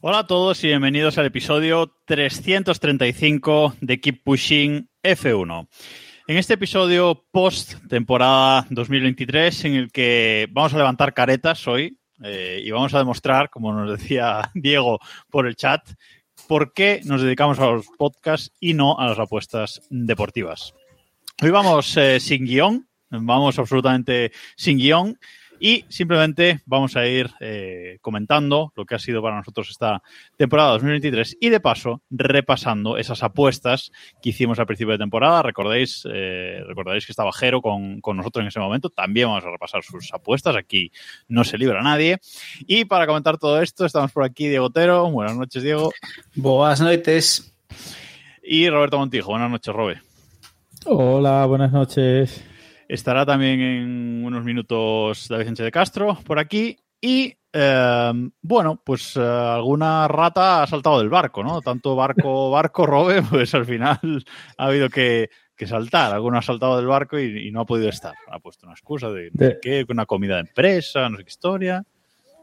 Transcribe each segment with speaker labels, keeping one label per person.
Speaker 1: Hola a todos y bienvenidos al episodio 335 de Keep Pushing F1. En este episodio post temporada 2023 en el que vamos a levantar caretas hoy eh, y vamos a demostrar, como nos decía Diego por el chat, por qué nos dedicamos a los podcasts y no a las apuestas deportivas. Hoy vamos eh, sin guion, vamos absolutamente sin guion y simplemente vamos a ir eh, comentando lo que ha sido para nosotros esta temporada 2023 y de paso repasando esas apuestas que hicimos al principio de temporada. Recordéis, eh, recordaréis que estaba Jero con, con, nosotros en ese momento. También vamos a repasar sus apuestas. Aquí no se libra nadie. Y para comentar todo esto, estamos por aquí Diego Otero. Buenas noches, Diego.
Speaker 2: Buenas noches.
Speaker 1: Y Roberto Montijo. Buenas noches, Robe.
Speaker 3: Hola, buenas noches.
Speaker 1: Estará también en unos minutos David Sánchez de Castro por aquí. Y eh, bueno, pues eh, alguna rata ha saltado del barco, ¿no? Tanto barco, barco, robe, pues al final ha habido que, que saltar. Alguno ha saltado del barco y, y, no ha podido estar. Ha puesto una excusa de, de qué, una comida de empresa, no sé qué historia.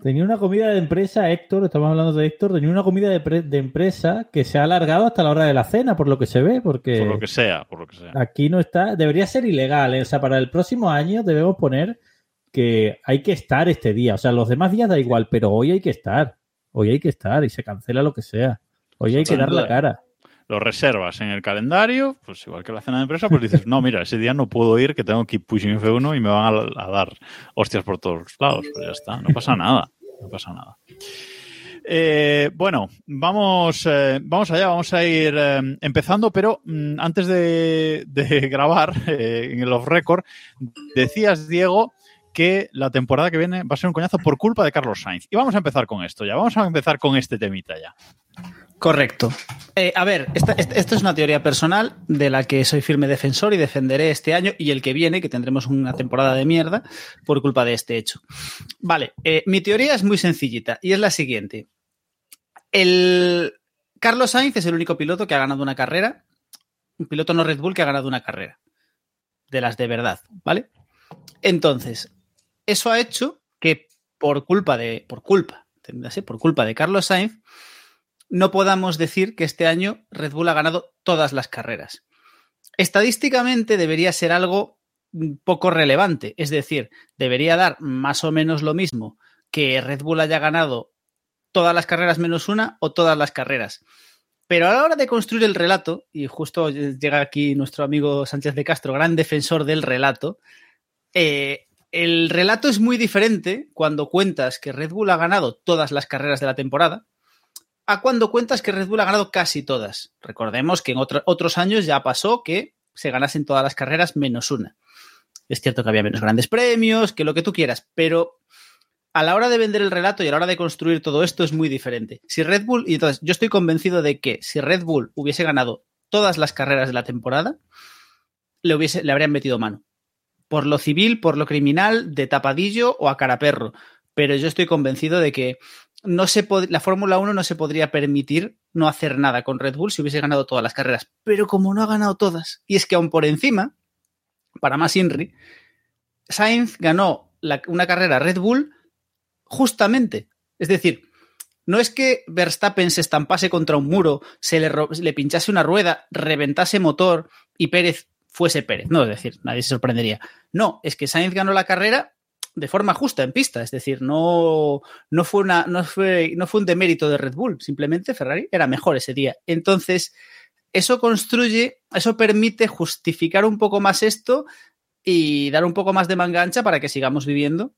Speaker 3: Tenía una comida de empresa, Héctor, estamos hablando de Héctor, tenía una comida de, de, empresa que se ha alargado hasta la hora de la cena, por lo que se ve, porque...
Speaker 1: Por lo que sea, por lo que sea.
Speaker 3: Aquí no está, debería ser ilegal, ¿eh? o sea, para el próximo año debemos poner que hay que estar este día, o sea, los demás días da igual, pero hoy hay que estar, hoy hay que estar y se cancela lo que sea, hoy hay que dar la cara.
Speaker 1: Lo reservas en el calendario, pues igual que la cena de empresa, pues dices, no, mira, ese día no puedo ir, que tengo que ir pushing F1 y me van a, a dar hostias por todos lados. Pues ya está, no pasa nada, no pasa nada. Eh, bueno, vamos, eh, vamos allá, vamos a ir eh, empezando, pero mmm, antes de, de grabar en el off record, decías, Diego, que la temporada que viene va a ser un coñazo por culpa de Carlos Sainz. Y vamos a empezar con esto ya, vamos a empezar con este temita ya.
Speaker 2: Correcto. Eh, a ver, esta, esta, es una teoría personal de la que soy firme defensor y defenderé este año y el que viene, que tendremos una temporada de mierda por culpa de este hecho. Vale, eh, mi teoría es muy sencillita y es la siguiente. El Carlos Sainz es el único piloto que ha ganado una carrera, un piloto no Red Bull que ha ganado una carrera, de las de verdad, ¿vale? Entonces, eso ha hecho que por culpa de, por culpa, por culpa de Carlos Sainz, no podamos decir que este año Red Bull ha ganado todas las carreras. Estadísticamente debería ser algo poco relevante, es decir, debería dar más o menos lo mismo que Red Bull haya ganado todas las carreras menos una o todas las carreras. Pero a la hora de construir el relato, y justo llega aquí nuestro amigo Sánchez de Castro, gran defensor del relato, eh, el relato es muy diferente cuando cuentas que Red Bull ha ganado todas las carreras de la temporada, a cuando cuentas que Red Bull ha ganado casi todas. Recordemos que en otro, otros años ya pasó que se ganasen todas las carreras menos una. Es cierto que había menos grandes premios, que lo que tú quieras, pero a la hora de vender el relato y a la hora de construir todo esto es muy diferente. Si Red Bull, y entonces yo estoy convencido de que si Red Bull hubiese ganado todas las carreras de la temporada, le, hubiese, le habrían metido mano. Por lo civil, por lo criminal, de tapadillo o a cara perro. Pero yo estoy convencido de que no se la Fórmula 1 no se podría permitir no hacer nada con Red Bull si hubiese ganado todas las carreras. Pero como no ha ganado todas, y es que aún por encima, para más Inri, Sainz ganó una carrera Red Bull justamente. Es decir, no es que Verstappen se estampase contra un muro, se le, le pinchase una rueda, reventase motor y Pérez fuese Pérez. No, es decir, nadie se sorprendería. No, es que Sainz ganó la carrera de forma justa en pista, es decir, no, no, fue una, no, fue, no fue un demérito de Red Bull, simplemente Ferrari era mejor ese día. Entonces, eso construye, eso permite justificar un poco más esto y dar un poco más de manga ancha para que sigamos viviendo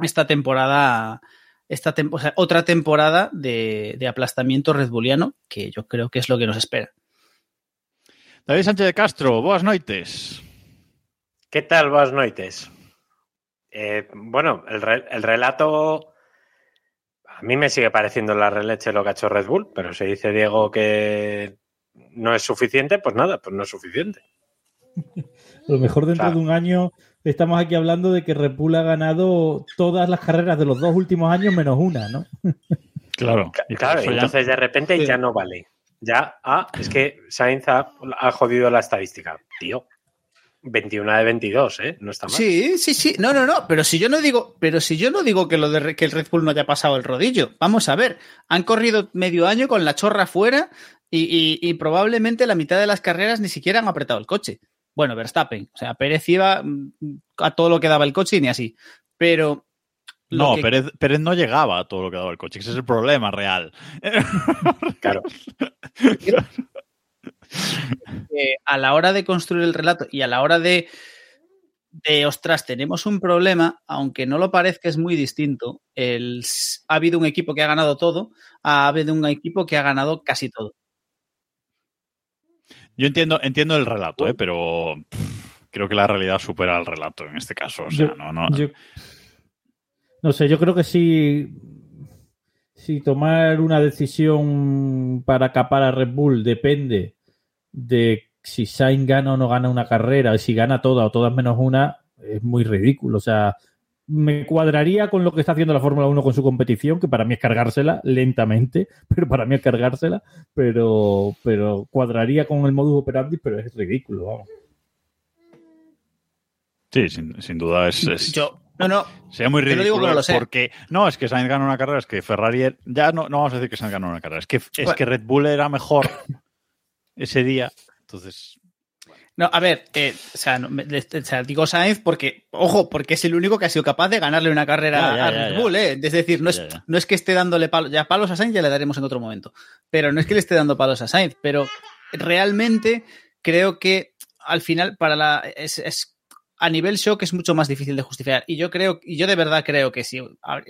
Speaker 2: esta temporada, esta tem o sea, otra temporada de, de aplastamiento redbulliano, que yo creo que es lo que nos espera.
Speaker 1: David Sánchez de Castro, boas noites.
Speaker 4: Que tal, boas noites? Eh, bueno, el, re- el relato a mí me sigue pareciendo la releche lo que ha hecho Red Bull, pero si dice Diego que no es suficiente, pues nada, pues no es suficiente.
Speaker 3: A lo mejor dentro
Speaker 4: Claro.
Speaker 3: de un año estamos aquí hablando de que Red Bull ha ganado todas las carreras de los dos últimos años menos una, ¿no?
Speaker 1: Claro. Y
Speaker 4: Claro,
Speaker 1: ya-
Speaker 4: entonces de repente
Speaker 2: Sí.
Speaker 4: ya no vale. Ya, ah, es que Sainz ha, ha jodido la estadística. Tío, 21 de 22, ¿eh? No está mal.
Speaker 2: Sí, sí, sí. No, no, no. Pero si yo no digo, pero si yo no digo que lo de que el Red Bull no haya pasado el rodillo. Vamos a ver. Han corrido medio año con la chorra fuera y, y- y probablemente la mitad de las carreras ni siquiera han apretado el coche. Bueno, Verstappen. O sea, Pérez iba mm, a todo lo que daba el coche y ni así. Pero.
Speaker 1: No,
Speaker 2: que-
Speaker 1: Pérez, Pérez no llegaba a todo lo que daba el coche. Ese es el problema real.
Speaker 4: Claro.
Speaker 2: que a la hora de construir el relato y a la hora de, de ostras, tenemos un problema, aunque no lo parezca, es muy distinto. El, ha habido un equipo que ha ganado todo, ha habido un equipo que ha ganado casi todo.
Speaker 1: Yo entiendo, entiendo el relato, ¿eh? pero pff, creo que la realidad supera el relato en este caso. O sea,
Speaker 3: Yo-
Speaker 1: no, no.
Speaker 3: Yo- no sé, yo creo que si, si tomar una decisión para capar a Red Bull depende de si Sainz gana o no gana una carrera, si gana toda o todas menos una, es muy ridículo. O sea, me cuadraría con lo que está haciendo la Fórmula 1 con su competición, que para mí es cargársela lentamente, pero para mí es cargársela, pero, pero cuadraría con el modus operandi, pero es ridículo, vamos.
Speaker 1: Sí, sin, sin duda es, es-
Speaker 2: Yo, no, no,
Speaker 1: sería muy
Speaker 2: yo
Speaker 1: ridículo.
Speaker 2: digo que no lo sé.
Speaker 1: Porque no, es que Sainz ganó una carrera, es que Ferrari ya no, no vamos a decir que Sainz ganó una carrera, es que es
Speaker 2: Bueno.
Speaker 1: que Red Bull era mejor ese día. Entonces,
Speaker 2: no, a ver, eh, o, sea, no, me- de- o sea, digo Sainz porque, ojo, porque es el único que ha sido capaz de ganarle una carrera
Speaker 1: Ya, ya,
Speaker 2: a Red. Bull, ¿eh? Es decir, no es, no es que esté dándole palos, ya palos a Sainz ya le daremos en otro momento, pero no es que le esté dando palos a Sainz, pero realmente creo que al final para la es, es- a nivel shock es mucho más difícil de justificar y yo creo y yo de verdad creo que si,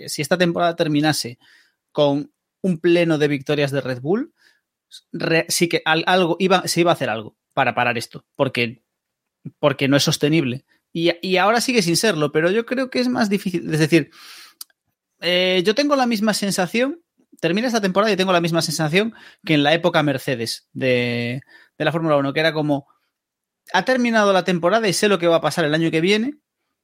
Speaker 2: si esta temporada terminase con un pleno de victorias de Red Bull re- sí que al- algo iba se iba a hacer algo para parar esto porque porque no es sostenible y, y ahora sigue sin serlo pero yo creo que es más difícil es decir eh, yo tengo la misma sensación termina esta temporada y tengo la misma sensación que en la época Mercedes de, de la Fórmula 1, que era como, ha terminado la temporada y sé lo que va a pasar el año que viene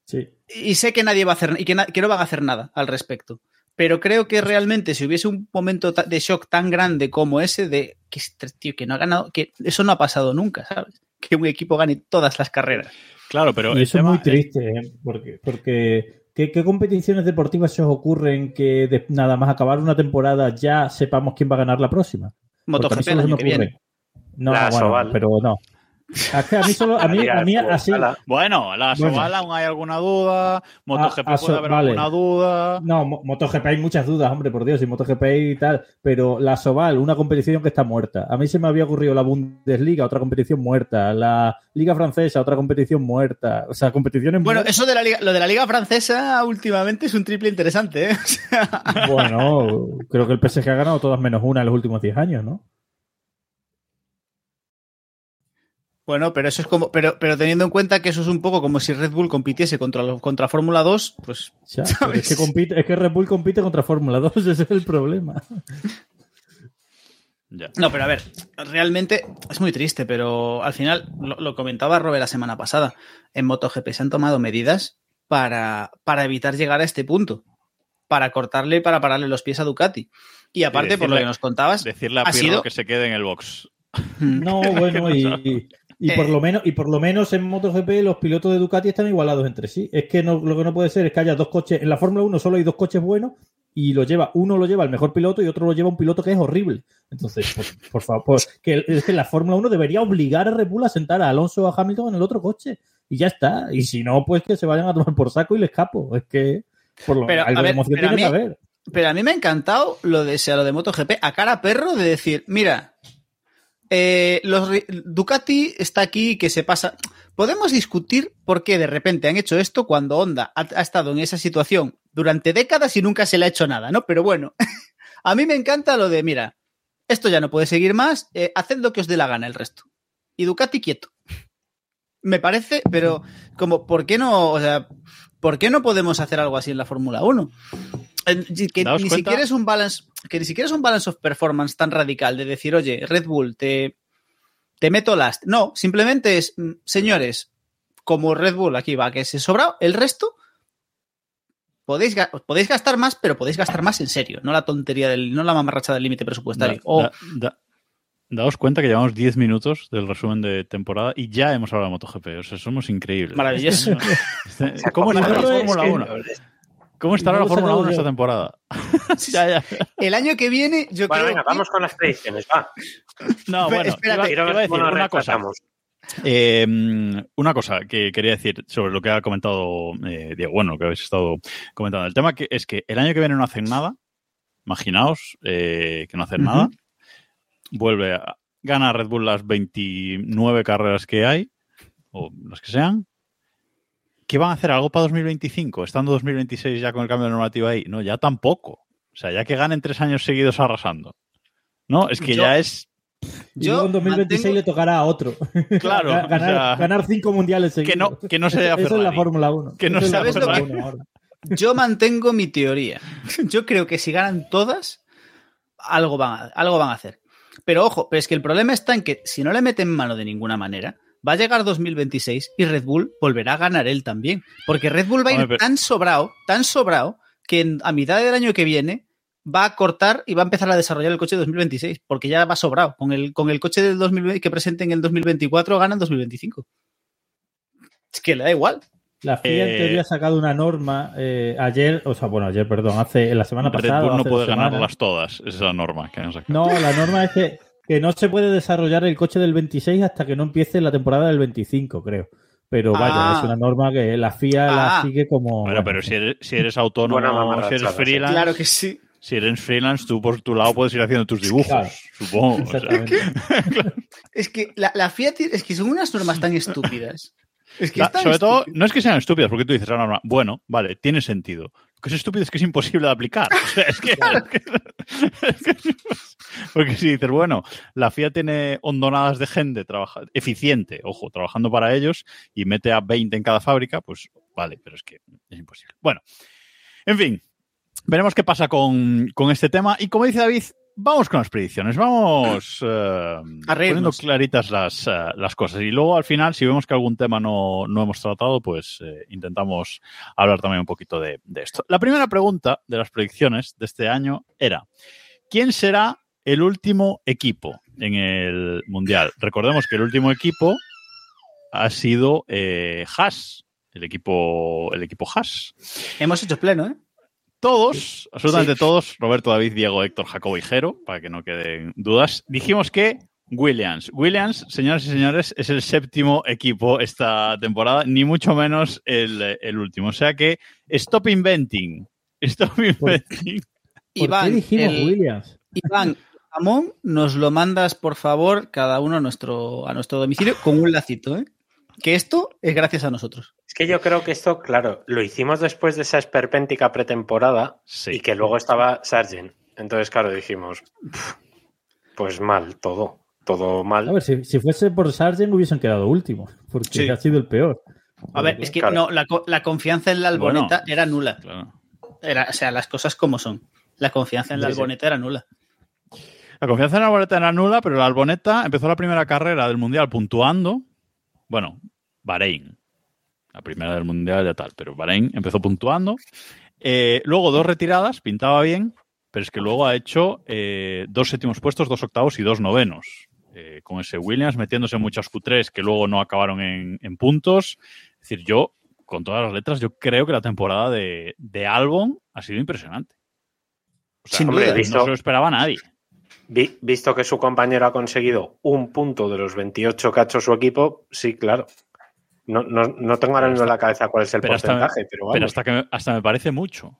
Speaker 3: Sí.
Speaker 2: y sé que nadie va a hacer y que, que no van a hacer nada al respecto. Pero creo que realmente si hubiese un momento ta- de shock tan grande como ese de que, este tío, que no ha ganado, que eso no ha pasado nunca, ¿sabes? Que un equipo gane todas las carreras.
Speaker 1: claro, pero
Speaker 3: y eso
Speaker 1: tema-
Speaker 3: es muy triste, ¿eh? porque, porque ¿qué, qué competiciones deportivas se os ocurren que de- nada más acabar una temporada ya sepamos quién va a ganar la próxima?
Speaker 2: MotoGP el año que viene.
Speaker 3: ocurre. No,
Speaker 4: La
Speaker 3: bueno,
Speaker 4: Soval.
Speaker 3: pero no. Es que a mí solo, a mí, a mí así,
Speaker 4: Ojalá.
Speaker 1: Bueno, la
Speaker 3: Bueno.
Speaker 1: Soval aún hay alguna duda, MotoGP puede haber
Speaker 3: vale.
Speaker 1: alguna duda.
Speaker 3: No, Mo- MotoGP hay muchas dudas, hombre, por Dios, y MotoGP y tal, pero la Soval, una competición que está muerta. A mí se me había ocurrido la Bundesliga, otra competición muerta, la Liga Francesa, otra competición muerta, o sea, competiciones
Speaker 2: Bueno,
Speaker 3: muertas.
Speaker 2: eso de la liga, lo de la liga francesa últimamente es un triple interesante, ¿eh?
Speaker 3: Bueno, creo que el PSG ha ganado todas menos una en los últimos 10 años, ¿no?
Speaker 2: Bueno, pero eso es como, pero, pero teniendo en cuenta que eso es un poco como si Red Bull compitiese contra, contra Fórmula 2, pues
Speaker 3: sea,
Speaker 2: ¿Sabes?
Speaker 3: es, que compite, es que Red Bull compite contra Fórmula 2, ese es el problema.
Speaker 1: Ya.
Speaker 2: No, pero a ver, realmente es muy triste, pero al final, lo, lo comentaba Robert la semana pasada, en MotoGP se han tomado medidas para, para evitar llegar a este punto, para cortarle y para pararle los pies a Ducati. Y aparte, por lo que nos contabas,
Speaker 1: Decirle a
Speaker 2: ha
Speaker 1: Pirro
Speaker 2: sido-
Speaker 1: que se quede en el box.
Speaker 3: No, bueno, y, y por
Speaker 2: Eh.
Speaker 3: lo menos, y por lo menos en MotoGP los pilotos de Ducati están igualados entre sí. Es que no, lo que no puede ser es que haya dos coches. En la Fórmula 1 solo hay dos coches buenos y lo lleva, uno lo lleva el mejor piloto y otro lo lleva un piloto que es horrible. Entonces, por, por favor, que, es que la Fórmula 1 debería obligar a Red Bull a sentar a Alonso o a Hamilton en el otro coche. Y ya está. Y si no, pues que se vayan a tomar por saco y les escapo. Es que por lo
Speaker 2: Pero,
Speaker 3: algo
Speaker 2: a
Speaker 3: de
Speaker 2: ver,
Speaker 3: emoción
Speaker 2: pero a
Speaker 3: tiene que haber.
Speaker 2: Pero a mí me ha encantado lo de, sea, lo de MotoGP a cara perro de decir, mira, eh, los Ducati está aquí que se pasa. Podemos discutir por qué de repente han hecho esto cuando Honda ha, ha estado en esa situación durante décadas y nunca se le ha hecho nada, ¿no? Pero bueno, a mí me encanta lo de, mira, esto ya no puede seguir más, eh, haced lo que os dé la gana el resto. Y Ducati quieto. Me parece, pero como, ¿por qué no? O sea, ¿Por qué no podemos hacer algo así en la Fórmula 1? Eh, Que
Speaker 1: Daos
Speaker 2: ni
Speaker 1: cuenta-
Speaker 2: siquiera es un balance, que ni siquiera es un balance of performance tan radical de decir, oye, Red Bull, te, te meto last. No, simplemente es, mm, señores, como Red Bull aquí va, que se sobra, el resto podéis, podéis gastar más, pero podéis gastar más en serio, no la tontería del, no la mamarracha del límite presupuestario.
Speaker 1: Da-
Speaker 2: O-
Speaker 1: da- da- daos cuenta que llevamos 10 minutos del resumen de temporada y ya hemos hablado de MotoGP. O sea, somos increíbles.
Speaker 2: maravilloso.
Speaker 1: ¿Cómo
Speaker 3: es
Speaker 1: Fórmula
Speaker 3: que-
Speaker 1: 1? ¿Cómo estará la
Speaker 3: lo
Speaker 1: Fórmula
Speaker 3: sacado
Speaker 1: 1 esta temporada? ya, ya.
Speaker 2: El año que viene, yo
Speaker 4: Bueno,
Speaker 2: creo
Speaker 4: venga,
Speaker 2: que-
Speaker 4: vamos con las predicciones, va.
Speaker 1: No, bueno,
Speaker 2: espérate.
Speaker 1: iba- a decir una cosa. Eh, una cosa que quería decir sobre lo que ha comentado eh, Diego, bueno, que habéis estado comentando. El tema que es que el año que viene no hacen nada, imaginaos eh, que no hacen nada, vuelve a gana Red Bull las 29 carreras que hay, o las que sean. ¿Qué van a hacer? ¿Algo para 2025? ¿Estando 2026 ya con el cambio de normativa ahí? No, ya tampoco. O sea, ya que ganen tres años seguidos arrasando. No, es que
Speaker 2: Yo-
Speaker 1: ya es
Speaker 2: Yo
Speaker 3: luego en 2026
Speaker 2: mantengo-
Speaker 3: le tocará a otro.
Speaker 1: Claro,
Speaker 3: Ga- ganar,
Speaker 1: o sea,
Speaker 3: ganar cinco mundiales seguidos.
Speaker 1: que no, que no se
Speaker 3: Eso,
Speaker 1: hace
Speaker 3: eso es la Fórmula 1.
Speaker 1: Que no
Speaker 2: sea
Speaker 3: 1 ahora.
Speaker 2: Yo mantengo mi teoría. Yo creo que si ganan todas, algo van a, algo van a hacer. Pero ojo, pero es que el problema está en que si no le meten mano de ninguna manera, va a llegar 2026 y Red Bull volverá a ganar él también. Porque Red Bull va a ir
Speaker 1: Hombre, pero-
Speaker 2: tan sobrado, tan sobrado, que en- a mitad del año que viene va a cortar y va a empezar a desarrollar el coche de 2026, porque ya va sobrado. Con el, con el coche del 2020 que presenten en el 2024 ganan 2025. Es que le da igual.
Speaker 3: La FIA
Speaker 1: Eh,
Speaker 3: en teoría ha sacado una norma eh, ayer, o sea, bueno, ayer, perdón, hace la semana
Speaker 1: Red
Speaker 3: pasada.
Speaker 1: Bull
Speaker 3: o
Speaker 1: no puede ganarlas todas, esa es la norma que han sacado.
Speaker 3: No, la norma es que, que no se puede desarrollar el coche del 26 hasta que no empiece la temporada del 25, creo. Pero vaya,
Speaker 2: Ah.
Speaker 3: es una norma que la FIA la
Speaker 2: Ah.
Speaker 3: sigue como.
Speaker 1: Bueno,
Speaker 3: bueno,
Speaker 1: pero si eres, si eres autónomo, si eres freelance,
Speaker 2: Claro que sí.
Speaker 1: si eres freelance, tú por tu lado puedes ir haciendo tus dibujos,
Speaker 3: Claro.
Speaker 1: supongo. o sea.
Speaker 2: Es que la, la FIA tiene- es que son unas normas tan estúpidas. Es que
Speaker 1: La-
Speaker 2: es tan
Speaker 1: sobre todo, no es que sean estúpidas, porque tú dices la norma, bueno, vale, tiene sentido. Lo que es estúpido es que es imposible de aplicar. O sea, es que, es que- es que- porque si dices, bueno, la FIA tiene hondonadas de gente trabaja, eficiente, ojo, trabajando para ellos y mete a 20 en cada fábrica, pues vale, pero es que es imposible. Bueno, en fin, veremos qué pasa con, con este tema. Y como dice David, vamos con las predicciones, vamos eh, poniendo claritas las, eh, las cosas. Y luego al final, si vemos que algún tema no, no hemos tratado, pues eh, intentamos hablar también un poquito de, de esto. La primera pregunta de las predicciones de este año era, ¿quién será el último equipo en el Mundial? Recordemos que el último equipo ha sido eh, Haas, el equipo, el equipo Haas.
Speaker 2: Hemos hecho pleno, ¿eh?
Speaker 1: Todos, absolutamente todos, Roberto, David, Diego, Héctor, Jacobo y Jero, para que no queden dudas, dijimos que Williams. Williams, señoras y señores, es el séptimo equipo esta temporada, ni mucho menos el, el último. O sea que, stop inventing. Stop inventing.
Speaker 3: ¿Por
Speaker 2: Iván,
Speaker 3: qué dijimos
Speaker 2: el-
Speaker 3: Williams?
Speaker 2: Iván, Ramón, nos lo mandas, por favor, cada uno a nuestro, a nuestro domicilio con un lacito, ¿eh? Que esto es gracias a nosotros.
Speaker 4: Es que yo creo que esto, claro, lo hicimos después de esa esperpéntica pretemporada
Speaker 1: Sí.
Speaker 4: y que luego estaba Sargent. Entonces, claro, dijimos, "Pf, pues mal, todo, todo
Speaker 3: A
Speaker 4: mal.
Speaker 3: ver, si, si fuese por Sargent hubiesen quedado últimos, porque
Speaker 2: Sí.
Speaker 3: ha sido el peor.
Speaker 2: A ver, es que
Speaker 4: Claro.
Speaker 2: no, la, la confianza en la alboneta
Speaker 1: Bueno.
Speaker 2: era nula.
Speaker 1: Claro.
Speaker 2: Era, o sea, las cosas como son. La confianza en la
Speaker 4: Sí, sí.
Speaker 2: alboneta era nula.
Speaker 1: La confianza en la Alboneta era nula, pero la Alboneta empezó la primera carrera del Mundial puntuando. Bueno, Bahrein. La primera del Mundial ya tal, pero Bahrein empezó puntuando. Eh, luego dos retiradas, pintaba bien, pero es que luego ha hecho eh, dos séptimos puestos, dos octavos y dos novenos. Eh, con ese Williams metiéndose en muchas Q3 que luego no acabaron en, en puntos. Es decir, yo, con todas las letras, yo creo que la temporada de, de Albon ha sido impresionante. O sea,
Speaker 2: Sin duda.
Speaker 1: no se lo esperaba nadie.
Speaker 4: Vi- visto que su compañero ha conseguido un punto de los 28 que ha hecho su equipo, sí, claro. No, no, no tengo ahora mismo en la cabeza cuál es el
Speaker 1: Pero hasta-
Speaker 4: porcentaje, pero vamos.
Speaker 1: Pero hasta que me, hasta me parece mucho.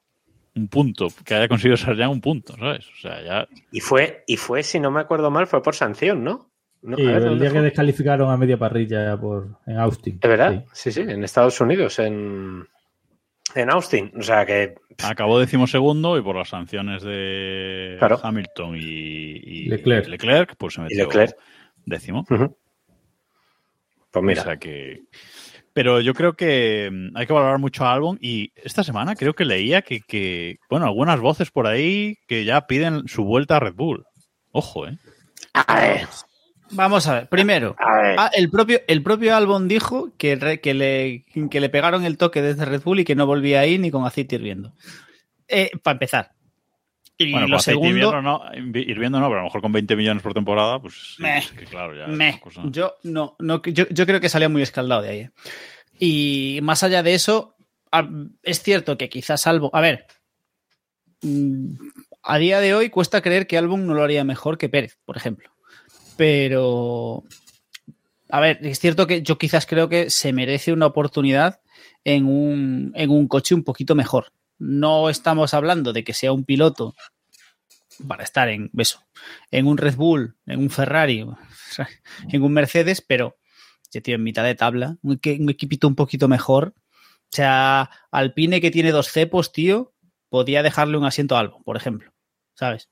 Speaker 1: Un punto, que haya conseguido ser ya un punto, ¿sabes? O sea, ya.
Speaker 4: Y fue, y fue, si no me acuerdo mal, fue por sanción, ¿no? No,
Speaker 3: Sí,
Speaker 4: a ver,
Speaker 3: el
Speaker 4: ¿dónde
Speaker 3: día que descalificaron a media parrilla por, en Austin.
Speaker 4: ¿De verdad?
Speaker 3: Sí.
Speaker 4: Sí. sí, en Estados Unidos, en, en Austin. O sea que
Speaker 1: Acabó decimosegundo y por las sanciones de
Speaker 4: Claro.
Speaker 1: Hamilton y, y
Speaker 3: Leclerc.
Speaker 1: pues se
Speaker 4: Y
Speaker 1: metió
Speaker 4: Leclerc.
Speaker 1: décimo.
Speaker 4: Ujú. Pues
Speaker 1: O
Speaker 4: mira,
Speaker 1: sea que. Pero yo creo que mm, hay que valorar mucho a Albon y esta semana creo que leía que, que, bueno, algunas voces por ahí que ya piden su vuelta a Red Bull. Ojo, ¿eh?
Speaker 4: A ver,
Speaker 2: Vamos a ver. Primero,
Speaker 4: a ver.
Speaker 2: ah, el propio, el propio Albon dijo que, re- que, le, que le pegaron el toque desde Red Bull y que no volvía ahí ni con aceite hirviendo. Eh, para empezar. Y
Speaker 1: Bueno,
Speaker 2: lo
Speaker 1: con aceite
Speaker 2: segundo,
Speaker 1: hirviendo no, hirviendo no, pero a lo mejor con 20 millones por temporada, pues sí,
Speaker 2: Meh.
Speaker 1: es que claro, ya.
Speaker 2: Meh,
Speaker 1: cosa-
Speaker 2: yo no, no yo, yo creo que salía muy escaldado de ahí. ¿eh? Y más allá de eso, a- es cierto que quizás Albon. A ver, mm, a día de hoy cuesta creer que Albon no lo haría mejor que Pérez, por ejemplo. Pero. A ver, es cierto que yo quizás creo que se merece una oportunidad en un, en un coche un poquito mejor. No estamos hablando de que sea un piloto para estar en eso, en un Red Bull, en un Ferrari, en un Mercedes, pero ya tío, en mitad de tabla, un, un equipito un poquito mejor. O sea, Alpine que tiene dos cepos, tío, podía dejarle un asiento a Albon, por ejemplo. ¿Sabes?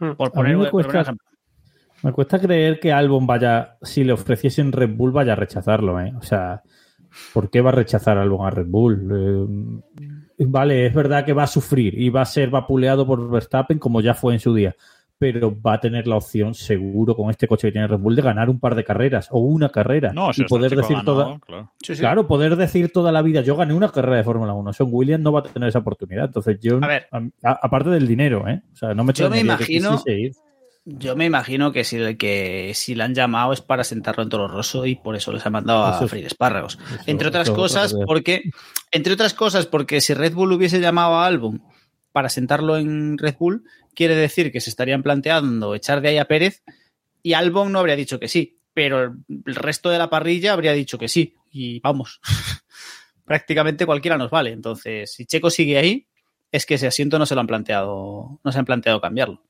Speaker 4: Hmm.
Speaker 2: Por poner,
Speaker 3: me
Speaker 2: por
Speaker 3: cuesta-
Speaker 2: un ejemplo.
Speaker 3: Me cuesta creer que Albon vaya, si le ofreciesen Red Bull, vaya a rechazarlo, ¿eh? O sea, ¿por qué va a rechazar Albon a Red Bull? Eh, vale, es verdad que va a sufrir y va a ser vapuleado por Verstappen como ya fue en su día, pero va a tener la opción seguro con este coche que tiene Red Bull de ganar un par de carreras o una carrera
Speaker 1: No, si
Speaker 3: y poder decir
Speaker 1: ganador,
Speaker 3: toda,
Speaker 1: claro.
Speaker 3: Claro, poder decir toda la vida, yo gané una carrera de Fórmula 1. Son Williams no va a tener esa oportunidad. Entonces, yo,
Speaker 2: A ver.
Speaker 3: a- aparte del dinero, ¿eh? O sea, no me
Speaker 2: Yo me
Speaker 3: que
Speaker 2: imagino-
Speaker 3: quisiese ir.
Speaker 2: Yo me imagino que si, que si le han llamado es para sentarlo en Toro Rosso y por eso les ha mandado a
Speaker 3: es-
Speaker 2: freír espárragos.
Speaker 3: Eso-
Speaker 2: entre otras cosas, porque entre otras cosas, porque si Red Bull hubiese llamado a Albon para sentarlo en Red Bull, quiere decir que se estarían planteando echar de ahí a Pérez y Albon no habría dicho que sí, pero el resto de la parrilla habría dicho que sí. Y vamos, prácticamente cualquiera nos vale. Entonces, si Checo sigue ahí, es que ese asiento no se lo han planteado, no se han planteado cambiarlo.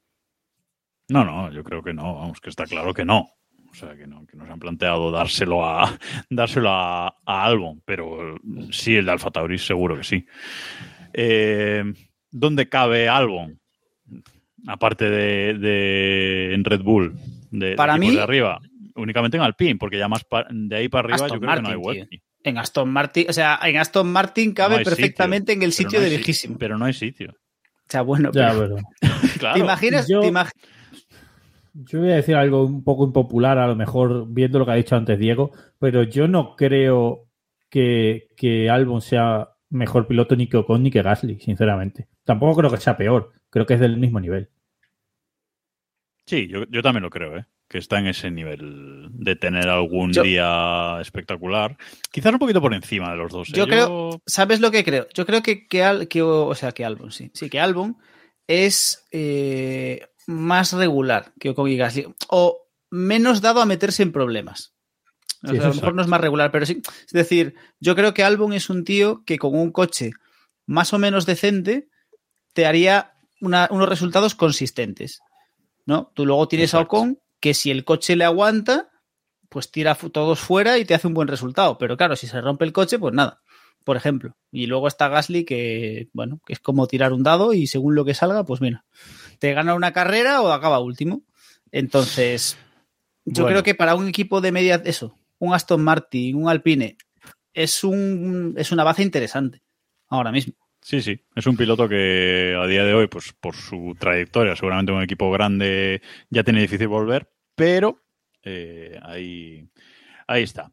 Speaker 1: No, no, yo creo que no, vamos, que está claro que no. O sea, que no, que nos han planteado dárselo a dárselo a, a Albon, pero sí, el de Alfa Tauri seguro que sí. Eh, ¿Dónde cabe Albon? Aparte de, de- en Red Bull, de,
Speaker 2: Para
Speaker 1: de
Speaker 2: mí-
Speaker 1: de arriba, únicamente en Alpine, porque ya más pa- de ahí para arriba
Speaker 2: Aston
Speaker 1: yo creo que no hay
Speaker 2: Martin,
Speaker 1: hueco.
Speaker 2: En Aston Martin, o sea, en Aston Martin cabe
Speaker 1: No
Speaker 2: perfectamente
Speaker 1: sitio,
Speaker 2: en el sitio
Speaker 1: no
Speaker 2: de lejísimo.
Speaker 1: Pero no hay sitio.
Speaker 2: O sea, bueno,
Speaker 3: Ya,
Speaker 2: pero-
Speaker 3: pero-
Speaker 1: Claro.
Speaker 2: ¿te imaginas?
Speaker 3: Yo-
Speaker 2: te imag-
Speaker 3: Yo voy a decir algo un poco impopular, a lo mejor viendo lo que ha dicho antes Diego, pero yo no creo que, que Albon sea mejor piloto ni que Ocon ni que Gasly, sinceramente. Tampoco creo que sea peor, creo que es del mismo nivel.
Speaker 1: Sí, yo, yo también lo creo, ¿eh? que está en ese nivel de tener algún
Speaker 2: Yo-
Speaker 1: día espectacular. Quizás un poquito por encima de los dos. ¿eh?
Speaker 2: Yo creo- ¿Sabes lo que creo? Yo creo que, que, Al- que- o sea, que Albon, sí. Sí, que Albon es eh, más regular que Ocon y Gasly. O menos dado a meterse en problemas. O
Speaker 3: Sí,
Speaker 2: sea,
Speaker 3: eso
Speaker 2: a lo mejor no es más regular, pero sí. Es decir, yo creo que Albon es un tío que con un coche más o menos decente te haría una- unos resultados consistentes. ¿No? Tú luego tienes a
Speaker 1: Exacto.
Speaker 2: Ocon que si el coche le aguanta, pues tira todos fuera y te hace un buen resultado. Pero claro, si se rompe el coche, pues nada por ejemplo. Y luego está Gasly, que, bueno, que es como tirar un dado y según lo que salga, pues mira, te gana una carrera o acaba último. Entonces, yo
Speaker 3: Bueno.
Speaker 2: creo que para un equipo de media, eso, un Aston Martin, un Alpine, es, un, es una base interesante ahora mismo.
Speaker 1: Sí, sí. Es un piloto que a día de hoy, pues por su trayectoria, seguramente un equipo grande ya tiene difícil volver, pero eh, ahí, ahí está.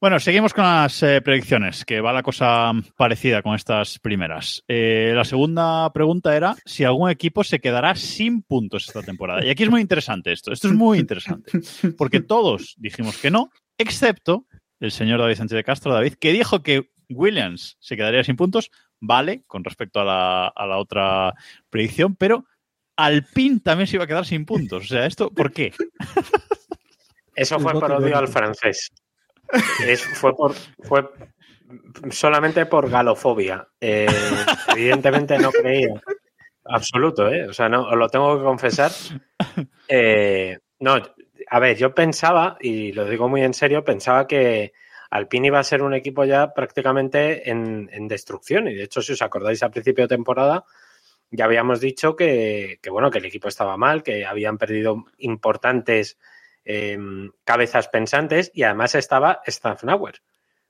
Speaker 1: Bueno, seguimos con las eh, predicciones, que va la cosa parecida con estas primeras. Eh, la segunda pregunta era si algún equipo se quedará sin puntos esta temporada. Y aquí es muy interesante esto. Esto es muy interesante. Porque todos dijimos que no, excepto el señor David Sánchez de Castro, David, que dijo que Williams se quedaría sin puntos. Vale, con respecto a la, a la otra predicción, pero Alpine también se iba a quedar sin puntos. O sea, ¿esto por qué?
Speaker 4: Eso fue
Speaker 3: voto
Speaker 4: por odio
Speaker 3: de-
Speaker 4: al francés. Es- fue por fue solamente por galofobia. Eh, evidentemente no creía. Absoluto, ¿eh? O sea, no, os lo tengo que confesar. Eh, no, a ver, yo pensaba, y lo digo muy en serio, pensaba que Alpine iba a ser un equipo ya prácticamente en, destrucción. Y de hecho, si os acordáis, a principio de temporada ya habíamos dicho que, bueno, que el equipo estaba mal, que habían perdido importantes eh, cabezas pensantes y además estaba Stafnauer.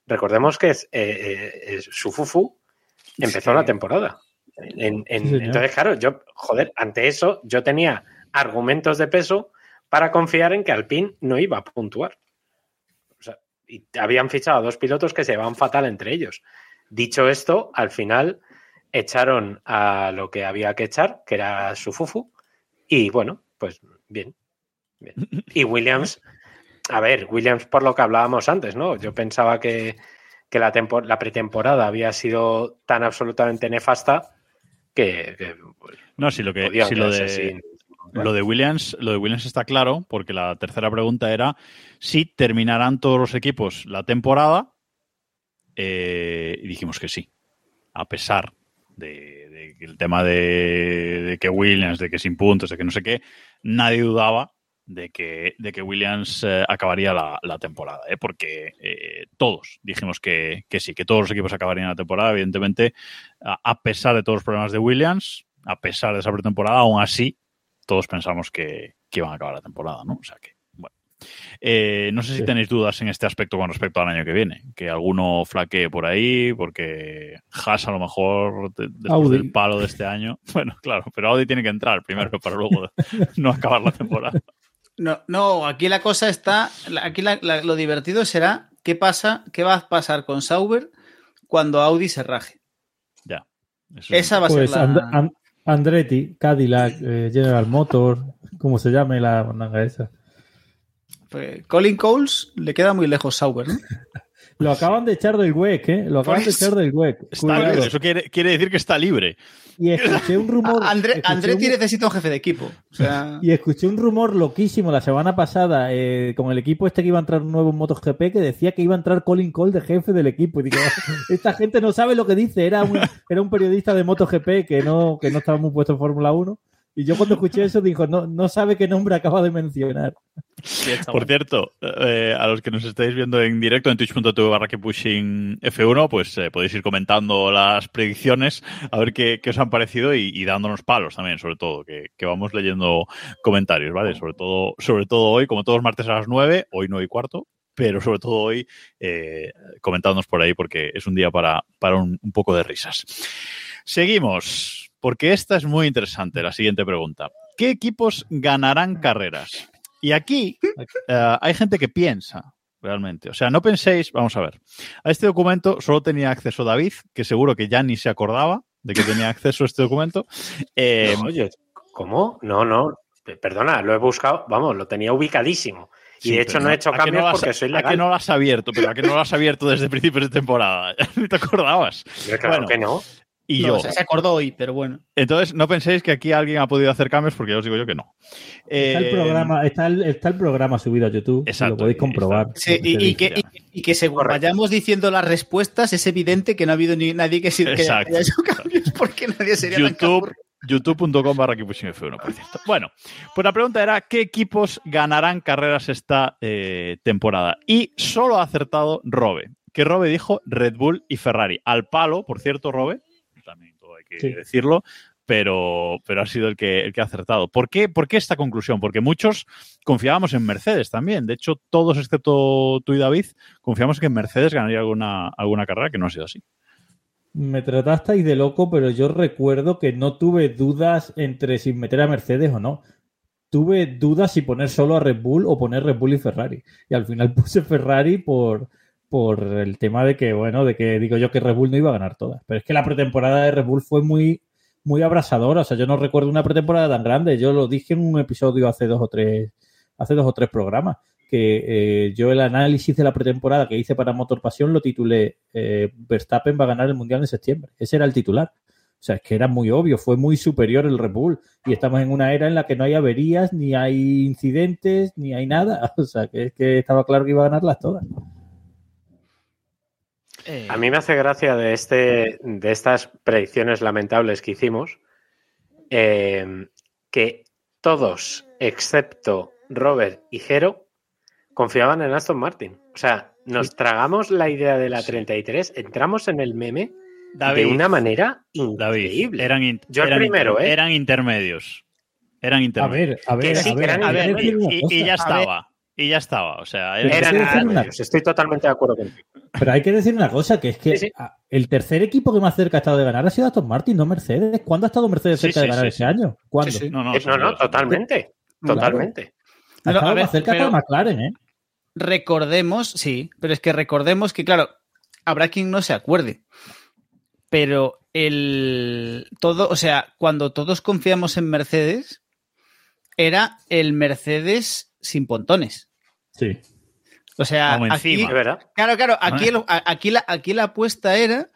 Speaker 4: recordemos que es, eh, eh, su Fufu empezó la temporada. En- en-
Speaker 3: Sí, señor.
Speaker 4: entonces, claro, yo, joder, ante eso yo tenía argumentos de peso para confiar en que Alpine no iba a puntuar. O sea, y habían fichado a dos pilotos que se llevaban fatal entre ellos. Dicho esto, al final echaron a lo que había que echar, que era su Fufu, y bueno, pues bien. Bien. Y Williams, a ver, Williams por lo que hablábamos antes, ¿no? Yo pensaba que, que la, tempo- la pretemporada había sido tan absolutamente nefasta que, que,
Speaker 1: No, si lo que si lo de,
Speaker 4: sin-
Speaker 1: lo de Williams, lo de Williams está claro, porque la tercera pregunta era si terminarán todos los equipos la temporada. eh, y dijimos que sí. A pesar de, de el tema de, de que Williams, de que sin puntos, de que no sé qué, nadie dudaba de que, de que Williams eh, acabaría la, la temporada, ¿eh? porque eh, todos dijimos que, que sí, que todos los equipos acabarían la temporada, evidentemente, a, a pesar de todos los problemas de Williams, a pesar de esa pretemporada, aún así, todos pensamos que, que iban a acabar la temporada, ¿no? O sea que, bueno. Eh, no sé si tenéis dudas en este aspecto con respecto al año que viene, que alguno flaquee por ahí, porque Haas a lo mejor de- después del palo de este año, bueno, claro, pero Audi tiene que entrar primero para luego no acabar la temporada.
Speaker 2: No, no, aquí la cosa está. Aquí la- la- lo divertido será qué pasa, qué va a pasar con Sauber cuando Audi se raje.
Speaker 1: Ya. Eso
Speaker 2: Esa va a
Speaker 3: Pues
Speaker 2: ser la.
Speaker 3: And- And- Andretti, Cadillac, eh, General Motor, como se llame la manga esa.
Speaker 2: Pues Colin Coles le queda muy lejos Sauber, ¿no?
Speaker 3: Lo acaban de echar del WEC, ¿eh? Lo acaban de echar del WEC.
Speaker 1: Está libre, eso quiere, quiere decir que está libre.
Speaker 3: Y escuché un rumor.
Speaker 2: A- Andre-
Speaker 3: escuché
Speaker 2: Andretti
Speaker 3: un-
Speaker 2: necesita un jefe de equipo. O sea,
Speaker 3: Y escuché un rumor loquísimo la semana pasada eh, con el equipo este que iba a entrar nuevo en MotoGP que decía que iba a entrar Colin Cole de jefe del equipo. Y digo, esta gente no sabe lo que dice. Era un, era un periodista de MotoGP que no, que no estaba muy puesto en Fórmula 1. Y yo cuando escuché eso dijo, no, no sabe qué nombre acaba de mencionar.
Speaker 1: Por cierto, eh, a los que nos estáis viendo en directo en twitch.tv barra que pushing F1, pues eh, podéis ir comentando las predicciones, a ver qué, qué os han parecido y, y dándonos palos también, sobre todo, que, que vamos leyendo comentarios, ¿vale? Sobre todo, sobre todo hoy, como todos los martes a las 9, hoy 9 y cuarto, pero sobre todo hoy eh, comentándonos por ahí porque es un día para, para un, un poco de risas. Seguimos, porque esta es muy interesante, la siguiente pregunta. ¿Qué equipos ganarán carreras? Y aquí eh, hay gente que piensa, realmente. O sea, no penséis, vamos a ver. A este documento solo tenía acceso David, que seguro que ya ni se acordaba de que tenía acceso a este documento. Eh,
Speaker 4: No, oye, ¿cómo? No, no. Perdona, lo he buscado, vamos, lo tenía ubicadísimo. Y
Speaker 1: sí,
Speaker 4: de hecho no he hecho
Speaker 1: ¿a que
Speaker 4: cambios
Speaker 1: no has-
Speaker 4: porque soy
Speaker 1: ¿A que
Speaker 4: legal.
Speaker 1: no lo has abierto? Pero ¿a que no lo has abierto desde principios de temporada? Ni te acordabas.
Speaker 4: Yo, claro
Speaker 1: Bueno,
Speaker 4: que no.
Speaker 1: Y
Speaker 2: no,
Speaker 1: yo.
Speaker 2: se se acordó hoy, pero bueno.
Speaker 1: Entonces, no penséis que aquí alguien ha podido hacer cambios porque ya os digo yo que no.
Speaker 3: Está el
Speaker 1: Eh,
Speaker 3: programa, está el, está el programa subido a YouTube.
Speaker 1: Exacto,
Speaker 3: lo podéis comprobar.
Speaker 2: Sí, y, que, y, y que según
Speaker 4: Correcto.
Speaker 2: vayamos diciendo las respuestas, es evidente que no ha habido ni nadie que, que haya hecho cambios porque nadie sería tan
Speaker 1: YouTube, youtube.com barra Keeppushing F1, por cierto. Bueno, pues la pregunta era ¿qué equipos ganarán carreras esta eh, temporada? Y solo ha acertado Robe, que Robe dijo Red Bull y Ferrari. Al palo, por cierto, Robe, que
Speaker 3: Sí.
Speaker 1: decirlo, pero, pero ha sido el que, el que ha acertado. ¿Por qué, ¿Por qué esta conclusión? Porque muchos confiábamos en Mercedes también. De hecho, todos excepto tú y David confiamos que Mercedes ganaría alguna, alguna carrera, que no ha sido así.
Speaker 3: Me tratasteis de loco, pero yo recuerdo que no tuve dudas entre si meter a Mercedes o no. Tuve dudas si poner solo a Red Bull o poner Red Bull y Ferrari. Y al final puse Ferrari por, por el tema de que, bueno, de que digo yo que Red Bull no iba a ganar todas. Pero es que la pretemporada de Red Bull fue muy, muy abrasadora. O sea, yo no recuerdo una pretemporada tan grande. Yo lo dije en un episodio hace dos o tres, hace dos o tres programas. Que eh, yo el análisis de la pretemporada que hice para Motor Pasión lo titulé eh, Verstappen va a ganar el Mundial en septiembre. Ese era el titular. O sea, es que era muy obvio, fue muy superior el Red Bull. Y estamos en una era en la que no hay averías, ni hay incidentes, ni hay nada. O sea, que es que estaba claro que iba a ganarlas todas.
Speaker 2: Eh,
Speaker 4: A mí me hace gracia de, este, de estas predicciones lamentables que hicimos eh, que todos, excepto Robert y Jero, confiaban en Aston Martin. O sea, nos tragamos la idea de la 33, entramos en el meme
Speaker 1: David,
Speaker 4: de una manera
Speaker 1: David,
Speaker 4: increíble.
Speaker 1: eran, in-
Speaker 4: Yo el
Speaker 1: eran
Speaker 4: primero,
Speaker 1: inter-
Speaker 4: ¿eh?
Speaker 1: eran intermedios. Eran
Speaker 3: A
Speaker 1: intermedios.
Speaker 3: ver, a ver,
Speaker 4: sí,
Speaker 3: a ver, a
Speaker 1: A
Speaker 3: ver,
Speaker 1: y, ya
Speaker 2: A ver,
Speaker 1: estaba. Y ya estaba. O sea, era-
Speaker 4: nada
Speaker 3: una-
Speaker 4: Estoy totalmente de acuerdo contigo.
Speaker 3: Pero hay que decir una cosa, que es que
Speaker 4: Sí, sí.
Speaker 3: a- el tercer equipo que más cerca ha estado de ganar ha sido Aston Martin, no Mercedes. ¿Cuándo ha estado Mercedes cerca
Speaker 1: sí,
Speaker 3: de ganar
Speaker 1: sí,
Speaker 3: ese
Speaker 1: sí.
Speaker 3: año? ¿Cuándo?
Speaker 2: Sí, sí.
Speaker 1: no, no,
Speaker 4: Eh, No, totalmente.
Speaker 3: Claro.
Speaker 4: Totalmente.
Speaker 3: Ha estado
Speaker 2: ver,
Speaker 3: más cerca
Speaker 2: pero-
Speaker 3: McLaren, ¿eh?
Speaker 2: Recordemos, sí, pero es que recordemos que, claro, habrá quien no se acuerde. Pero el todo, o sea, cuando todos confiamos en Mercedes, era el Mercedes sin pontones.
Speaker 3: Sí.
Speaker 2: O sea, aquí,
Speaker 1: encima.
Speaker 4: Es verdad.
Speaker 2: claro, claro, aquí,
Speaker 1: Ah.
Speaker 2: el- a- aquí, la, aquí la apuesta era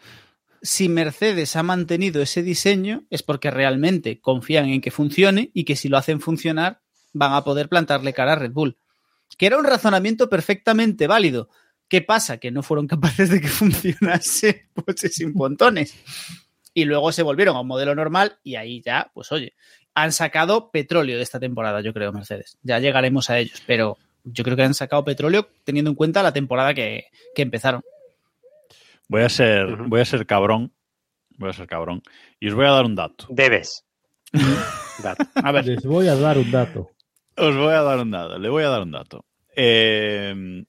Speaker 2: si Mercedes ha mantenido ese diseño es porque realmente confían en que funcione y que si lo hacen funcionar van a poder plantarle cara a Red Bull. Que era un razonamiento perfectamente válido. ¿Qué pasa? Que no fueron capaces de que funcionase pues, sin pontones. Y luego se volvieron a un modelo normal y ahí ya, pues oye, han sacado petróleo de esta temporada, yo creo, Mercedes. Ya llegaremos a ellos, pero yo creo que han sacado petróleo teniendo en cuenta la temporada que, que empezaron.
Speaker 1: Voy a ser, voy a ser cabrón. Voy a ser cabrón. Y os voy a dar un dato.
Speaker 4: Debes.
Speaker 2: A ver,
Speaker 3: Les voy a dar un dato.
Speaker 1: Os voy a dar un dato. Le voy a dar un dato. Eh,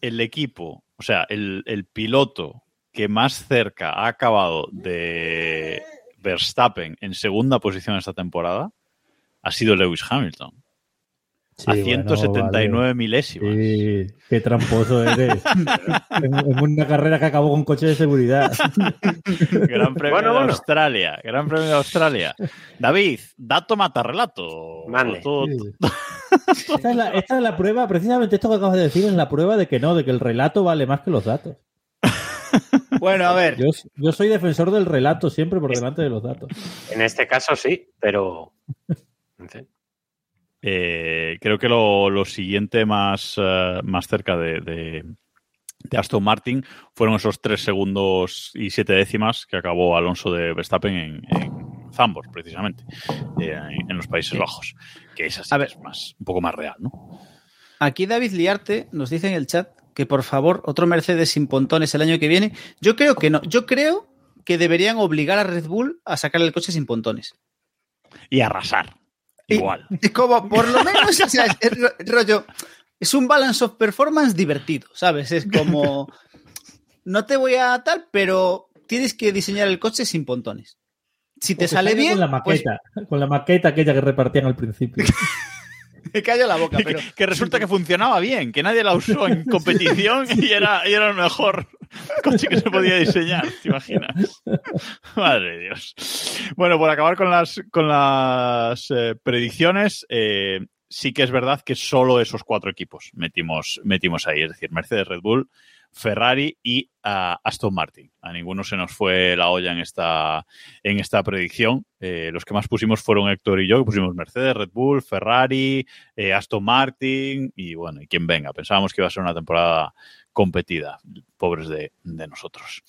Speaker 1: el equipo, o sea, el, el piloto que más cerca ha acabado de Verstappen en segunda posición esta temporada ha sido Lewis Hamilton.
Speaker 3: Sí,
Speaker 1: a
Speaker 3: bueno,
Speaker 1: 179
Speaker 3: vale.
Speaker 1: milésimas.
Speaker 3: Sí, qué tramposo eres. en, en una carrera que acabó con coche de seguridad.
Speaker 1: Gran premio
Speaker 4: Bueno,
Speaker 1: de
Speaker 4: bueno.
Speaker 1: Australia. Gran premio de Australia. David, dato mata relato.
Speaker 4: Mande.
Speaker 1: Tú-
Speaker 3: Sí. Esta, es la, esta es la prueba, precisamente esto que acabas de decir es la prueba de que no, de que el relato vale más que los datos.
Speaker 2: Bueno, a ver.
Speaker 3: Yo, yo soy defensor del relato siempre por delante de los datos.
Speaker 4: En este caso sí, pero.
Speaker 1: Eh, creo que lo, lo siguiente más, eh, más cerca de, de- de Aston Martin fueron esos tres segundos y siete décimas que acabó Alonso de Verstappen en, en Zambos, precisamente, eh, en, en los Países Bajos. Que es así,
Speaker 2: A ver.
Speaker 1: es más, un poco más real, ¿no?
Speaker 2: Aquí David Liarte nos dice en el chat que por favor otro Mercedes sin pontones el año que viene. Yo creo que no. Yo creo que deberían obligar a Red Bull a sacar el coche sin pontones.
Speaker 1: Y arrasar.
Speaker 2: Y-
Speaker 1: Igual.
Speaker 2: Es como, por lo menos, o sea, es, es ro- rollo. Es un balance of performance divertido, ¿sabes? Es como. No te voy a tal, pero tienes que diseñar el coche sin pontones. Si te sale bien,
Speaker 3: Con la
Speaker 2: pues
Speaker 3: maqueta, con la maqueta aquella que repartían al principio.
Speaker 2: me callo la boca, pero.
Speaker 1: que resulta que funcionaba bien, que nadie la usó en competición y era, y era el mejor coche que se podía diseñar, ¿te imaginas? Madre de Dios. Bueno, por acabar con las, con las eh, predicciones, eh, sí que es verdad que solo esos cuatro equipos metimos, metimos ahí, es decir, Mercedes, Red Bull, Ferrari y Aston Martin. A ninguno se nos fue la olla en esta, en esta predicción. Eh, los que más pusimos fueron Héctor y yo, que pusimos Mercedes, Red Bull, Ferrari, eh, Aston Martin y bueno, y quien venga. Pensábamos que iba a ser una temporada competida. Pobres de, de nosotros.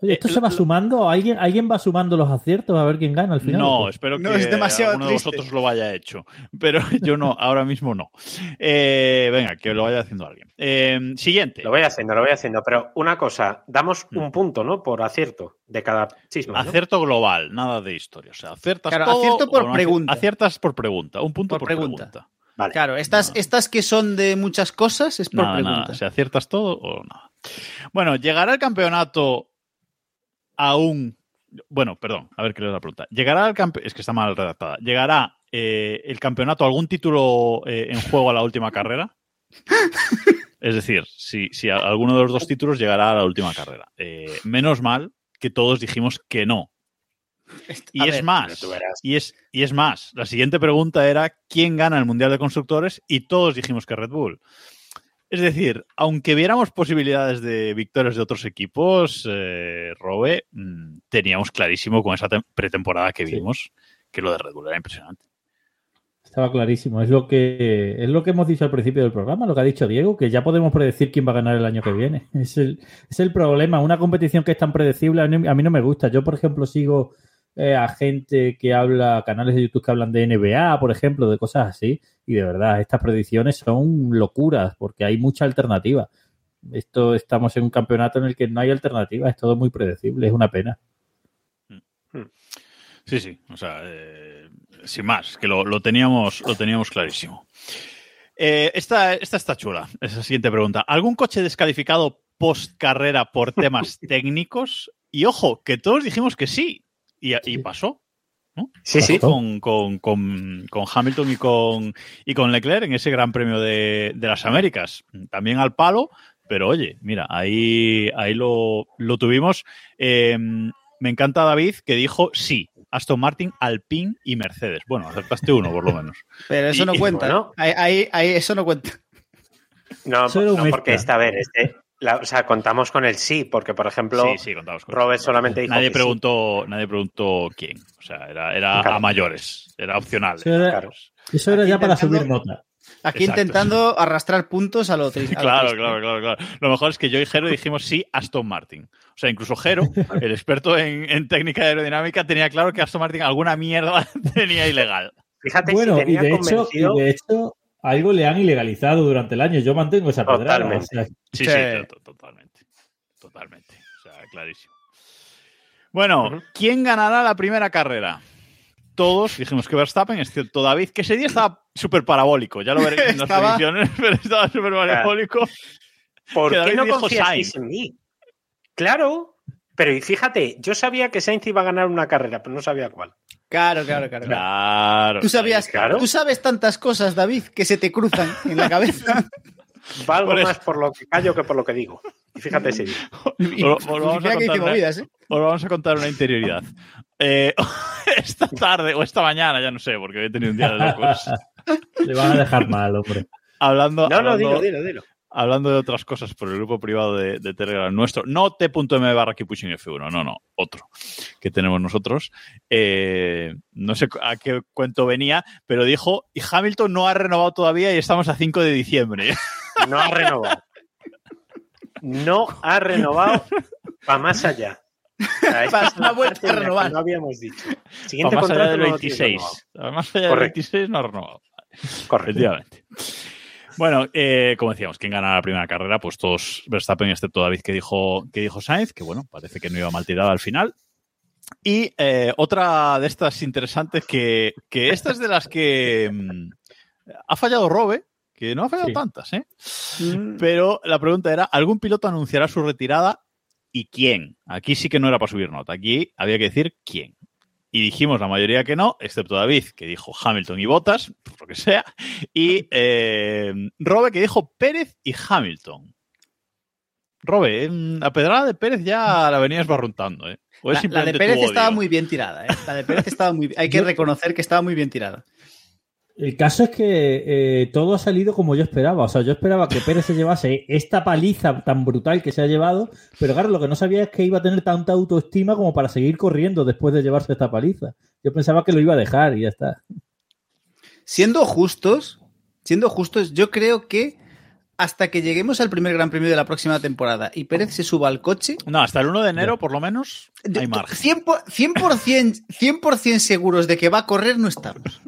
Speaker 3: Oye, ¿esto se va sumando? ¿Alguien, ¿Alguien va sumando los aciertos a ver quién gana al final?
Speaker 1: No, espero que
Speaker 2: No, es demasiado
Speaker 1: alguno de vosotros lo haya hecho. Pero yo no, ahora mismo no. Eh, venga, que lo vaya haciendo alguien. Eh, siguiente.
Speaker 4: Lo voy haciendo, lo voy haciendo. Pero una cosa, damos
Speaker 1: Mm.
Speaker 4: un punto, ¿no? Por acierto de cada chisme. ¿no?
Speaker 1: Acierto global, nada de historia. O sea, aciertas
Speaker 2: Claro,
Speaker 1: todo
Speaker 2: acierto por
Speaker 1: no
Speaker 2: pregunta.
Speaker 1: Aciertas por pregunta. Un punto
Speaker 2: Por
Speaker 1: por,
Speaker 2: pregunta.
Speaker 1: pregunta.
Speaker 4: Vale.
Speaker 2: Claro, estas, estas que son de muchas cosas es por
Speaker 1: Nada,
Speaker 2: pregunta.
Speaker 1: nada. Si aciertas todo o nada. Bueno, ¿llegará el campeonato a un. Bueno, perdón, a ver qué es la pregunta. ¿Llegará el campeonato. Es que está mal redactada. ¿Llegará eh, el campeonato a algún título eh, en juego a la última carrera? Es decir, si, si alguno de los dos títulos llegará a la última carrera. Eh, menos mal que todos dijimos que no. Y
Speaker 2: A
Speaker 1: es
Speaker 2: ver,
Speaker 1: más, y es, y es más, la siguiente pregunta era ¿quién gana el Mundial de Constructores? Y todos dijimos que Red Bull. Es decir, aunque viéramos posibilidades de victorias de otros equipos, eh, Robe, mm, teníamos clarísimo con esa tem- pretemporada que
Speaker 3: Sí.
Speaker 1: vimos que lo de Red Bull era impresionante.
Speaker 3: Estaba clarísimo. Es lo que es lo que hemos dicho al principio del programa, lo que ha dicho Diego, que ya podemos predecir quién va a ganar el año que viene. Es el, es el problema. Una competición que es tan predecible, a mí, a mí no me gusta. Yo, por ejemplo, sigo eh, a gente que habla, canales de YouTube que hablan de NBA, por ejemplo, de cosas así. Y de verdad, estas predicciones son locuras, porque hay mucha alternativa. Esto estamos en un campeonato en el que no hay alternativa, es todo muy predecible, es una pena.
Speaker 1: Sí, sí, o sea, eh, sin más, que lo, lo teníamos, lo teníamos clarísimo. Eh, esta, esta está chula, esa siguiente pregunta. ¿Algún coche descalificado post carrera por temas técnicos? Y ojo, que todos dijimos que sí, y, y pasó. ¿no?
Speaker 4: Sí, sí.
Speaker 1: Con, con- con- con Hamilton y con, y con Leclerc en ese Gran Premio de, de las Américas. También al palo, pero oye, mira, ahí, ahí lo, lo tuvimos. Eh, me encanta David que dijo sí, Aston Martin, Alpine y Mercedes. Bueno, acertaste uno por lo menos.
Speaker 2: Pero eso
Speaker 1: Y-
Speaker 2: no cuenta.
Speaker 4: bueno.
Speaker 2: Ahí, ahí, ahí eso no cuenta.
Speaker 4: No, no, porque esta, a ver, este, la- o sea, contamos con el sí, porque por ejemplo,
Speaker 1: sí, sí, contamos con
Speaker 4: Robert solamente dijo
Speaker 1: Nadie
Speaker 4: que sí.
Speaker 1: preguntó, nadie preguntó quién. O sea, era, era
Speaker 4: Claro.
Speaker 1: a mayores, era opcional.
Speaker 3: Eso era,
Speaker 4: Claro.
Speaker 3: eso era
Speaker 2: Aquí
Speaker 3: ya para subir nota.
Speaker 2: Aquí
Speaker 1: Exacto.
Speaker 2: intentando arrastrar puntos a lo triste. a
Speaker 1: Claro, claro, claro, claro. Lo mejor es que yo y Jero dijimos sí Aston Martin. O sea, incluso Jero, el experto en, en técnica aerodinámica, tenía claro que Aston Martin alguna mierda tenía ilegal.
Speaker 4: fíjate
Speaker 3: Bueno,
Speaker 4: si
Speaker 3: y
Speaker 4: tenía
Speaker 3: de, hecho, y
Speaker 4: convencido.
Speaker 3: de hecho, algo le han ilegalizado durante el año. Yo mantengo esa pedrada.
Speaker 4: Totalmente.
Speaker 3: o sea,
Speaker 1: Sí, sí,
Speaker 2: Sí.
Speaker 1: to- totalmente. Totalmente. O sea, clarísimo. Bueno. ¿quién ganará la primera carrera? Todos dijimos que Verstappen, excepto David, que ese día estaba súper parabólico. Ya lo veréis en las predicciones, pero estaba súper parabólico.
Speaker 4: ¿Por qué no
Speaker 1: Sainz.
Speaker 4: en mí? Claro, pero y fíjate, yo sabía que Sainz iba a ganar una carrera, pero no sabía cuál.
Speaker 2: Claro, claro, claro. claro.
Speaker 1: Claro.
Speaker 2: Tú sabías,
Speaker 4: Claro.
Speaker 2: tú sabes tantas cosas, David, que se te cruzan en la cabeza.
Speaker 4: Valgo
Speaker 1: Por
Speaker 4: más por lo que callo que por lo que digo. Y fíjate.
Speaker 2: Y,
Speaker 1: Os- os vamos a
Speaker 2: mira que hice
Speaker 1: contar una-
Speaker 2: movidas.
Speaker 1: Os vamos a contar una interioridad. Eh, esta tarde o esta mañana, ya no sé, porque he tenido un día de locos.
Speaker 3: le van a dejar mal, hombre.
Speaker 1: Hablando,
Speaker 4: No, no,
Speaker 1: hablando-
Speaker 4: dilo, dilo, dilo.
Speaker 1: Hablando de otras cosas por el grupo privado de, de Telegram nuestro, no t.m barra Keeppushing F1, no, no, otro que tenemos nosotros. Eh, no sé a qué cuento venía, pero dijo, y Hamilton no ha renovado todavía y estamos a 5 de diciembre.
Speaker 4: No ha renovado. No ha renovado para más allá.
Speaker 2: Para vuelta a renovar.
Speaker 4: No habíamos dicho. Siguiente
Speaker 1: más allá
Speaker 4: contrato
Speaker 1: del
Speaker 4: no lo tienes
Speaker 1: 26.
Speaker 4: renovado.
Speaker 1: Más allá del
Speaker 4: Correcto.
Speaker 1: 26 no ha renovado.
Speaker 4: Correcto.
Speaker 1: Efectivamente. Bueno, eh, como decíamos, ¿quién gana la primera carrera? Pues todos Verstappen, excepto David, que dijo, que dijo Sainz, que bueno, parece que no iba mal tirada al final. Y eh, otra de estas interesantes, que, que esta es de las que mm, ha fallado Robe, que no ha fallado
Speaker 3: Sí.
Speaker 1: tantas, ¿eh?
Speaker 2: Mm,
Speaker 1: Pero la pregunta era, ¿algún piloto anunciará su retirada y quién? Aquí sí que no era para subir nota, aquí había que decir quién. Y dijimos la mayoría que no, excepto David, que dijo Hamilton y Bottas, por lo que sea, y eh, Robe, que dijo Pérez y Hamilton. Robe, en la pedrada de Pérez ya la venías barruntando, ¿eh? ¿O es
Speaker 2: La, la de Pérez estaba muy bien tirada, ¿eh? La de Pérez estaba muy Hay que reconocer que estaba muy bien tirada.
Speaker 3: El caso es que eh, todo ha salido como yo esperaba. O sea, yo esperaba que Pérez se llevase esta paliza tan brutal que se ha llevado, pero claro, lo que no sabía es que iba a tener tanta autoestima como para seguir corriendo después de llevarse esta paliza. Yo pensaba que lo iba a dejar y ya está.
Speaker 2: Siendo justos, siendo justos, yo creo que hasta que lleguemos al primer Gran Premio de la próxima temporada y Pérez se suba al coche,
Speaker 1: No, hasta el 1 de enero, por lo menos, hay margen.
Speaker 2: 100%, por- 100%, 100% seguros de que va a correr no estamos.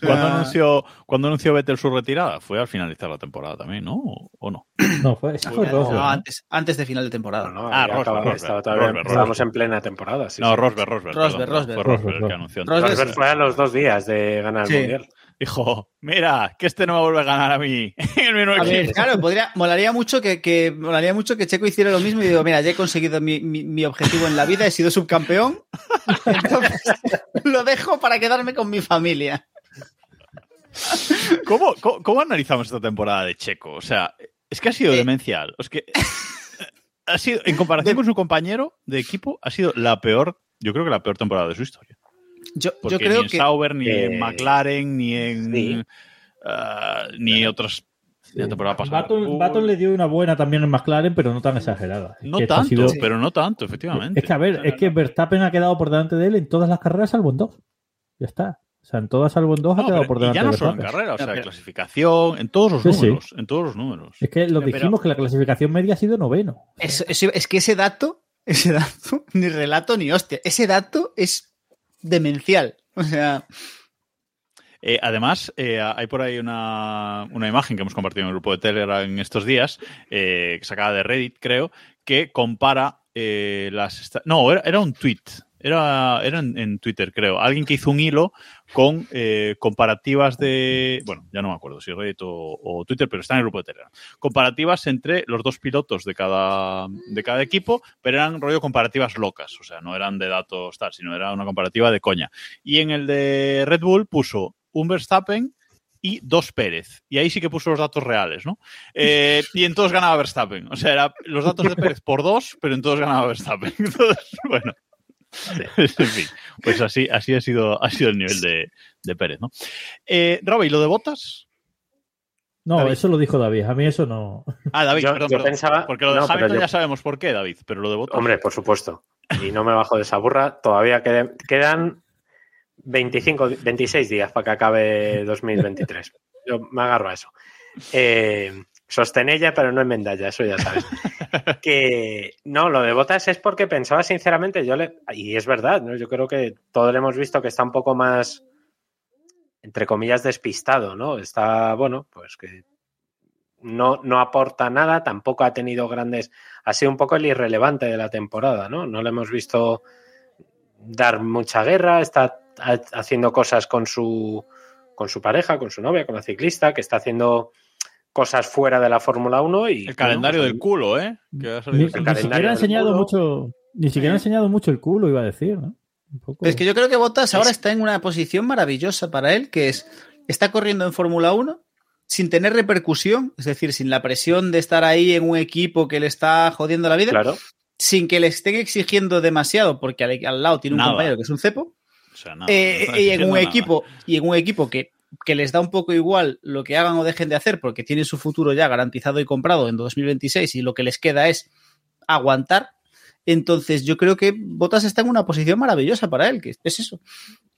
Speaker 1: ¿Cuándo
Speaker 2: Ah.
Speaker 1: anunció, ¿Cuándo anunció Vettel su retirada? Fue al finalizar la temporada también, ¿no? ¿O, no?
Speaker 3: No, fue, eso fue
Speaker 2: No,
Speaker 3: Rosberg, ¿no?
Speaker 2: antes, antes de final de temporada.
Speaker 4: No, no,
Speaker 1: Ah, Rosberg,
Speaker 4: estaba todavía-
Speaker 1: Rosberg,
Speaker 4: Estábamos
Speaker 1: Rosberg.
Speaker 4: en plena temporada. sí,
Speaker 1: no. Rosberg, Rosberg.
Speaker 2: Rosberg,
Speaker 1: perdón,
Speaker 2: Rosberg.
Speaker 1: Fue Rosberg,
Speaker 3: Rosberg.
Speaker 1: que anunció.
Speaker 2: Rosberg.
Speaker 4: Rosberg fue a los dos días de ganar
Speaker 2: Sí.
Speaker 4: el mundial.
Speaker 1: Dijo, mira, que este no me vuelve a ganar a mí. mismo
Speaker 2: A ver,
Speaker 1: equipo.
Speaker 2: claro, podría, molaría mucho que, que- molaría mucho que Checo hiciera lo mismo y digo, mira, ya he conseguido mi, mi- mi objetivo en la vida, he sido subcampeón, entonces lo dejo para quedarme con mi familia.
Speaker 1: ¿Cómo, cómo, cómo analizamos esta temporada de Checo? O sea, es que ha sido
Speaker 2: Eh.
Speaker 1: demencial. Es que ha sido, en comparación con su compañero de equipo, ha sido la peor, yo creo que la peor temporada de su historia.
Speaker 2: Yo,
Speaker 1: Porque
Speaker 2: yo creo
Speaker 1: ni en
Speaker 2: que
Speaker 1: Sauber, ni en
Speaker 4: Eh,
Speaker 1: McLaren, ni en
Speaker 4: sí.
Speaker 1: ah, ni otras la temporada pasada.
Speaker 3: Baton,
Speaker 1: Uy,
Speaker 3: Baton le dio una buena también en McLaren, pero no tan exagerada. Es
Speaker 1: no
Speaker 3: que
Speaker 1: tanto,
Speaker 3: sido-
Speaker 1: pero no tanto, efectivamente.
Speaker 3: Es que, a ver, es que Verstappen ha quedado por delante de él en todas las carreras salvo en dos. Ya está. O sea, en todas salvo en dos ha
Speaker 1: No,
Speaker 3: quedado
Speaker 1: pero-
Speaker 3: por
Speaker 1: y
Speaker 3: delante
Speaker 1: ya no
Speaker 3: de
Speaker 1: solo en carrera, o sea, en
Speaker 2: pero-
Speaker 1: clasificación, en todos los
Speaker 3: Sí, sí.
Speaker 1: números, en todos los números.
Speaker 3: Es que lo
Speaker 2: Pero-
Speaker 3: dijimos que la clasificación media ha sido noveno.
Speaker 2: es, es- es que ese dato, ese dato, ni relato ni hostia, ese dato es demencial. O sea,
Speaker 1: Eh, además, eh, hay por ahí una, una imagen que hemos compartido en el grupo de Telegram en estos días, eh, que sacada de Reddit, creo, que compara eh, las... No, era, era un tweet Era, era en, Twitter, creo. Alguien que hizo un hilo con eh, comparativas de. Bueno, ya no me acuerdo si Reddit o, o Twitter, pero está en el grupo de Telegram. Comparativas entre los dos pilotos de cada, de cada equipo, pero eran rollo comparativas locas. O sea, no eran de datos tal, sino era una comparativa de coña. Y en el de Red Bull puso un Verstappen y dos Pérez. Y ahí sí que puso los datos reales, ¿no? Eh, y en todos ganaba Verstappen. O sea, era los datos de Pérez por dos, pero en todos ganaba Verstappen. Entonces, bueno. en fin, pues así, así ha sido, ha sido el nivel de, de Pérez, ¿no? Eh, Robbie, ¿y lo de botas?
Speaker 3: No,
Speaker 1: David.
Speaker 3: eso lo dijo David. A mí eso no.
Speaker 1: Ah, David,
Speaker 4: Yo-
Speaker 1: perdón,
Speaker 4: yo
Speaker 1: perdón.
Speaker 4: pensaba-
Speaker 1: Porque lo de
Speaker 4: no,
Speaker 1: Hamilton
Speaker 4: yo-
Speaker 1: ya sabemos por qué, David, pero lo de botas.
Speaker 4: Hombre, por supuesto. Y no me bajo de esa burra. Todavía quede- quedan 25, 26 días para que acabe 2023. Yo me agarro a eso. Eh, sostenella, pero no en medalla, eso ya sabes. que no, lo de botas es porque pensaba sinceramente, yo le. Y es verdad, ¿no? Yo creo que todos le hemos visto que está un poco más, entre comillas, despistado, ¿no? Está, bueno, pues que no, no aporta nada, tampoco ha tenido grandes. Ha sido un poco el irrelevante de la temporada, ¿no? No le hemos visto dar mucha guerra, está ha- haciendo cosas con su, con su pareja, con su novia, con la ciclista, que está haciendo cosas fuera de la Fórmula 1 y
Speaker 1: El calendario
Speaker 4: bueno,
Speaker 1: del culo, ¿eh? Que
Speaker 3: Ni, ni siquiera ha enseñado
Speaker 4: culo.
Speaker 3: mucho. Ni siquiera ha enseñado mucho el culo, iba a decir, ¿no? Un poco-
Speaker 2: Es que yo creo que Bottas ahora
Speaker 4: Es-
Speaker 2: está en una posición maravillosa para él, que es, está corriendo en Fórmula 1 sin tener repercusión, es decir, sin la presión de estar ahí en un equipo que le está jodiendo la vida,
Speaker 4: Claro,
Speaker 2: sin que le estén exigiendo demasiado, porque al, al lado tiene un
Speaker 1: Nada.
Speaker 2: compañero que es un cepo,
Speaker 1: O sea, nada,
Speaker 2: eh, y en un
Speaker 1: nada.
Speaker 2: equipo, y en un equipo que, que les da un poco igual lo que hagan o dejen de hacer, porque tienen su futuro ya garantizado y comprado en 2026, y lo que les queda es aguantar. Entonces, yo creo que Bottas está en una posición maravillosa para él, que es eso.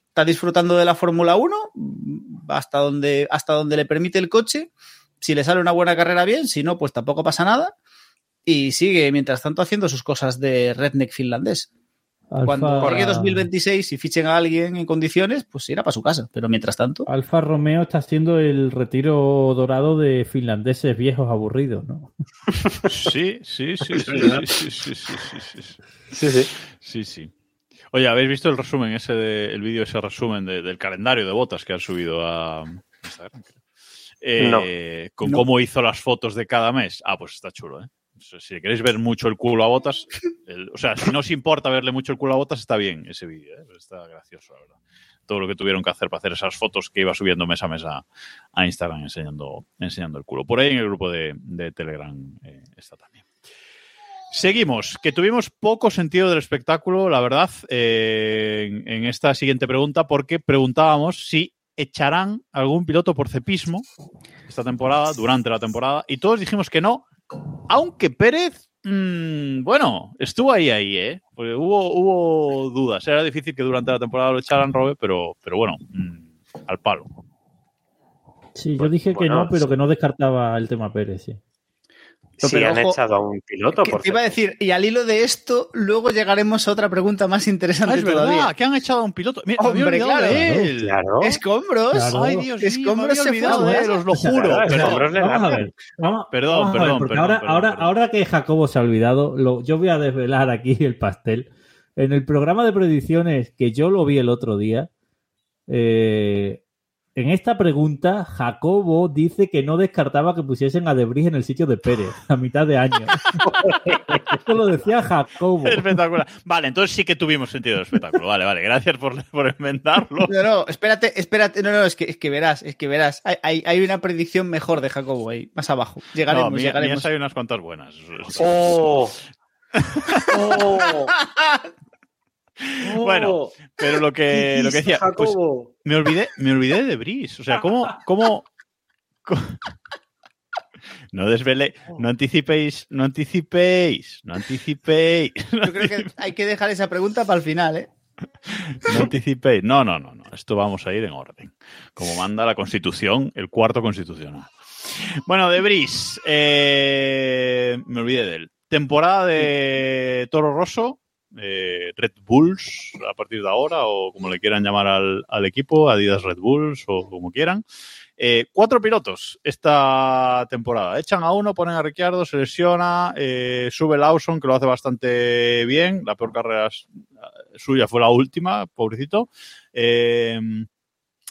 Speaker 2: Está disfrutando de la Fórmula 1 mm, hasta donde, hasta donde le permite el coche. Si le sale una buena carrera bien, si no, pues tampoco pasa nada. Y sigue, mientras tanto, haciendo sus cosas de redneck finlandés. Cuando
Speaker 3: Alfa-
Speaker 2: llegue 2026 y fichen a alguien en condiciones, pues irá para su casa. Pero mientras tanto,
Speaker 3: Alfa Romeo está haciendo el retiro dorado de finlandeses viejos aburridos, ¿no?
Speaker 1: Sí, sí, sí, sí, sí, sí, sí, sí, sí, sí.
Speaker 4: sí, sí.
Speaker 1: Sí, sí. Oye, ¿habéis visto el resumen ese de, el vídeo ese resumen de- del calendario de botas que han subido a Instagram? Eh, Con
Speaker 2: No.
Speaker 1: cómo hizo las fotos de cada mes. Ah, pues está chulo, ¿eh? Si queréis ver mucho el culo a botas, o sea, si no os importa verle mucho el culo a botas, está bien ese vídeo, ¿eh? Está gracioso, la verdad. Todo lo que tuvieron que hacer para hacer esas fotos que iba subiendo mes a mes a, Instagram enseñando, enseñando el culo. Por ahí en el grupo de, Telegram eh, está también. Seguimos, que tuvimos poco sentido del espectáculo, la verdad, eh, en esta siguiente pregunta, porque preguntábamos si echarán algún piloto por cepismo esta temporada, durante la temporada, y todos dijimos que no, aunque Pérez, mm, bueno, estuvo ahí, ahí, ¿eh? Porque hubo, hubo dudas, era difícil que durante la temporada lo echaran, Robe, pero, pero bueno, mm, al palo.
Speaker 3: Sí, yo
Speaker 4: Bueno,
Speaker 3: dije que no, pero que no descartaba el tema Pérez, sí.
Speaker 2: No,
Speaker 4: Si
Speaker 2: pero
Speaker 4: han
Speaker 2: ojo,
Speaker 4: echado a un piloto, por
Speaker 2: te iba a decir, y al hilo de esto, luego llegaremos a otra pregunta más
Speaker 1: Ah,
Speaker 2: interesante
Speaker 1: es
Speaker 2: todavía.
Speaker 1: verdad, que han echado a un piloto. Mira,
Speaker 2: Hombre, claro.
Speaker 1: de él.
Speaker 4: Claro.
Speaker 2: Escombros.
Speaker 3: Claro.
Speaker 1: Ay, Dios mío,
Speaker 2: Escombros se
Speaker 1: olvidado
Speaker 2: fue
Speaker 1: de él, os lo
Speaker 4: Claro,
Speaker 1: juro.
Speaker 4: Escombros
Speaker 1: Perdón,
Speaker 4: le
Speaker 3: Vamos a ver. Vamos,
Speaker 1: Perdón,
Speaker 3: vamos a ver,
Speaker 1: perdón, perdón,
Speaker 3: ahora,
Speaker 1: perdón,
Speaker 3: ahora,
Speaker 1: perdón.
Speaker 3: ahora que Jacobo se ha olvidado, lo- yo voy a desvelar aquí el pastel. En el programa de predicciones que yo lo vi el otro día, eh, en esta pregunta, Jacobo dice que no descartaba que pusiesen a Debris en el sitio de Pérez a mitad de año. Esto lo decía Jacobo.
Speaker 1: Espectacular. Vale, entonces sí que tuvimos sentido del espectáculo. Vale, vale. Gracias por, por inventarlo.
Speaker 2: No, no, espérate, espérate. No, no, es que, es que verás, es que verás. Hay, hay, hay una predicción mejor de Jacobo ahí, más abajo. Llegaremos,
Speaker 1: No, mía-
Speaker 2: llegaremos.
Speaker 1: mías hay unas cuantas buenas.
Speaker 4: ¡Oh! ¡Oh!
Speaker 1: Bueno, pero lo que, lo que decía, pues, me olvidé, me olvidé de Bris. O sea, ¿cómo, cómo, cómo- No desvele, no anticipéis, no anticipéis, no anticipéis,
Speaker 2: Yo creo que hay que dejar esa pregunta para el final, ¿eh?
Speaker 1: no anticipéis. No, no, no, no. Esto vamos a ir en orden. Como manda la Constitución, el cuarto constitucional. Bueno, de Bris, eh, me olvidé de él. Temporada de Toro Rosso, eh, Red Bulls a partir de ahora, o como le quieran llamar al, equipo, Adidas Red Bulls o como quieran. Eh, cuatro pilotos esta temporada. Echan a uno, ponen a Ricciardo, se lesiona, eh, sube Lawson, que lo hace bastante bien. La peor carrera es, suya fue la última, pobrecito. Eh,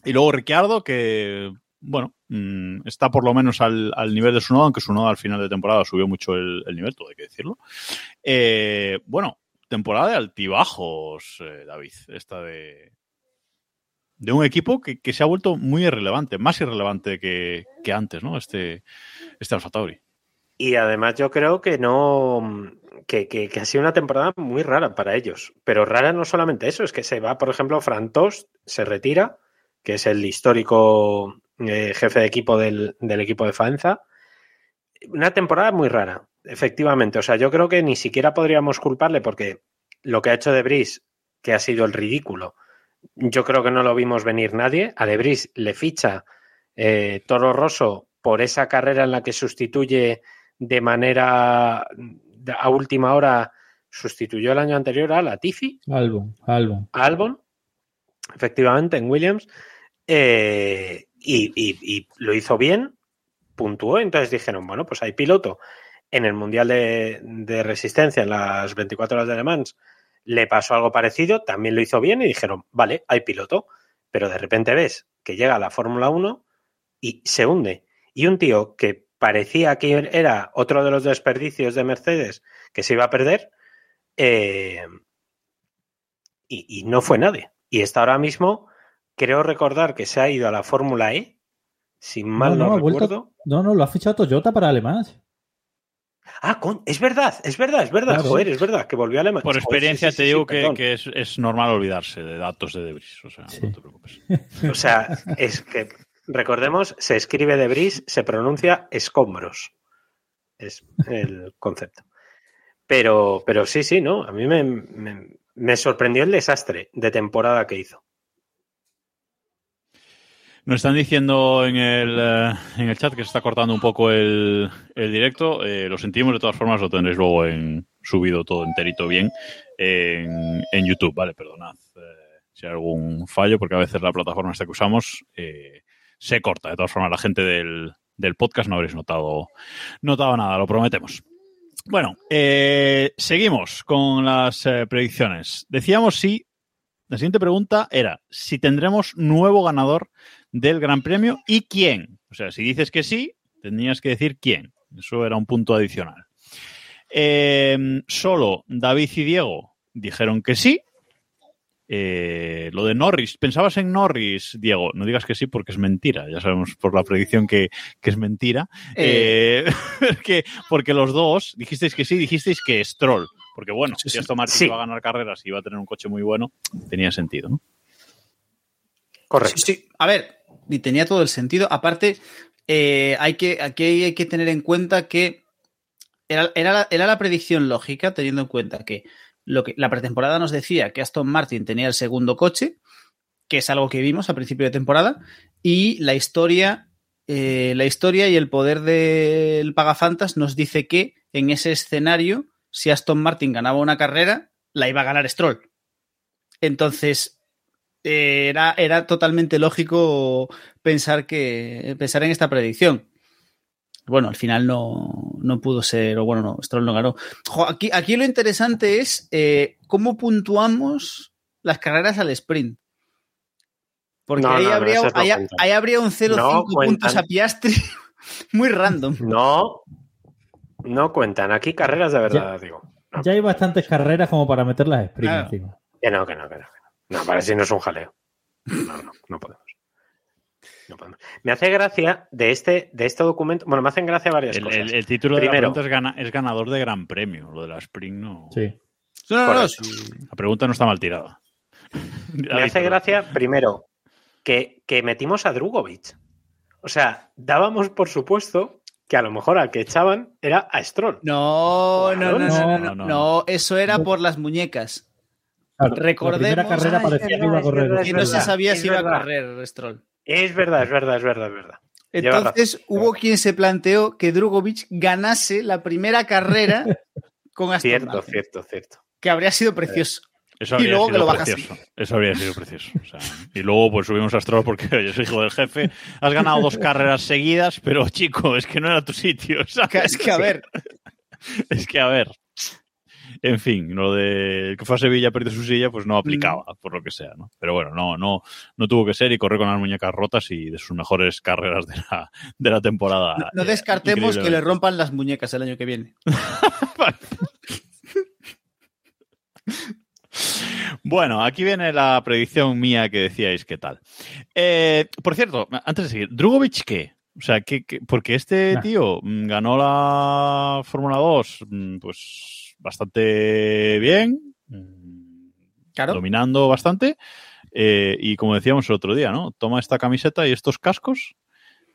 Speaker 1: y luego Ricciardo, que, bueno, mm, está por lo menos al, nivel de su nodo, aunque su nodo al final de temporada subió mucho el, el nivel, todo hay que decirlo. Eh, bueno, temporada de altibajos, eh, David, esta de, de un equipo que, que, se ha vuelto muy irrelevante, más irrelevante que, que antes, ¿no? Este, este Alfa Tauri.
Speaker 4: Y además yo creo que no, que, que, ha sido una temporada muy rara para ellos. Pero rara no solamente eso, es que se va, por ejemplo, Frantos, se retira, que es el histórico eh, jefe de equipo del, del, equipo de Faenza. Una temporada muy rara, efectivamente. O sea, yo creo que ni siquiera podríamos culparle porque lo que ha hecho De Bris, que ha sido el ridículo, yo creo que no lo vimos venir nadie. A De Bris le ficha eh, Toro Rosso por esa carrera en la que sustituye de manera a última hora sustituyó el año anterior a Latifi.
Speaker 3: Albon, Albon.
Speaker 4: Albon, efectivamente, en Williams. Eh, y, y, y, lo hizo bien, puntuó. Entonces dijeron, bueno, pues hay piloto en el Mundial de, Resistencia, en las 24 horas de Le Mans, le pasó algo parecido, también lo hizo bien y dijeron, vale, hay piloto. Pero de repente ves que llega a la Fórmula 1 y se hunde. Y un tío que parecía que era otro de los desperdicios de Mercedes que se iba a perder eh, y, y, no fue nadie. Y está ahora mismo, creo recordar que se ha ido a la Fórmula E, sin mal no, no, no recuerdo.
Speaker 3: Vuelto, no, no, lo ha fichado Toyota para Alemán.
Speaker 4: Ah, con, es verdad, es verdad, es verdad, claro. joder, es verdad, que volvió a Alemania.
Speaker 1: Por experiencia Joder, sí, sí, te digo que, que es, es, normal olvidarse de datos de Debris, o sea, no te preocupes.
Speaker 4: O sea, es que Recordemos, se escribe de bris, se pronuncia escombros. Es el concepto. Pero, pero sí, sí, ¿no? A mí me, me, me, sorprendió el desastre de temporada que hizo.
Speaker 1: Nos están diciendo en el, eh, en el chat que se está cortando un poco el, el directo. Eh, lo sentimos, de todas formas, lo tendréis luego en, subido todo enterito bien en, en YouTube. Vale, perdonad eh, si hay algún fallo, porque a veces la plataforma esta que usamos eh, se corta. De todas formas, la gente del, del podcast no habréis notado, notado nada, lo prometemos. Bueno, seguimos con las predicciones. Decíamos si, la siguiente pregunta era si tendremos nuevo ganador del Gran Premio y quién. O sea, si dices que sí, tendrías que decir quién. Eso era un punto adicional. Eh, solo David y Diego dijeron que sí, eh, lo de Norris, ¿pensabas en Norris, Diego? No digas que sí porque es mentira, ya sabemos por la predicción que, que es mentira. Eh... Eh, que, porque los dos dijisteis que sí, dijisteis que Stroll. Porque bueno, si Aston Martin sí. iba a ganar carreras y iba a tener un coche muy bueno, tenía sentido, ¿no?
Speaker 2: Correcto. Sí, sí. A ver, y tenía todo el sentido. Aparte, eh, hay que, aquí hay que tener en cuenta que era, era, la, era la predicción lógica, teniendo en cuenta que lo que la pretemporada nos decía que Aston Martin tenía el segundo coche, que es algo que vimos a principio de temporada, y la historia, eh, la historia y el poder del Pagafantas nos dice que en ese escenario, si Aston Martin ganaba una carrera, la iba a ganar Stroll. Entonces, era, era totalmente lógico pensar que pensar en esta predicción bueno, al final no, no, pudo ser, o bueno, no, Stroll no ganó. Jo, aquí, aquí, lo interesante es eh, cómo puntuamos las carreras al sprint. Porque no, ahí, no, habría, no, ahí, ahí, habría un 0,5 puntos a Piastri muy random.
Speaker 4: No, no cuentan. Aquí carreras de verdad,
Speaker 3: ya,
Speaker 4: digo.
Speaker 3: Ya hay bastantes carreras como para meterlas a sprint
Speaker 4: claro. encima. Que no, que no, que no. No, para si no es un jaleo. No, no, no podemos. No me hace gracia de este, de este documento. Bueno, me hacen gracia varias
Speaker 1: el,
Speaker 4: cosas.
Speaker 1: El, el título Primero, de la pregunta es, gana, es, ganador de gran premio. Lo de la Spring no.
Speaker 3: Sí.
Speaker 1: No, no, no, la pregunta no está mal tirada.
Speaker 4: Me hace gracia, primero, que, que metimos a Drugovic. O sea, dábamos por supuesto que a lo mejor al que echaban era a Stroll.
Speaker 2: No, no, no, no, no, no, no, eso era por las muñecas.
Speaker 3: Claro,
Speaker 2: Recordemos
Speaker 3: la carrera parecía que iba a correr.
Speaker 2: Que no se sabía si iba a correr Stroll.
Speaker 4: Es verdad, es verdad, es verdad, es verdad.
Speaker 2: Entonces hubo quien se planteó que Drugovic ganase la primera carrera con Aston
Speaker 4: Cierto,
Speaker 2: Martin,
Speaker 4: cierto, cierto.
Speaker 2: Que habría sido precioso.
Speaker 1: Eso habría, sido lo precioso. Eso habría sido precioso. O sea, y luego pues subimos a Stroll porque oye, soy hijo del jefe. Has ganado dos carreras seguidas, pero chico, es que no era tu sitio. ¿sabes?
Speaker 2: Es que a ver.
Speaker 1: es que a ver. En fin, lo de que fue a Sevilla perdió su silla, pues no aplicaba, por lo que sea, ¿no? Pero bueno, no, no, no tuvo que ser y corrió con las muñecas rotas y de sus mejores carreras de la, de la temporada.
Speaker 2: No, no
Speaker 1: Eh,
Speaker 2: descartemos que le rompan las muñecas el año que viene.
Speaker 1: Bueno, aquí viene la predicción mía que decíais qué tal. Eh, por cierto, antes de seguir, ¿Drugovic qué? O sea, ¿qué, qué- porque este
Speaker 3: Nah.
Speaker 1: tío mm, ganó la Fórmula 2 mm, pues bastante bien,
Speaker 2: Claro.
Speaker 1: dominando bastante. eh, y como decíamos el otro día, ¿no? Toma esta camiseta y estos cascos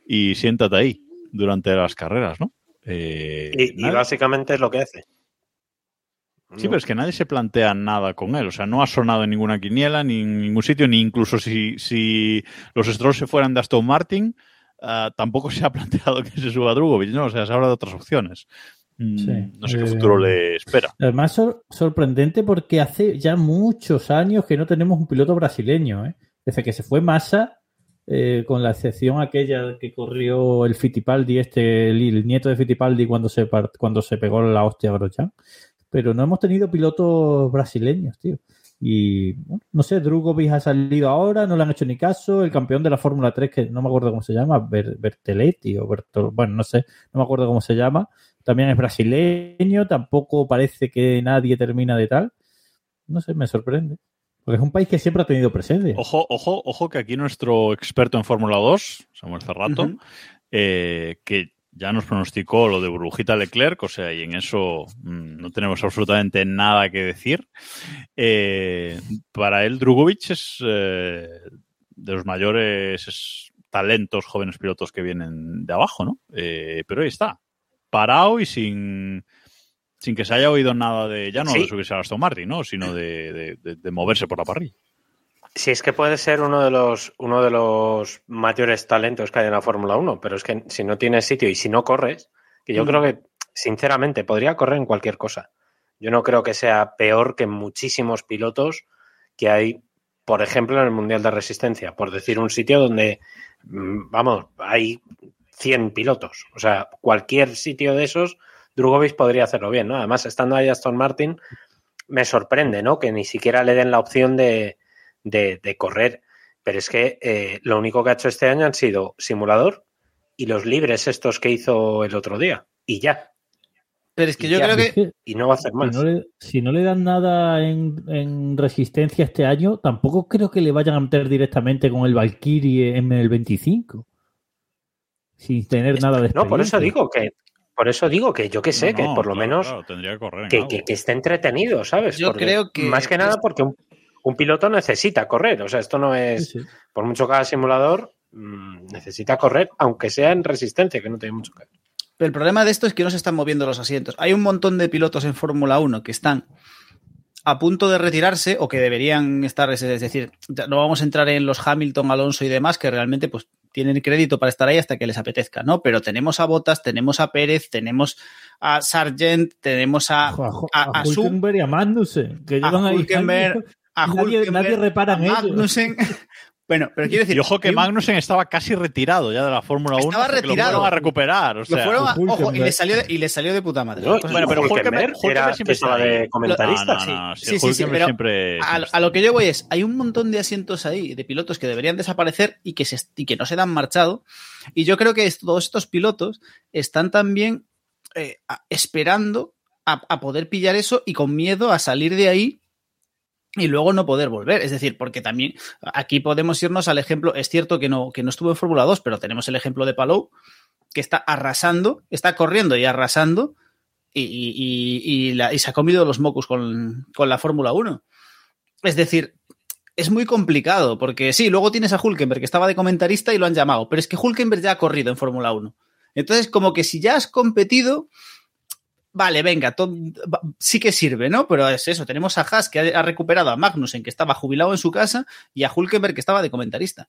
Speaker 1: y siéntate ahí durante las carreras, ¿no? Eh,
Speaker 4: Y, básicamente es lo que hace.
Speaker 1: Sí, pero es que nadie se plantea nada con él. O sea, no ha sonado en ninguna quiniela, ni en ningún sitio, ni incluso si, si los Strolls se fueran de Aston Martin, ah, tampoco se ha planteado que se suba Drugovic, ¿no? O sea, se habla de otras opciones. Mm,
Speaker 3: Sí,
Speaker 1: no sé qué
Speaker 3: eh,
Speaker 1: futuro le espera.
Speaker 3: Además, sor- sorprendente porque hace ya muchos años que no tenemos un piloto brasileño. ¿eh? Desde que se fue Massa, eh, con la excepción aquella que corrió el Fittipaldi, este, el, el nieto de Fittipaldi cuando se, cuando se pegó la hostia a Grosjean. Pero no hemos tenido pilotos brasileños, tío. Y bueno, no sé, Drugovic ha salido ahora, no le han hecho ni caso. El campeón de la Fórmula 3, que no me acuerdo cómo se llama, Ber- Berteletti o Bertol, bueno, no sé, no me acuerdo cómo se llama. También es brasileño, tampoco parece que nadie termina de tal. No sé, me sorprende. Porque es un país que siempre ha tenido presencia.
Speaker 1: Ojo, ojo, ojo que aquí nuestro experto en Fórmula 2, Samuel Cerrato, eh, que ya nos pronosticó lo de Burbujita Leclerc, o sea, y en eso mm, no tenemos absolutamente nada que decir. Eh, para él, Drugovic es eh, de los mayores es- talentos jóvenes pilotos que vienen de abajo, ¿no? Eh, pero ahí está, parado y sin, sin que se haya oído nada de, ya no
Speaker 4: Sí.
Speaker 1: de subirse a Aston Martin, ¿no? Sino de, de- de- de moverse por la parrilla.
Speaker 4: Si es que puede ser uno de los uno de los mayores talentos que hay en la Fórmula 1, pero es que si no tienes sitio y si no corres, que yo
Speaker 2: Mm.
Speaker 4: creo que, sinceramente, podría correr en cualquier cosa. Yo no creo que sea peor que muchísimos pilotos que hay, por ejemplo, en el Mundial de Resistencia, por decir un sitio donde, mm, vamos, hay 100 pilotos. O sea, cualquier sitio de esos, Drugovic podría hacerlo bien, ¿no? Además, estando ahí Aston Martin, me sorprende, ¿no? Que ni siquiera le den la opción de, de, de correr. Pero es que eh, lo único que ha hecho este año han sido simulador y los libres estos que hizo el otro día. Y ya.
Speaker 2: Pero es que
Speaker 4: Y
Speaker 2: yo
Speaker 4: ya,
Speaker 2: creo que
Speaker 4: Y no va a hacer
Speaker 3: si,
Speaker 4: más.
Speaker 3: no le, si no le dan nada en, en resistencia este año, tampoco creo que le vayan a meter directamente con el Valkyrie en el 25. Sin tener nada de
Speaker 4: No, por eso digo que, por eso digo que yo que sé,
Speaker 1: No,
Speaker 4: que por lo
Speaker 1: claro,
Speaker 4: menos
Speaker 1: claro, tendría que correr
Speaker 4: que, que- que esté entretenido, ¿sabes?
Speaker 2: Yo
Speaker 4: Porque-
Speaker 2: creo que-
Speaker 4: Más que nada porque un, un piloto necesita correr. O sea, esto no es.
Speaker 3: Sí, sí.
Speaker 4: Por mucho que haga simulador, mm, necesita correr, aunque sea en resistencia, que no tiene mucho que ver.
Speaker 2: Pero el problema de esto es que no se están moviendo los asientos. Hay un montón de pilotos en Fórmula 1 que están a punto de retirarse o que deberían estar, es decir, ya no vamos a entrar en los Hamilton, Alonso y demás que realmente pues tienen crédito para estar ahí hasta que les apetezca, ¿no? Pero tenemos a Bottas, tenemos a Pérez, tenemos a Sargent, tenemos a,
Speaker 3: Ojo, A, Jo-
Speaker 2: a,
Speaker 3: a
Speaker 2: a
Speaker 3: Hulkenberg y a Magnussen, que
Speaker 2: a
Speaker 3: llevan ahí
Speaker 2: Hulkenberg,
Speaker 3: años.
Speaker 2: a
Speaker 3: nadie-
Speaker 2: Hulkenberg,
Speaker 3: nadie repara en
Speaker 2: a
Speaker 3: ellos.
Speaker 2: Bueno, pero quiero decir,
Speaker 1: Y ojo que Magnussen estaba casi retirado ya de la Fórmula 1.
Speaker 2: Estaba retirado.
Speaker 1: Lo fueron a recuperar. O
Speaker 2: lo
Speaker 1: sea,
Speaker 2: fueron a- ojo, y le salió de, y le salió de puta madre.
Speaker 1: Bueno, pero. Hulkenberg- siempre
Speaker 4: estaba de comentarista.
Speaker 1: No, no, no,
Speaker 2: Sí,
Speaker 1: sí,
Speaker 2: sí, sí, pero
Speaker 1: siempre-
Speaker 2: a,
Speaker 1: siempre
Speaker 2: a lo que yo voy es, hay un montón de asientos ahí, de pilotos que deberían desaparecer y que, se, y que no se dan marchado. Y yo creo que es- todos estos pilotos están también eh, esperando a, a poder pillar eso y con miedo a salir de ahí y luego no poder volver. Es decir, porque también aquí podemos irnos al ejemplo, es cierto que no, que no estuvo en Fórmula 2, pero tenemos el ejemplo de Palou, que está arrasando, está corriendo y arrasando y, y- y- la- y se ha comido los mocos con, con la Fórmula 1. Es decir, es muy complicado, porque sí, luego tienes a Hulkenberg, que estaba de comentarista y lo han llamado, pero es que Hulkenberg ya ha corrido en Fórmula 1. Entonces, como que si ya has competido, vale, venga, to- va- sí que sirve, ¿no? Pero es eso, tenemos a Haas, que ha, ha recuperado a Magnussen, que estaba jubilado en su casa, y a Hulkenberg, que estaba de comentarista.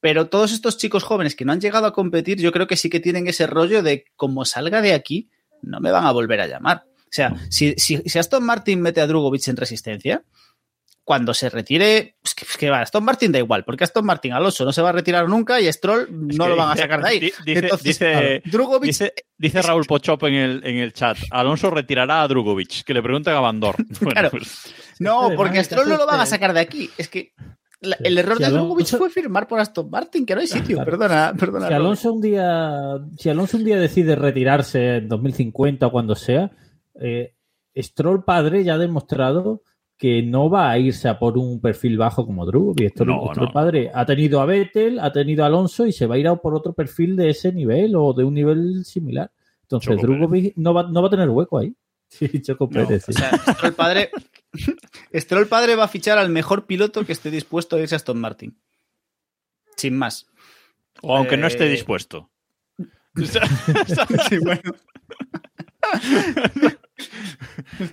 Speaker 2: Pero todos estos chicos jóvenes que no han llegado a competir, yo creo que sí que tienen ese rollo de como salga de aquí, no me van a volver a llamar. O sea, si, si, si Aston Martin mete a Drugovic en resistencia, cuando se retire, es que, es que va, Aston Martin da igual, porque Aston Martin Alonso no se va a retirar nunca y Stroll no lo van a sacar de ahí.
Speaker 1: di- dice-
Speaker 2: Entonces,
Speaker 1: dice-
Speaker 2: claro, Drugovic
Speaker 1: Dice, dice Raúl Pochop en el, en el chat, Alonso retirará a Drugovic, que le preguntan a Bandor. Bueno,
Speaker 2: Claro.
Speaker 1: pues,
Speaker 2: No, porque a Stroll no lo van a sacar de aquí. Es que la- el error
Speaker 3: Si
Speaker 2: de Drugovic fue firmar por Aston Martin, que no hay sitio.
Speaker 3: Claro.
Speaker 2: Perdona, perdona.
Speaker 3: Si. Alonso un día, si Alonso un día decide retirarse en 2050 o cuando sea, eh, Stroll padre ya ha demostrado que no va a irse a por un perfil bajo como
Speaker 1: No,
Speaker 3: Stroll
Speaker 1: no.
Speaker 3: padre ha tenido a Vettel, ha tenido a Alonso y se va a ir a por otro perfil de ese nivel o de un nivel similar. Entonces
Speaker 1: Choco
Speaker 3: no va, no va a tener hueco ahí. Sí, Choco
Speaker 1: No,
Speaker 3: Pérez. sí.
Speaker 2: O sea, Stroll padre, Stroll padre va a fichar al mejor piloto que esté dispuesto a irse a Aston Martin. Sin más.
Speaker 1: o aunque no esté
Speaker 2: Eh,
Speaker 1: dispuesto.
Speaker 2: Sí, bueno.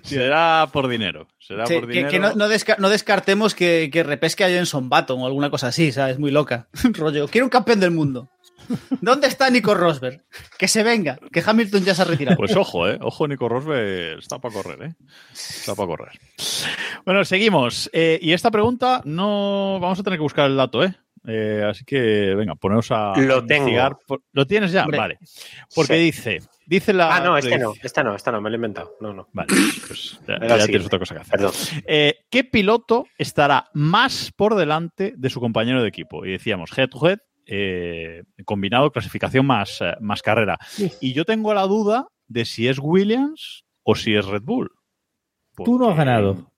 Speaker 1: Será por dinero. Será
Speaker 2: Sí,
Speaker 1: por
Speaker 2: que,
Speaker 1: dinero.
Speaker 2: que no, no desca- no descartemos que, que repesque a Jenson Button o alguna cosa así, ¿sabes? Muy loca. Rollo, quiero un campeón del mundo. ¿Dónde está Nico Rosberg? Que se venga, que Hamilton ya se ha retirado.
Speaker 1: Pues ojo, ¿eh? Ojo, Nico Rosberg está para correr, ¿eh? Está para correr. Bueno, seguimos. Eh, y esta pregunta no... Vamos a tener que buscar el dato, ¿eh? Eh, así que, venga, poneros a
Speaker 4: Lo tengo.
Speaker 1: investigar. Por- ¿Lo tienes ya?
Speaker 2: Hombre.
Speaker 1: Vale. Porque
Speaker 4: Sí.
Speaker 1: dice... Dice la...
Speaker 4: Ah, no, este no, esta no, esta no, me lo he inventado. No, no.
Speaker 1: Vale, pues ya, tienes
Speaker 4: siguiente.
Speaker 1: otra cosa que hacer.
Speaker 4: Perdón.
Speaker 1: Eh, ¿Qué piloto estará más por delante de su compañero de equipo? Y decíamos, head to head, eh, combinado, clasificación más, eh, más carrera.
Speaker 3: Sí.
Speaker 1: Y yo tengo la duda de si es Williams o si es Red Bull.
Speaker 3: Tú no has ganado.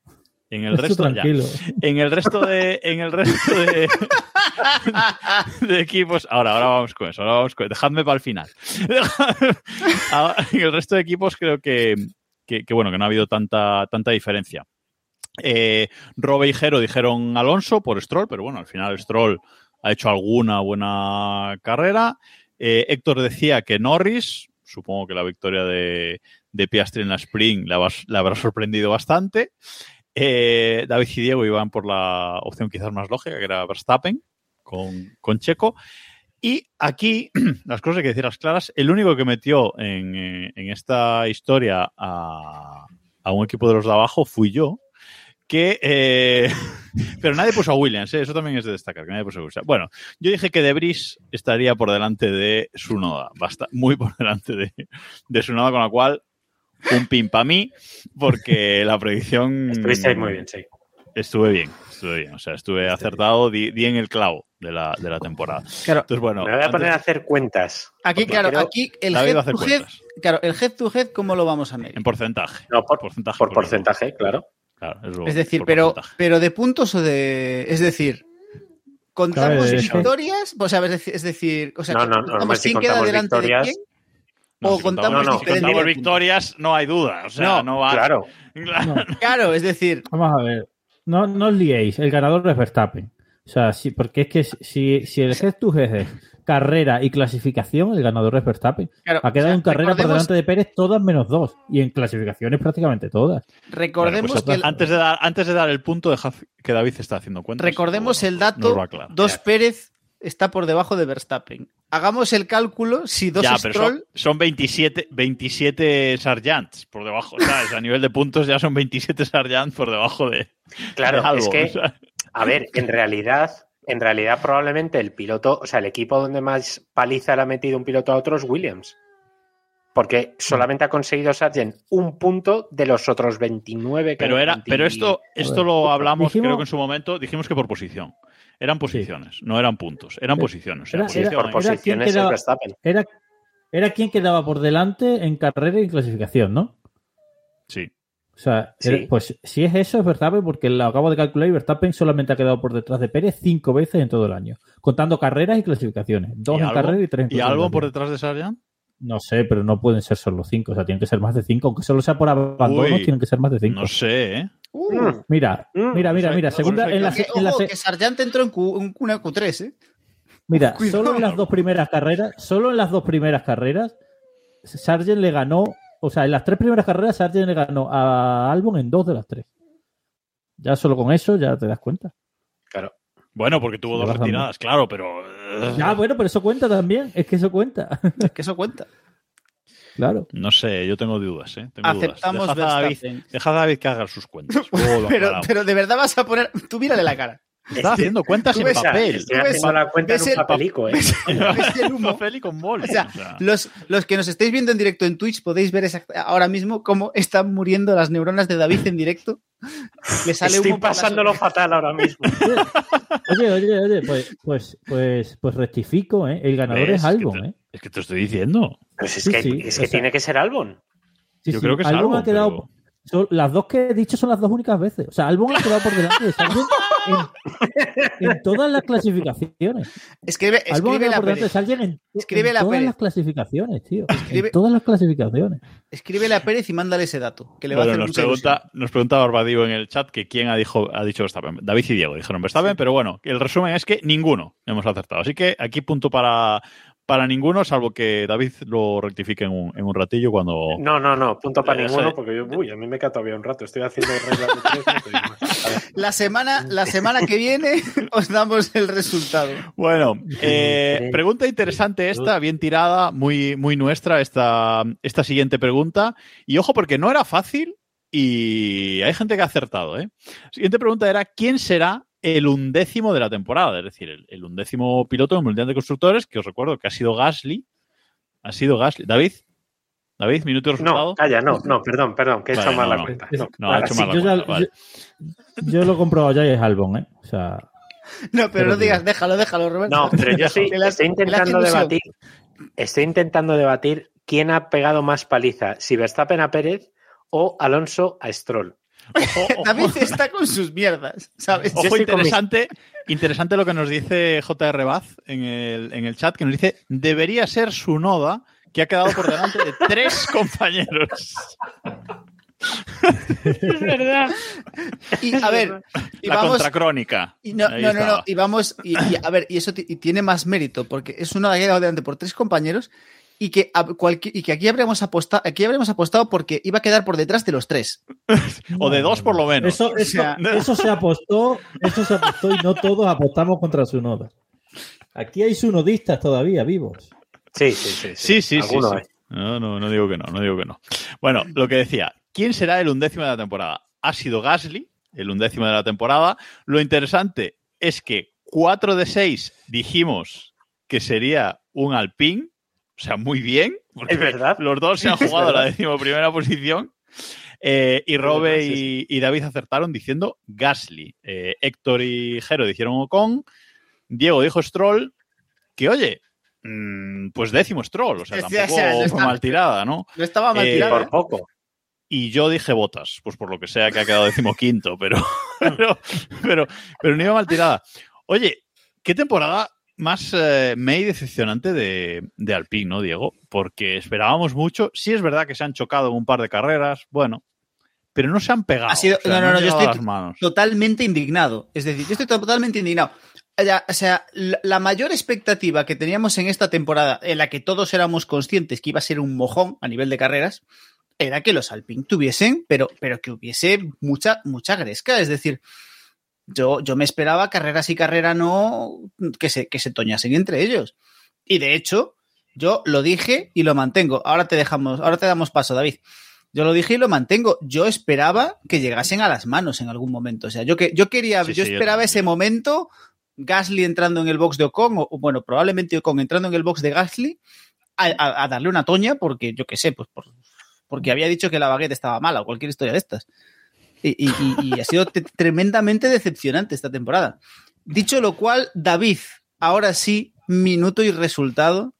Speaker 1: En el resto, ya. en el resto de, en el resto de, de equipos. Ahora, ahora vamos con eso. Ahora vamos con, dejadme para el final. Ahora, en el resto de equipos creo que, que, que, bueno, que no ha habido tanta, tanta diferencia. Eh, Robe y Jero dijeron Alonso por Stroll, pero bueno, al final Stroll ha hecho alguna buena carrera. Eh, Héctor decía que Norris, supongo que la victoria de, de Piastri en la Spring la, la habrá sorprendido bastante. Eh, David y Diego iban por la opción quizás más lógica, que era Verstappen con, con Checo. Y aquí, las cosas hay que decirlas claras, el único que metió en, eh, en esta historia a, a un equipo de los de abajo fui yo, que... eh, pero nadie puso a Williams, ¿eh? eso también es de destacar, que nadie puso a Williams. Bueno, yo dije que De Vries estaría por delante de Sunoda, basta, muy por delante de, de Sunoda, con la cual un pin para mí, porque la predicción...
Speaker 4: Estuviste ahí muy bien, sí.
Speaker 1: Estuve bien, estuve bien. O sea, estuve acertado, di, di en el clavo de la, de la temporada.
Speaker 2: Claro,
Speaker 1: Entonces, bueno.
Speaker 4: Me voy a poner a hacer cuentas.
Speaker 2: aquí, claro,
Speaker 4: creo-
Speaker 2: aquí el
Speaker 1: David
Speaker 2: head to head,
Speaker 1: cuentas.
Speaker 2: claro, el head to head, ¿cómo lo vamos a medir?
Speaker 1: En porcentaje.
Speaker 4: No, por
Speaker 1: porcentaje.
Speaker 4: por
Speaker 1: por
Speaker 4: porcentaje, claro.
Speaker 1: Claro, es, lo-
Speaker 2: Es decir, pero,
Speaker 1: porcentaje.
Speaker 2: pero de puntos o de. Es decir, ¿contamos
Speaker 3: Claro,
Speaker 2: victorias? O sea, es decir, o sea,
Speaker 4: No, no, no,
Speaker 2: ¿contamos
Speaker 4: si
Speaker 2: quién queda delante
Speaker 4: victorias-
Speaker 2: de quién?
Speaker 1: No,
Speaker 2: o
Speaker 1: si
Speaker 2: contamos
Speaker 4: no, no,
Speaker 1: si
Speaker 2: diferente
Speaker 1: contamos
Speaker 2: puntos.
Speaker 1: victorias, no hay duda. O sea, no,
Speaker 2: No,
Speaker 1: va.
Speaker 4: Claro.
Speaker 1: Claro.
Speaker 3: No.
Speaker 2: Claro, es decir,
Speaker 3: Vamos a ver. No, no os liéis. El ganador es Verstappen. O sea, sí, porque es que si, si el head to head es carrera y clasificación, el ganador es Verstappen.
Speaker 2: claro,
Speaker 3: Ha quedado
Speaker 2: o sea,
Speaker 3: en carrera por delante de Pérez todas menos dos. Y en clasificaciones prácticamente todas.
Speaker 2: recordemos
Speaker 1: Bueno, pues
Speaker 2: que el-
Speaker 1: antes, de dar, antes de dar el punto, deja que David está haciendo cuentas.
Speaker 2: recordemos el dato, dos Pérez está por debajo de Verstappen. Hagamos el cálculo si dos
Speaker 1: Ya, pero son,
Speaker 2: Stroll
Speaker 1: son 27, 27 Sargents por debajo, ¿sabes? A nivel de puntos ya son 27 Sargents por debajo de,
Speaker 4: Claro,
Speaker 1: de algo.
Speaker 4: es que, a ver, en realidad, en realidad probablemente el piloto, o sea, el equipo donde más paliza le ha metido un piloto a otro es Williams. Porque solamente ha conseguido Sargent un punto de los otros 29 que
Speaker 1: Pero, era,
Speaker 4: 20
Speaker 1: pero esto, esto lo hablamos,
Speaker 3: dijimos-
Speaker 1: creo que en su momento dijimos que por posición. Eran posiciones, no eran puntos, eran posiciones.
Speaker 3: Era-
Speaker 4: por
Speaker 3: era-
Speaker 4: posiciones es
Speaker 3: quedaba-
Speaker 4: Verstappen.
Speaker 3: Era, era quien quedaba por delante en carrera y clasificación, ¿no?
Speaker 1: Sí.
Speaker 3: O sea,
Speaker 4: Sí.
Speaker 3: era- pues si es eso, es Verstappen, porque lo acabo de calcular y Verstappen solamente ha quedado por detrás de Pérez cinco veces en todo el año, contando carreras y clasificaciones. Dos
Speaker 1: ¿Y
Speaker 3: en carrera y tres en
Speaker 1: ¿Y Albon por detrás de Sargent?
Speaker 3: No sé, pero no pueden ser solo cinco, o sea, tienen que ser más de cinco, aunque solo sea por abandonos,
Speaker 1: Uy,
Speaker 3: tienen que ser más de cinco.
Speaker 1: No sé, ¿eh?
Speaker 2: Uh,
Speaker 4: Mm.
Speaker 3: Mira,
Speaker 4: Mm,
Speaker 3: mira, mira, mira,
Speaker 1: no
Speaker 3: segunda, en la,
Speaker 2: que,
Speaker 3: en la
Speaker 2: ojo,
Speaker 3: se-
Speaker 2: que Sargent entró en Q, en una Q3, ¿eh?
Speaker 3: Mira,
Speaker 2: Cuidado.
Speaker 3: solo en las dos primeras carreras, solo en las dos primeras carreras, Sargent le ganó, o sea, en las tres primeras carreras, Sargent le ganó a Albon en dos de las tres. Ya solo con eso ya te das cuenta.
Speaker 4: Claro.
Speaker 1: Bueno, porque tuvo dos retiradas, claro, pero.
Speaker 3: Ya, bueno, pero eso cuenta también, es que eso cuenta.
Speaker 2: Es que eso cuenta.
Speaker 3: Claro.
Speaker 1: No sé, yo tengo dudas, ¿eh? Tengo
Speaker 2: Aceptamos
Speaker 1: dudas. Dejad a, David, dejad a David que haga sus cuentas.
Speaker 2: Pero, pero de verdad vas a poner. Tú mírale la cara.
Speaker 1: Está haciendo cuentas en
Speaker 2: ves-
Speaker 1: papel.
Speaker 4: Estoy haciendo la cuenta en un
Speaker 2: el-
Speaker 4: papelico, ¿eh?
Speaker 2: ves- ves el humo.
Speaker 1: papel y con boli.
Speaker 2: O sea,
Speaker 1: o sea.
Speaker 2: los, los que nos estáis viendo en directo en Twitch podéis ver ahora mismo cómo están muriendo las neuronas de David en directo. Le sale
Speaker 4: Estoy pasándolo fatal ahora mismo.
Speaker 3: Oye, oye, oye, pues, pues, pues, pues rectifico, ¿eh? El ganador
Speaker 1: ¿Ves?
Speaker 3: es
Speaker 1: te,
Speaker 3: ¿eh?
Speaker 1: Es que te estoy diciendo.
Speaker 4: Pues es
Speaker 3: Sí,
Speaker 4: que,
Speaker 3: sí,
Speaker 4: es
Speaker 3: o
Speaker 4: que
Speaker 3: sea-
Speaker 4: tiene que ser Albon.
Speaker 3: Sí,
Speaker 1: Yo
Speaker 3: sí,
Speaker 1: creo que es
Speaker 3: Albon
Speaker 1: Albon,
Speaker 3: ha quedado.
Speaker 1: pero-
Speaker 3: son- las dos que he dicho son las dos únicas veces. O sea, Albon ha quedado por delante de Sargent en, en todas las clasificaciones.
Speaker 2: Escribe,
Speaker 3: Albon ha
Speaker 2: escribe
Speaker 3: quedado
Speaker 2: la
Speaker 3: por delante de
Speaker 2: Pérez.
Speaker 3: Sargent en,
Speaker 2: Escribe
Speaker 3: en
Speaker 2: la
Speaker 3: todas
Speaker 2: Pérez.
Speaker 3: las clasificaciones, tío.
Speaker 2: Escribe-
Speaker 3: En todas las clasificaciones.
Speaker 2: Escríbele a Pérez y mándale ese dato. Que le va a
Speaker 1: Bueno,
Speaker 2: hacer
Speaker 1: nos pregunta, nos pregunta Barbadío en el chat que quién ha, dijo, ha dicho Verstappen. David y Diego dijeron Verstappen, pero bueno, el resumen es que ninguno hemos acertado. Así que aquí punto para, para ninguno, salvo que David lo rectifique en un, en un ratillo cuando...
Speaker 4: No, no, no, punto para
Speaker 1: Eh,
Speaker 4: ninguno, porque yo, uy, a mí me queda todavía un rato. Estoy haciendo reglas de tres. no más.
Speaker 2: La semana, la semana que viene os damos el resultado.
Speaker 1: Bueno, eh, pregunta interesante esta, bien tirada, muy, muy nuestra esta, esta siguiente pregunta. Y ojo, porque no era fácil y hay gente que ha acertado. ¿eh? Siguiente pregunta era, ¿quién será el undécimo de la temporada? Es decir, el, el undécimo piloto del Mundial de Constructores, que os recuerdo que ha sido Gasly. Ha sido Gasly. David, David, minuto y resultado.
Speaker 4: No, calla, no, no, perdón, perdón, que he
Speaker 1: Vale,
Speaker 4: hecho mal
Speaker 1: no,
Speaker 4: la
Speaker 1: no.
Speaker 4: cuenta. No.
Speaker 1: No, ha
Speaker 4: Ahora
Speaker 1: hecho
Speaker 4: sí.
Speaker 1: mal la
Speaker 3: ya-
Speaker 1: cuenta, vale.
Speaker 3: yo- yo lo he comprobado ya y es Albon, ¿eh? O sea,
Speaker 2: No, pero
Speaker 3: Pero
Speaker 2: no digas, déjalo, déjalo, Roberto.
Speaker 4: No, pero yo sí estoy intentando debatir. Estoy intentando debatir quién ha pegado más paliza, si Verstappen a Pérez o Alonso a Stroll.
Speaker 2: David está con sus mierdas, ¿sabes?
Speaker 1: Ojo, interesante, interesante lo que nos dice JR Baz en el, en el chat, que nos dice, debería ser su noda, que ha quedado por delante de tres compañeros.
Speaker 4: Es verdad.
Speaker 2: Y a ver, y
Speaker 1: La
Speaker 2: vamos,
Speaker 1: contracrónica.
Speaker 2: y no, no, no, y vamos, y, y a ver, y eso y tiene más mérito, porque es uno que ha quedado delante por tres compañeros y que, a cualqui- y que aquí habríamos apostado, aquí habríamos apostado porque iba a quedar por detrás de los tres.
Speaker 1: O de dos por lo menos.
Speaker 3: Eso, eso,
Speaker 2: sea,
Speaker 3: eso se apostó, eso se apostó y no todos apostamos contra su noda. Aquí hay sunodistas todavía vivos.
Speaker 4: Sí, sí, sí.
Speaker 1: Sí, sí, sí. No, no, no digo que no, no digo que no. Bueno, lo que decía, ¿quién será el undécimo de la temporada? Ha sido Gasly, el undécimo de la temporada. Lo interesante es que cuatro de seis dijimos que sería un Alpine, o sea, muy bien. porque
Speaker 4: Es verdad.
Speaker 1: Los dos se han jugado la decimoprimera posición. Eh, y Robe
Speaker 4: verdad, sí,
Speaker 1: y, y David acertaron diciendo Gasly. Eh, Héctor y Jero dijeron Ocon. Diego dijo Stroll. Que oye, mm, pues décimo Stroll. O sea, tampoco
Speaker 2: o sea, no
Speaker 1: fue
Speaker 2: está-
Speaker 1: mal tirada, ¿no?
Speaker 2: No estaba mal
Speaker 1: Eh,
Speaker 2: tirado.
Speaker 4: Por poco.
Speaker 1: Y yo dije botas, pues por lo que sea que ha quedado decimoquinto, pero, pero, pero, pero no iba mal tirada. Oye, qué temporada más eh, May decepcionante de, de Alpine, ¿no, Diego? Porque esperábamos mucho. Sí es verdad que se han chocado en un par de carreras, bueno, pero no se han pegado.
Speaker 2: Ha sido-
Speaker 1: o sea,
Speaker 2: no, no, no, yo estoy- totalmente indignado. Es decir, yo estoy totalmente indignado. O sea, la, la mayor expectativa que teníamos en esta temporada, en la que todos éramos conscientes que iba a ser un mojón a nivel de carreras, era que los Alpine tuviesen, pero, pero que hubiese mucha, mucha gresca. Es decir, yo, yo me esperaba carreras y carrera no que se, que se toñasen entre ellos. Y de hecho, yo lo dije y lo mantengo. Ahora te dejamos, ahora te damos paso, David. Yo lo dije y lo mantengo. Yo esperaba que llegasen a las manos en algún momento. O sea, yo que yo quería,
Speaker 1: Sí,
Speaker 2: yo
Speaker 1: sí,
Speaker 2: esperaba ese momento, Gasly entrando en el box de Ocon, o o, bueno, probablemente Ocon entrando en el box de Gasly, a, a- a darle una toña, porque yo qué sé, pues por- porque había dicho que la baguette estaba mala o cualquier historia de estas. Y, y- y- y ha sido te- tremendamente decepcionante esta temporada. Dicho lo cual, David, ahora sí, minuto y resultado.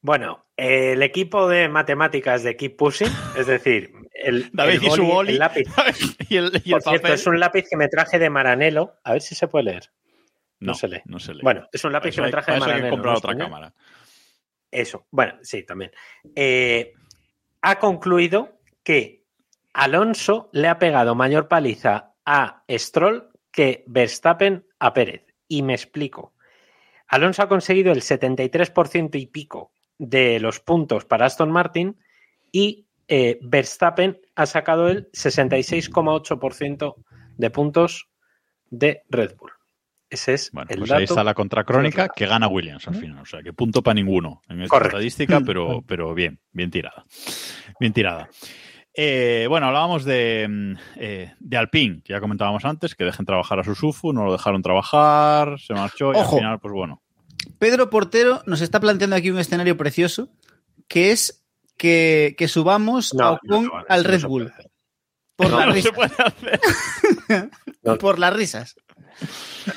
Speaker 4: Bueno, el equipo de matemáticas de Keep Pushing, es decir, el,
Speaker 1: David
Speaker 4: el
Speaker 1: y su boli.
Speaker 4: el lápiz.
Speaker 1: y el, y el
Speaker 4: Por cierto, es un lápiz que me traje de Maranelo. A ver si se puede leer. no se lee.
Speaker 1: No se lee.
Speaker 4: Bueno, es un lápiz
Speaker 1: eso
Speaker 4: que me traje de
Speaker 1: eso hay que
Speaker 4: Maranelo.
Speaker 1: comprar
Speaker 4: ¿no,
Speaker 1: otra cámara.
Speaker 4: Eso, bueno, sí, también. Eh, ha concluido que Alonso le ha pegado mayor paliza a Stroll que Verstappen a Pérez. Y me explico. Alonso ha conseguido el 73% y pico de los puntos para Aston Martin y eh, Verstappen ha sacado el 66,8% de puntos de Red Bull. Ese es
Speaker 1: Bueno,
Speaker 4: el
Speaker 1: pues
Speaker 4: dato.
Speaker 1: ahí está la contracrónica que gana Williams al final. O sea, que punto para ninguno en esta
Speaker 4: Correcto.
Speaker 1: estadística, pero, pero bien, bien tirada. Bien tirada. Eh, bueno, hablábamos de, mm, eh, de Alpine, que ya comentábamos antes, que dejen trabajar a su Sufu, no lo dejaron trabajar, se marchó y
Speaker 2: Ojo.
Speaker 1: al final, pues bueno.
Speaker 2: Pedro Portero nos está planteando aquí un escenario precioso, que es que, que subamos a
Speaker 4: No,
Speaker 2: Ocon
Speaker 4: no, no,
Speaker 2: al Red Bull. Por
Speaker 4: No,
Speaker 2: las
Speaker 1: No se
Speaker 2: risas.
Speaker 1: puede hacer.
Speaker 4: No.
Speaker 2: Por las risas.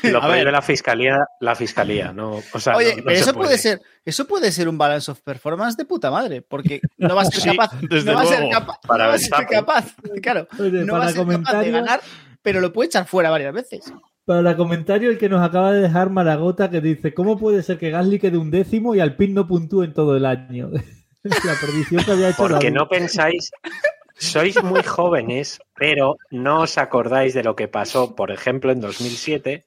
Speaker 4: Lo
Speaker 1: A ver.
Speaker 4: prohíbe la fiscalía, la fiscalía, no. O sea,
Speaker 2: Oye,
Speaker 4: no- no
Speaker 2: pero
Speaker 4: se
Speaker 2: eso puede. ser, eso puede ser un balance of performance de puta madre, porque no va a ser
Speaker 1: Sí,
Speaker 2: capaz,
Speaker 1: desde
Speaker 2: no va a ser capaz,
Speaker 4: Para
Speaker 2: no va a ser capaz, claro,
Speaker 3: Oye,
Speaker 2: no va a ser capaz de ganar, pero lo puede echar fuera varias veces.
Speaker 3: Para el comentario, el que nos acaba de dejar Maragota, que dice: ¿Cómo puede ser que Gasly quede un décimo y Alpine no puntúe en todo el año? la perdición que había hecho
Speaker 4: Porque no pensáis, sois muy jóvenes, pero no os acordáis de lo que pasó, por ejemplo, en 2007,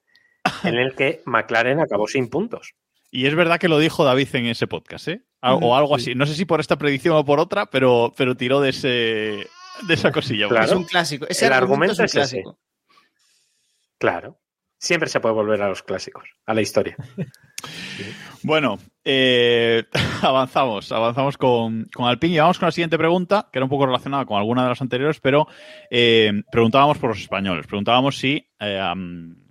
Speaker 4: en el que McLaren acabó sin puntos.
Speaker 1: Y es verdad que lo dijo David en ese podcast, ¿eh? O algo así. No sé si por esta predicción o por otra, pero, pero tiró de ese de esa cosilla.
Speaker 4: Claro.
Speaker 2: Es un clásico. Ese
Speaker 4: El
Speaker 2: argumento,
Speaker 4: argumento
Speaker 2: es un
Speaker 4: es ese.
Speaker 2: clásico.
Speaker 4: Claro. Siempre se puede volver a los clásicos, a la historia.
Speaker 1: Bueno, eh, avanzamos, avanzamos con, con Alpine y vamos con la siguiente pregunta, que era un poco relacionada con alguna de las anteriores, pero eh, preguntábamos por los españoles, preguntábamos si eh,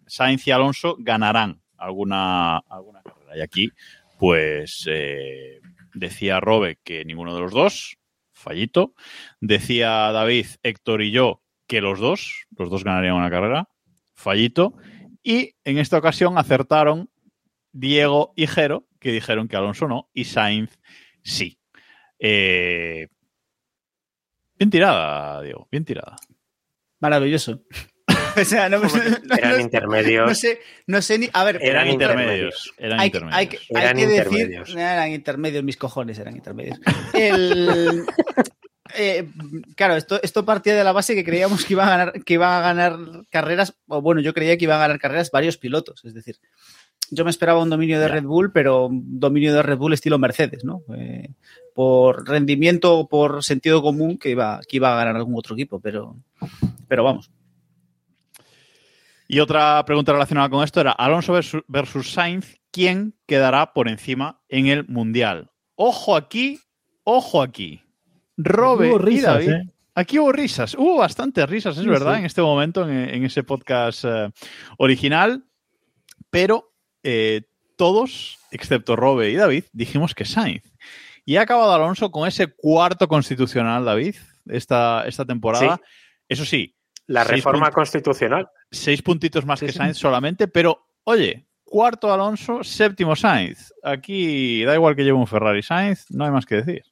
Speaker 1: Sainz y Alonso ganarán alguna, alguna carrera. Y aquí, pues, eh, decía Robe que ninguno de los dos, fallito. Decía David, Héctor y yo que los dos, los dos ganarían una carrera, fallito. Y en esta ocasión acertaron Diego y Jero, que dijeron que Alonso no, y Sainz sí. Eh, bien tirada, Diego, bien tirada.
Speaker 2: Maravilloso. o sea, no, no- no-
Speaker 4: Eran
Speaker 2: no-
Speaker 4: intermedios.
Speaker 2: no sé, no sé ni. A ver,
Speaker 4: Eran
Speaker 1: Eran intermedios. Eran
Speaker 2: hay,
Speaker 1: intermedios.
Speaker 2: hay que, hay
Speaker 4: Eran
Speaker 2: que decir.
Speaker 4: intermedios.
Speaker 2: Eran intermedios, mis cojones eran intermedios. El- eh, claro, esto, esto partía de la base que creíamos que iban a ganar, que iban a ganar carreras, o bueno, yo creía que iban a ganar carreras varios pilotos. Es decir, yo me esperaba un dominio de. Red Bull, pero un dominio de Red Bull estilo Mercedes, ¿no? Eh, por rendimiento o por sentido común que iba, que iba a ganar algún otro equipo, pero, pero vamos.
Speaker 1: Y otra pregunta relacionada con esto era Alonso versus, versus Sainz, ¿quién quedará por encima en el Mundial? Ojo aquí, ojo aquí. Robe
Speaker 3: Hubo
Speaker 1: y
Speaker 3: risas,
Speaker 1: David.
Speaker 3: ¿eh?
Speaker 1: Aquí hubo risas, hubo bastantes risas, es
Speaker 3: Sí,
Speaker 1: verdad,
Speaker 3: sí.
Speaker 1: en este momento, en, en ese podcast eh, original, pero eh, todos, excepto Robe y David, dijimos que Sainz. Y ha acabado Alonso con ese cuarto constitucional, David, esta, esta temporada.
Speaker 4: Sí.
Speaker 1: Eso sí,
Speaker 4: La reforma constitucional.
Speaker 1: seis puntitos más
Speaker 2: Sí,
Speaker 1: que
Speaker 2: sí.
Speaker 1: Sainz solamente, pero oye, cuarto Alonso, séptimo Sainz. Aquí da igual que lleve un Ferrari Sainz, no hay más que decir.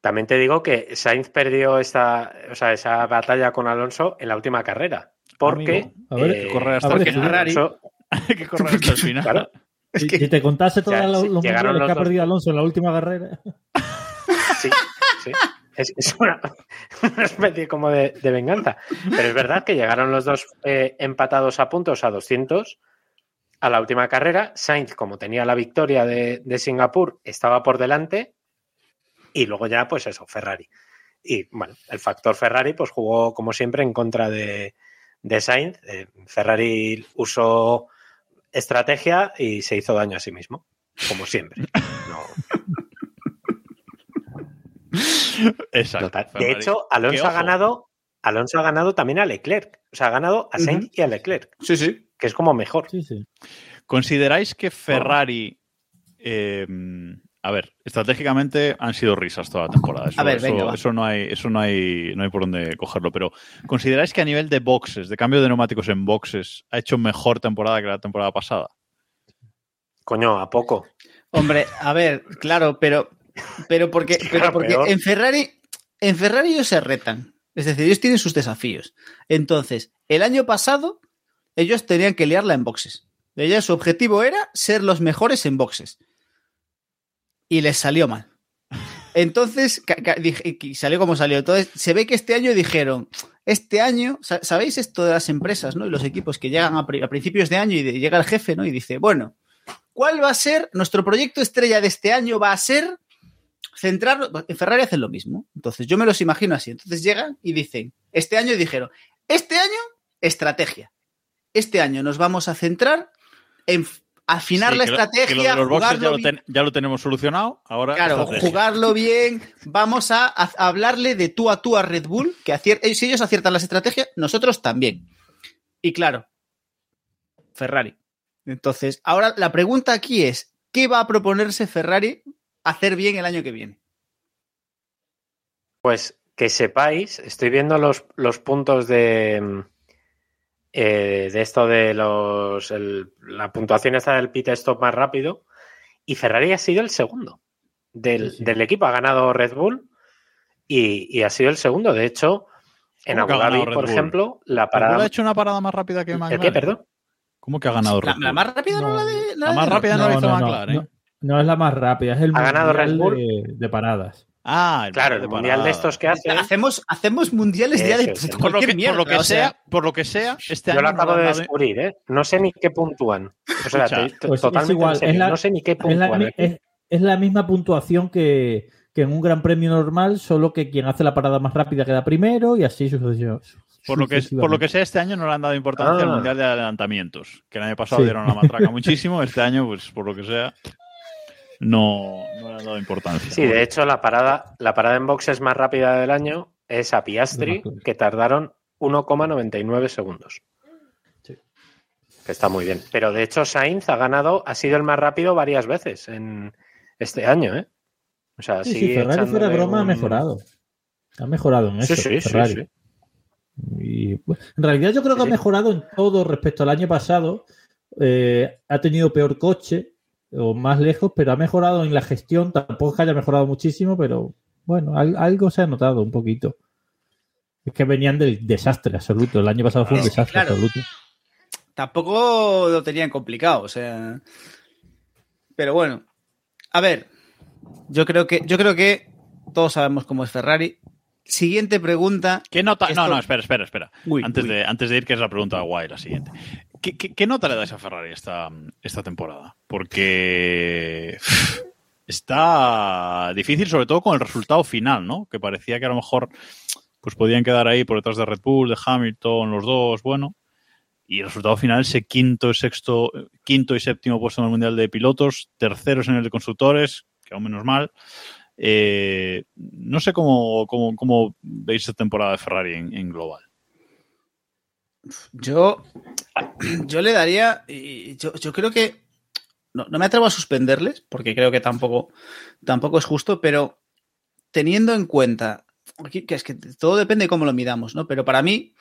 Speaker 4: También te digo que Sainz perdió esta, o sea, esa batalla con Alonso en la última carrera. Porque.
Speaker 3: Amigo, a ver,
Speaker 4: eh,
Speaker 1: correr hasta
Speaker 3: a ver,
Speaker 1: el
Speaker 3: que
Speaker 1: final.
Speaker 2: Ferrari-
Speaker 4: Alonso-
Speaker 1: Hay que correr hasta el final.
Speaker 4: claro,
Speaker 3: Si, si te contase todos los
Speaker 4: sí,
Speaker 3: que ha perdido Alonso en la última carrera.
Speaker 4: sí, sí. Es, es una, una especie como de, de venganza. Pero es verdad que llegaron los dos eh, empatados a puntos a 200 a la última carrera. Sainz, como tenía la victoria de, de Singapur, estaba por delante. Y luego ya, pues eso, Ferrari. Y bueno, el factor Ferrari, pues jugó como siempre en contra de, de Sainz. Eh, Ferrari usó estrategia y se hizo daño a sí mismo, como siempre. No,
Speaker 1: Exacto.
Speaker 4: Total. De hecho, Alonso ha ganado, Alonso ha ganado también a Leclerc. O sea, ha ganado a Sainz y a Leclerc,
Speaker 2: Sí, sí.
Speaker 4: que es como mejor.
Speaker 3: Sí, sí.
Speaker 1: ¿Consideráis que Ferrari. eh, a ver, estratégicamente han sido risas toda la temporada. Eso,
Speaker 2: A ver,
Speaker 1: eso-
Speaker 2: venga, va.
Speaker 1: eso no hay, eso no hay, no hay por dónde cogerlo. Pero ¿consideráis que a nivel de boxes, de cambio de neumáticos en boxes, ha hecho mejor temporada que la temporada pasada?
Speaker 4: Coño, a poco.
Speaker 2: Hombre, a ver, claro, pero, pero porque, pero porque en Ferrari, en Ferrari ellos se retan. Es decir, ellos tienen sus desafíos. Entonces, el año pasado, ellos tenían que liarla en boxes. Ellos, su objetivo era ser los mejores en boxes. Y les salió mal. Entonces, salió como salió. Entonces, se ve que este año dijeron, este año, sa- ¿sabéis esto de las empresas, ¿no? Y los equipos que llegan a, pri- a principios de año y de- llega el jefe, ¿no? Y dice, bueno, ¿cuál va a ser nuestro proyecto estrella de este año? Va a ser centrarnos. En Ferrari hacen lo mismo. Entonces, yo me los imagino así. Entonces llegan y dicen, este año dijeron, este año, estrategia. este año nos vamos a centrar en afinar
Speaker 1: Sí,
Speaker 2: la
Speaker 1: lo- lo
Speaker 2: estrategia,
Speaker 1: de los boxes ya
Speaker 2: jugarlo
Speaker 1: lo, ten- ya lo tenemos solucionado. Ahora
Speaker 2: Claro,
Speaker 1: estrategia.
Speaker 2: jugarlo bien. Vamos a, hablarle de tú a tú a Red Bull, que acier- si ellos aciertan las estrategias, nosotros también. Y claro, Ferrari. Entonces, ahora la pregunta aquí es, ¿qué va a proponerse Ferrari hacer bien el año que viene?
Speaker 4: Pues que sepáis, estoy viendo los, los puntos de, eh, de esto de los. el- la puntuación esta del pit stop más rápido. Y Ferrari ha sido el segundo del,
Speaker 3: Sí, sí.
Speaker 4: del equipo. Ha ganado Red Bull y, y ha sido el segundo. De hecho, en
Speaker 1: ¿Cómo que ha
Speaker 4: Abu Dhabi, por
Speaker 1: Bull?
Speaker 4: ejemplo, la
Speaker 1: ¿Red Bull
Speaker 4: parada.
Speaker 1: ha hecho una parada más rápida que
Speaker 4: ¿El
Speaker 1: McLaren?
Speaker 4: qué, perdón?
Speaker 1: ¿Cómo que ha ganado Red
Speaker 2: La,
Speaker 1: Bull?
Speaker 2: la más rápida no,
Speaker 3: No.
Speaker 2: la de.
Speaker 1: La más
Speaker 2: de-
Speaker 1: rápida no, la hizo McLaren.
Speaker 3: no, no es la más rápida, es el
Speaker 4: Ha ganado
Speaker 3: mundial
Speaker 4: Red Bull.
Speaker 3: de, de paradas.
Speaker 1: Ah, el
Speaker 4: Claro,
Speaker 1: mundial
Speaker 4: el
Speaker 1: de
Speaker 4: mundial de estos que hace.
Speaker 2: Hacemos, hacemos mundiales ya de
Speaker 4: es,
Speaker 2: de
Speaker 4: por
Speaker 1: lo, que,
Speaker 2: mierda.
Speaker 1: por lo que
Speaker 2: o sea,
Speaker 1: sea, por lo que sea, este
Speaker 4: Yo
Speaker 1: año
Speaker 4: lo acabo de descubrir, ¿eh? No sé ni qué puntúan. O sea,
Speaker 3: Pues
Speaker 4: totalmente
Speaker 3: igual, es la-
Speaker 4: no sé ni qué
Speaker 3: Es la,
Speaker 4: puntúan.
Speaker 3: mi-
Speaker 4: aquí.
Speaker 3: es, es la misma puntuación que, que en un gran premio normal, solo que quien hace la parada más rápida queda primero y así sucesivamente.
Speaker 1: Por lo, que, por lo que sea, este año no le han dado importancia al
Speaker 4: Ah.
Speaker 1: Mundial de Adelantamientos. Que el año pasado
Speaker 3: Sí.
Speaker 1: dieron la matraca muchísimo. Este año, pues por lo que sea, no, no le han dado importancia.
Speaker 4: Sí, de hecho, la parada, la parada en boxes más rápida del año es a Piastri, que tardaron 1,99 segundos.
Speaker 3: Sí.
Speaker 4: Que está muy bien. Pero de hecho, Sainz ha ganado, ha sido el más rápido varias veces en este año, ¿eh? O sea,
Speaker 3: Sí, sí, Ferrari fuera broma ha mejorado. Ha mejorado en
Speaker 4: Sí,
Speaker 3: eso.
Speaker 4: sí, sí,
Speaker 3: Ferrari.
Speaker 4: sí.
Speaker 3: Y, pues, en realidad yo creo que
Speaker 4: Sí,
Speaker 3: ha mejorado en todo respecto al año pasado. Eh, ha tenido peor coche o más lejos, pero ha mejorado en la gestión. Tampoco es que haya mejorado muchísimo, pero bueno, al- algo se ha notado un poquito. Es que venían del desastre absoluto. El año pasado fue un desastre
Speaker 2: claro.
Speaker 3: absoluto.
Speaker 2: tampoco lo tenían complicado, o sea. Pero bueno, a ver, yo creo que, yo creo que todos sabemos cómo es Ferrari. Siguiente pregunta.
Speaker 1: ¿Qué nota?
Speaker 2: Esto-
Speaker 1: No, no, espera, espera, espera.
Speaker 2: Uy,
Speaker 1: antes,
Speaker 2: uy.
Speaker 1: De, antes de ir, que es la pregunta guay, la siguiente. ¿Qué, nota le dais a Ferrari esta, esta temporada? Porque está difícil, sobre todo con el resultado final, ¿no? Que parecía que a lo mejor pues podían quedar ahí por detrás de Red Bull, de Hamilton, los dos, bueno. Y el resultado final, ese quinto, sexto, quinto y séptimo puesto en el Mundial de Pilotos, terceros en el de Constructores, que aún menos mal. Eh, no sé cómo, cómo, veis esta temporada de Ferrari en global.
Speaker 2: Yo, yo le daría. y Yo, yo creo que. No, no me atrevo a suspenderles, porque creo que tampoco, tampoco es justo, pero teniendo en cuenta. Que es que todo depende de cómo lo midamos, ¿no? Pero para mí.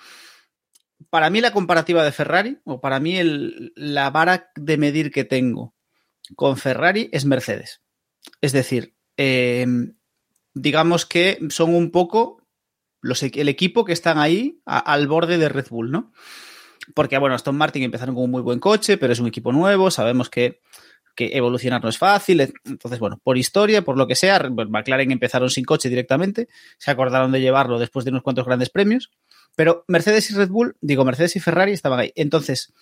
Speaker 2: Para mí la comparativa de Ferrari, o para mí el- la vara de medir que tengo con Ferrari es Mercedes. Es decir, eh, digamos que son un poco el equipo que están ahí al borde de Red Bull, ¿no? Porque, bueno, Aston Martin empezaron con un muy buen coche, pero es un equipo nuevo, sabemos que, que evolucionar no es fácil. Entonces, bueno, por historia, por lo que sea, McLaren empezaron sin coche directamente, se acordaron de llevarlo después de unos cuantos grandes premios, pero Mercedes y Red Bull, digo, Mercedes y Ferrari estaban ahí. Entonces,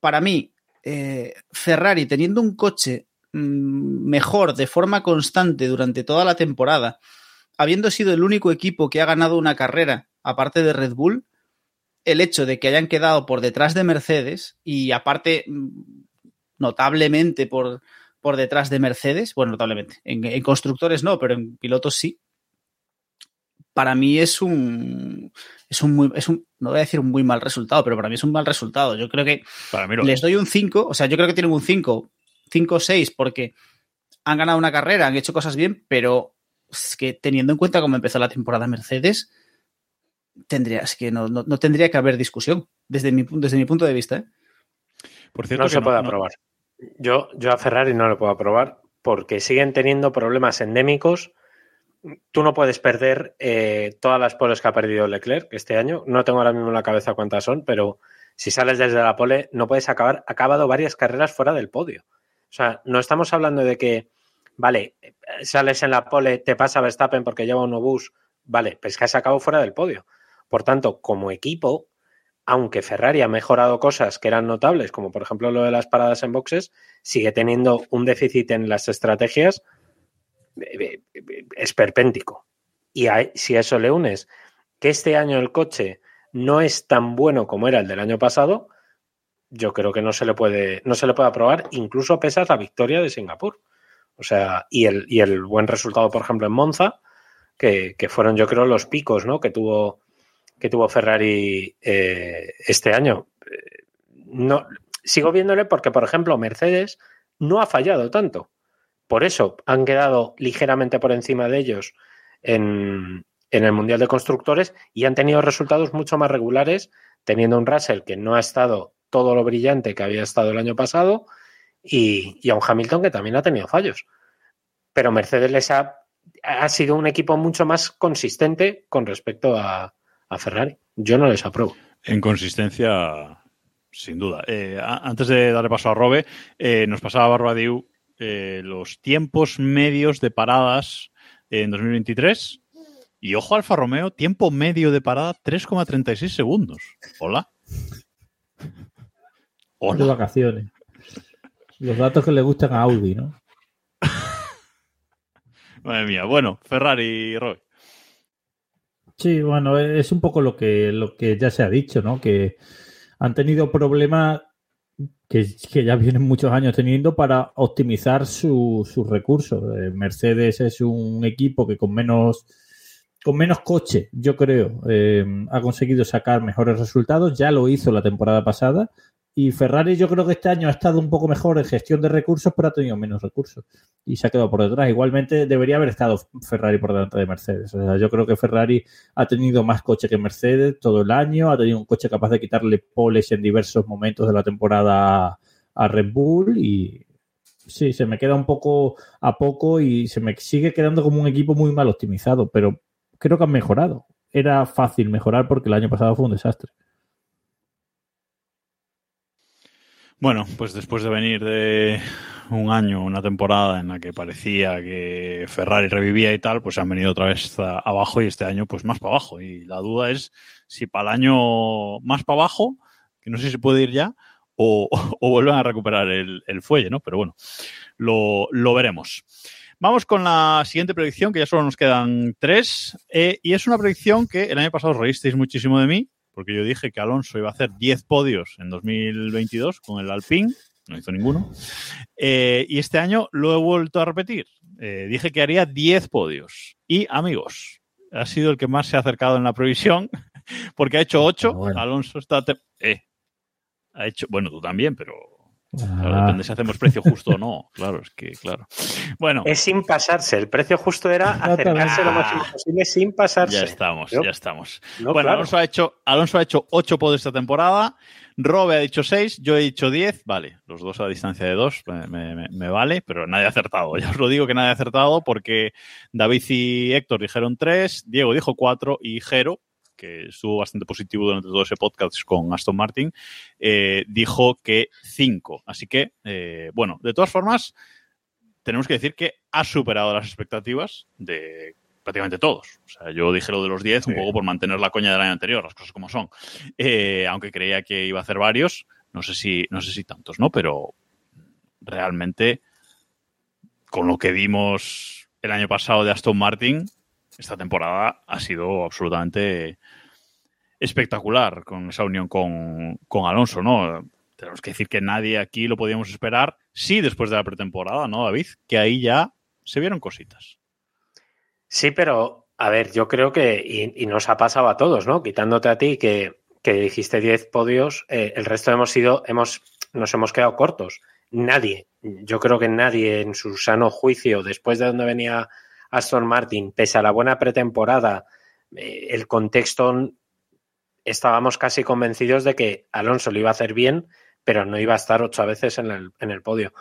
Speaker 2: para mí, eh, Ferrari teniendo un coche mm, mejor de forma constante durante toda la temporada, habiendo sido el único equipo que ha ganado una carrera, aparte de Red Bull, el hecho de que hayan quedado por detrás de Mercedes y aparte mm, notablemente por, por detrás de Mercedes, bueno, notablemente, en, en constructores no, pero en pilotos sí, para mí es un, es un muy, es un, no voy a decir un muy mal resultado, pero para mí es un mal resultado. Yo creo que
Speaker 1: Para mí
Speaker 2: les
Speaker 1: es.
Speaker 2: doy un 5, o sea, yo creo que tienen un 5, 5 o 6 porque han ganado una carrera, han hecho cosas bien, pero es que teniendo en cuenta cómo empezó la temporada Mercedes, tendrías que no, no, no tendría que haber discusión desde mi, desde mi punto de vista. ¿eh?
Speaker 1: Por cierto,
Speaker 4: No
Speaker 1: que
Speaker 4: se puede
Speaker 1: no-
Speaker 4: aprobar. Yo, yo a Ferrari no lo puedo aprobar porque siguen teniendo problemas endémicos. Tú no puedes perder eh, todas las poles que ha perdido Leclerc este año. No tengo ahora mismo en la cabeza cuántas son, pero si sales desde la pole no puedes acabar. Ha acabado varias carreras fuera del podio. O sea, no estamos hablando de que, vale, sales en la pole, te pasa Verstappen porque lleva un obús, vale, pues que has acabado fuera del podio. Por tanto, como equipo, aunque Ferrari ha mejorado cosas que eran notables, como por ejemplo lo de las paradas en boxes, sigue teniendo un déficit en las estrategias eh, eh, esperpéntico. Y a- si a eso le unes que este año el coche no es tan bueno como era el del año pasado, yo creo que no se le puede, no se le puede aprobar, incluso pese a la victoria de Singapur. O sea, y el, y el buen resultado, por ejemplo, en Monza, que, que fueron, yo creo, los picos, ¿no? Que tuvo, que tuvo Ferrari eh, este año. Eh, No, sigo viéndole porque, por ejemplo, Mercedes no ha fallado tanto. Por eso han quedado ligeramente por encima de ellos en, en el Mundial de Constructores y han tenido resultados mucho más regulares, teniendo un Russell que no ha estado todo lo brillante que había estado el año pasado y, y a un Hamilton que también ha tenido fallos. Pero Mercedes les ha, ha sido un equipo mucho más consistente con respecto a, a Ferrari. Yo no les apruebo.
Speaker 1: En consistencia, sin duda. Eh, a- antes de darle paso a Robe, eh, nos pasaba Barbadiu eh, los tiempos medios de paradas en 2023. Y ojo Alfa Romeo, tiempo medio de parada 3,36 segundos. Hola.
Speaker 3: De
Speaker 1: Hola.
Speaker 3: vacaciones. Los datos que le gustan a Audi, ¿no?
Speaker 1: Madre mía. Bueno, Ferrari y Roy.
Speaker 3: Sí, bueno, es un poco lo que, lo que ya se ha dicho, ¿no? Que han tenido problemas que, que ya vienen muchos años teniendo para optimizar su- sus recursos. Eh, Mercedes es un equipo que con menos, con menos coche, yo creo, eh, ha conseguido sacar mejores resultados. Ya lo hizo la temporada pasada. Y Ferrari yo creo que este año ha estado un poco mejor en gestión de recursos, pero ha tenido menos recursos. Y se ha quedado por detrás. Igualmente debería haber estado Ferrari por delante de Mercedes. O sea, yo creo que Ferrari ha tenido más coche que Mercedes todo el año, ha tenido un coche capaz de quitarle poles en diversos momentos de la temporada a, Red Bull y sí, se me queda un poco a poco y se me sigue quedando como un equipo muy mal optimizado, pero creo que han mejorado. Era fácil mejorar porque el año pasado fue un desastre.
Speaker 1: Bueno, pues después de venir de un año, una temporada en la que parecía que Ferrari revivía y tal, pues han venido otra vez abajo y este año pues más para abajo. Y la duda es si para el año más para abajo, que no sé si puede ir ya, o, o vuelven a recuperar el, el fuelle, ¿no? Pero bueno, lo, veremos. Vamos con la siguiente predicción, que ya solo nos quedan tres, eh, y es una predicción que el año pasado reísteis muchísimo de mí, porque yo dije que Alonso iba a hacer 10 podios en 2022 con el Alpine, no hizo ninguno, Eh, y este año lo he vuelto a repetir. Eh, dije que haría 10 podios. Y amigos, ha sido el que más se ha acercado en la previsión, porque ha hecho 8.
Speaker 3: Ah, bueno.
Speaker 1: Alonso está... eh, ha hecho, bueno, tú también, pero claro,
Speaker 3: Ah,
Speaker 1: depende si hacemos precio justo o no. Claro, es que, claro. Bueno,
Speaker 4: Es sin pasarse. El precio justo era acercarse lo máximo posible sin pasarse.
Speaker 1: ya estamos, ya estamos.
Speaker 4: No,
Speaker 1: bueno,
Speaker 4: claro.
Speaker 1: Alonso, ha hecho, Alonso ha hecho 8 podios esta temporada. Robe ha dicho 6, yo he dicho 10. Vale, los dos a distancia de 2 me, me- me vale, pero nadie ha acertado. Ya os lo digo que nadie ha acertado porque David y Héctor dijeron 3, Diego dijo 4 y Jero, que estuvo bastante positivo durante todo ese podcast con Aston Martin, eh, dijo que 5. Así que, eh, bueno, de todas formas, tenemos que decir que ha superado las expectativas de prácticamente todos. O sea, yo dije lo de los 10 un poco por mantener la coña del año anterior, las cosas como son. Eh, aunque creía que iba a hacer varios, no sé si, no sé si tantos, ¿no? Pero realmente, con lo que vimos el año pasado de Aston Martin, esta temporada ha sido absolutamente espectacular con esa unión con, con Alonso, ¿no? Tenemos que decir que nadie aquí lo podíamos esperar, sí, después de la pretemporada, ¿no, David? Que ahí ya se vieron cositas.
Speaker 4: Sí, pero a ver, yo creo que, y, nos ha pasado a todos, ¿no? Quitándote a ti que, que dijiste 10 podios, eh, el resto hemos sido, hemos, nos hemos quedado cortos. Nadie, yo creo que nadie en su sano juicio, después de donde venía Aston Martin, pese a la buena pretemporada, eh, el contexto, estábamos casi convencidos de que Alonso lo iba a hacer bien, pero no iba a estar ocho veces en el, en el podio.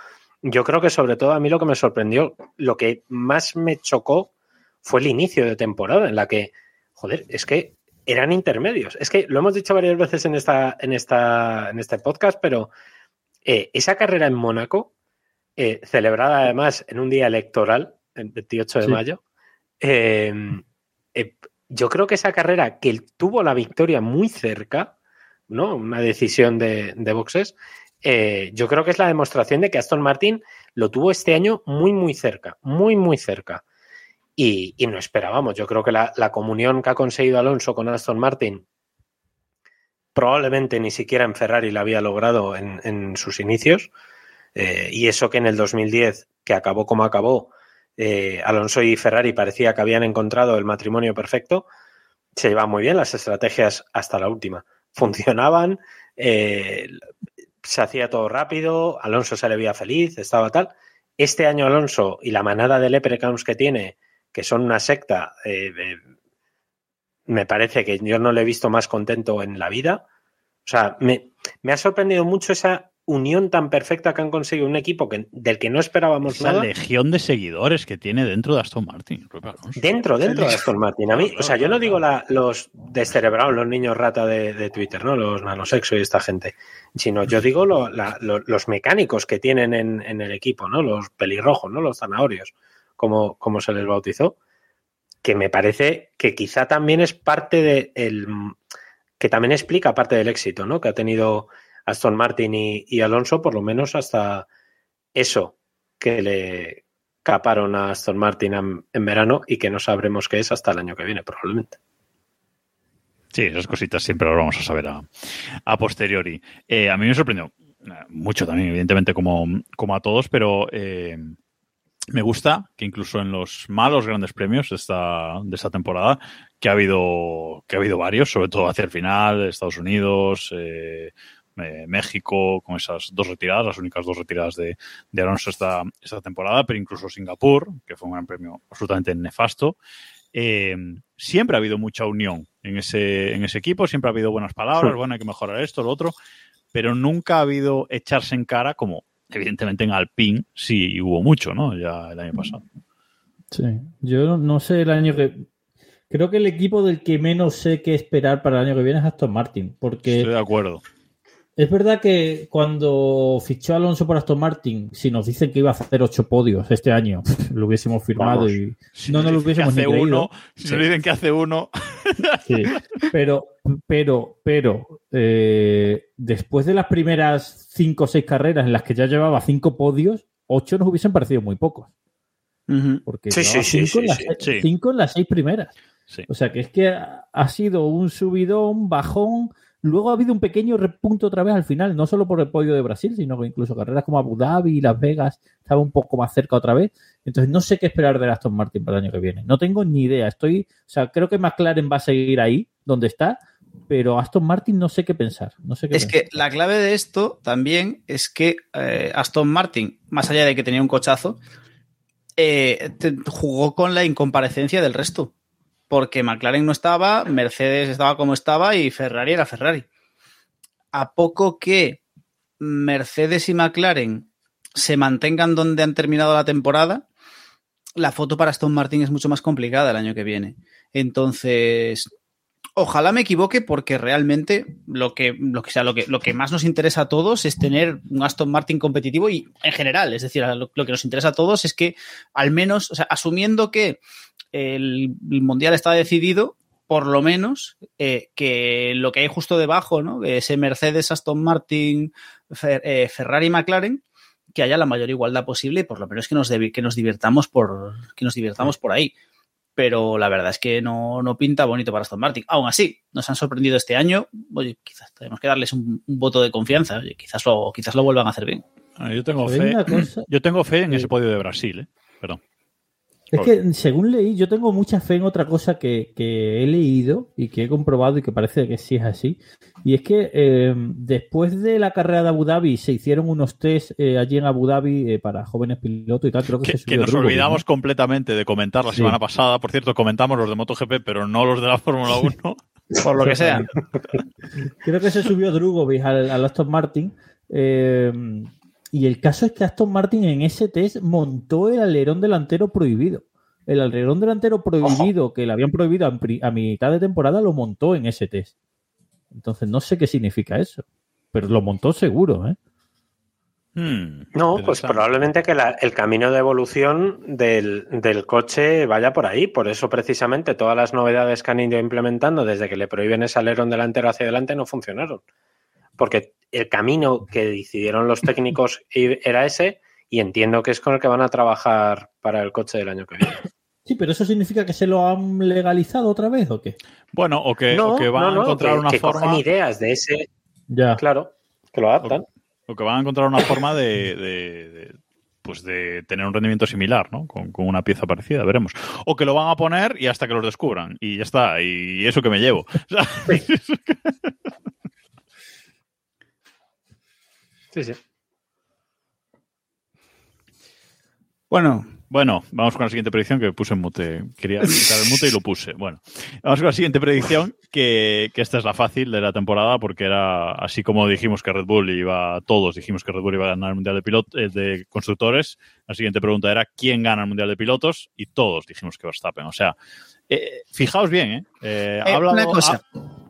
Speaker 4: Yo creo que sobre todo a mí lo que me sorprendió, lo que más me chocó fue el inicio de temporada en la que, joder, es que eran intermedios. Es que lo hemos dicho varias veces en, esta, en, esta, en este podcast, pero eh, esa carrera en Mónaco, eh, celebrada además en un día electoral, el 28 de
Speaker 3: Sí.
Speaker 4: mayo, eh, eh, yo creo que esa carrera que tuvo la victoria muy cerca, ¿no? Una decisión de, de boxes, eh, yo creo que es la demostración de que Aston Martin lo tuvo este año muy, muy cerca, muy, muy cerca. Y, y no esperábamos. Yo creo que la, la comunión que ha conseguido Alonso con Aston Martin probablemente ni siquiera en Ferrari la había logrado en, en sus inicios. Eh, y eso que en el 2010, que acabó como acabó, eh, Alonso y Ferrari parecía que habían encontrado el matrimonio perfecto, se llevaban muy bien las estrategias hasta la última. Funcionaban, eh, se hacía todo rápido, Alonso se le veía feliz, estaba tal. Este año Alonso y la manada de leprechauns que tiene, que son una secta, eh, me parece que yo no le he visto más contento en la vida. O sea, me ha sorprendido mucho esa unión tan perfecta que han conseguido un equipo que, del que no esperábamos
Speaker 1: Esa
Speaker 4: nada.
Speaker 1: legión de seguidores que tiene dentro de Aston Martin.
Speaker 4: Dentro, dentro de Aston Martin. A mí, o sea, yo no digo la- los descerebrados, los niños rata de, de Twitter, ¿no? Los nanosexo y esta gente. Sino yo digo lo- la- lo- los mecánicos que tienen en, en el equipo, ¿no? Los pelirrojos, ¿no? Los zanahorios, como, como se les bautizó. Que me parece que quizá también es parte de el que también explica parte del éxito, ¿no? Que ha tenido Aston Martin y, Alonso, por lo menos hasta eso que le caparon a Aston Martin en, en verano y que no sabremos qué es hasta el año que viene, probablemente.
Speaker 1: Sí, esas cositas siempre las vamos a saber a, a posteriori. Eh, a mí me sorprendió eh, mucho también, evidentemente, como, como a todos, pero eh, me gusta que incluso en los malos grandes premios de esta, de esta temporada, que ha habido que ha habido varios, sobre todo hacia el final, Estados Unidos, eh, eh, México, con esas dos retiradas, las únicas dos retiradas de, de Alonso esta, esta temporada, pero incluso Singapur, que fue un gran premio absolutamente nefasto. Eh, siempre ha habido mucha unión en ese, en ese equipo, siempre ha habido buenas palabras,
Speaker 4: Sí.
Speaker 1: bueno, hay que mejorar esto, lo otro, pero nunca ha habido echarse en cara como evidentemente en Alpine sí hubo mucho, ¿no? Ya el año pasado.
Speaker 3: Sí. Yo no- no sé el año que. Creo que el equipo del que menos sé qué esperar para el año que viene es Aston Martin. Porque
Speaker 1: Estoy de acuerdo.
Speaker 3: Es verdad que cuando fichó Alonso por Aston Martin, si nos dicen que iba a hacer ocho podios este año, lo hubiésemos firmado
Speaker 4: Vamos.
Speaker 3: y
Speaker 1: Si
Speaker 3: no nos lo hubiésemos ni
Speaker 1: hace
Speaker 3: creído.
Speaker 1: uno, si
Speaker 3: Sí.
Speaker 1: nos dicen que hace uno,
Speaker 3: Sí, pero, pero, pero, eh, después de las primeras cinco o seis carreras en las que ya llevaba cinco podios, ocho nos hubiesen parecido muy pocos. Porque
Speaker 4: Sí,
Speaker 3: llevaba cinco, en las, seis- cinco en las seis primeras. O sea que es que ha, ha sido un subidón, bajón. Luego ha habido un pequeño repunto otra vez al final, no solo por el podio de Brasil, sino que incluso carreras como Abu Dhabi y Las Vegas estaba un poco más cerca otra vez. Entonces no sé qué esperar de Aston Martin para el año que viene. No tengo ni idea. Estoy, o sea, creo que McLaren va a seguir ahí, donde está, pero Aston Martin no sé qué pensar. No sé qué
Speaker 2: Es que la clave de esto también es que eh, Aston Martin, más allá de que tenía un cochazo, eh, te- jugó con la incomparecencia del resto. Porque McLaren no estaba, Mercedes estaba como estaba y Ferrari era Ferrari. A poco que Mercedes y McLaren se mantengan donde han terminado la temporada, la foto para Aston Martin es mucho más complicada el año que viene. Entonces, ojalá me equivoque porque realmente lo que, lo que, lo que, más nos interesa a todos es tener un Aston Martin competitivo y en general, es decir, lo, que nos interesa a todos es que al menos, asumiendo que el, el mundial está decidido, por lo menos eh, que lo que hay justo debajo, ¿no? Ese Mercedes, Aston Martin, Fer- eh, Ferrari, McLaren, que haya la mayor igualdad posible y por lo menos que nos, debi- que nos divirtamos por que nos divirtamos por ahí. Pero la verdad es que no, no pinta bonito para Aston Martin. Aún así, nos han sorprendido este año. Oye, quizás tenemos que darles un, un voto de confianza. Oye, quizás lo, quizás lo vuelvan a hacer bien.
Speaker 1: Ah, Yo tengo fe. Yo tengo fe en
Speaker 3: Sí.
Speaker 1: ese podio de Brasil, ¿eh? Perdón.
Speaker 3: Es que según leí, yo tengo mucha fe en otra cosa que, que he leído y que he comprobado y que parece que sí es así. Y es que eh, después de la carrera de Abu Dhabi se hicieron unos test eh, allí en Abu Dhabi eh, para jóvenes pilotos y tal. Creo que,
Speaker 1: Que,
Speaker 3: se
Speaker 1: que nos olvidamos
Speaker 3: ¿no?
Speaker 1: completamente de comentar la
Speaker 3: Sí.
Speaker 1: semana pasada. Por cierto, comentamos los de MotoGP, pero no los de la Fórmula 1.
Speaker 2: Por lo que sea.
Speaker 3: Creo que se subió Drugovic al, al Aston Martin. eh, y el caso es que Aston Martin en ese test montó el alerón delantero prohibido. El alerón delantero prohibido, que le habían prohibido a, mitad de temporada, lo montó en ese test. Entonces no sé qué significa eso. Pero lo montó seguro, ¿eh?
Speaker 1: Hmm,
Speaker 4: No, pues probablemente que la- el camino de evolución del, del coche vaya por ahí. Por eso, precisamente, todas las novedades que han ido implementando desde que le prohíben ese alerón delantero hacia adelante no funcionaron. Porque el camino que decidieron los técnicos era ese y entiendo que es con el que van a trabajar para el coche del año que viene.
Speaker 3: Sí, pero eso significa que se lo han legalizado otra vez o qué?
Speaker 1: Bueno, o que,
Speaker 4: no,
Speaker 1: o que van
Speaker 4: no, no,
Speaker 1: a encontrar
Speaker 4: que,
Speaker 1: una
Speaker 4: que
Speaker 1: forma.
Speaker 4: ideas de ese.
Speaker 3: Ya.
Speaker 4: Claro, que lo adaptan.
Speaker 1: O que van a encontrar una forma de, de- de, pues de tener un rendimiento similar, ¿no? Con, con una pieza parecida, veremos. O que lo van a poner y hasta que los descubran. Y ya está. Y eso que me llevo. O sea,
Speaker 4: Sí, sí.
Speaker 2: Bueno,
Speaker 1: Bueno, vamos con la siguiente predicción que puse en mute. Quería quitar el mute y lo puse. Bueno, vamos con la siguiente predicción, que, que esta es la fácil de la temporada, porque era así como dijimos que Red Bull iba, todos dijimos que Red Bull iba a ganar el Mundial de, pilot, eh, de Constructores. La siguiente pregunta era ¿quién gana el Mundial de Pilotos? Y todos dijimos que Verstappen. O sea, eh, fijaos bien, ¿eh? Eh, ha
Speaker 2: Eh,
Speaker 1: hablado-
Speaker 2: una cosa.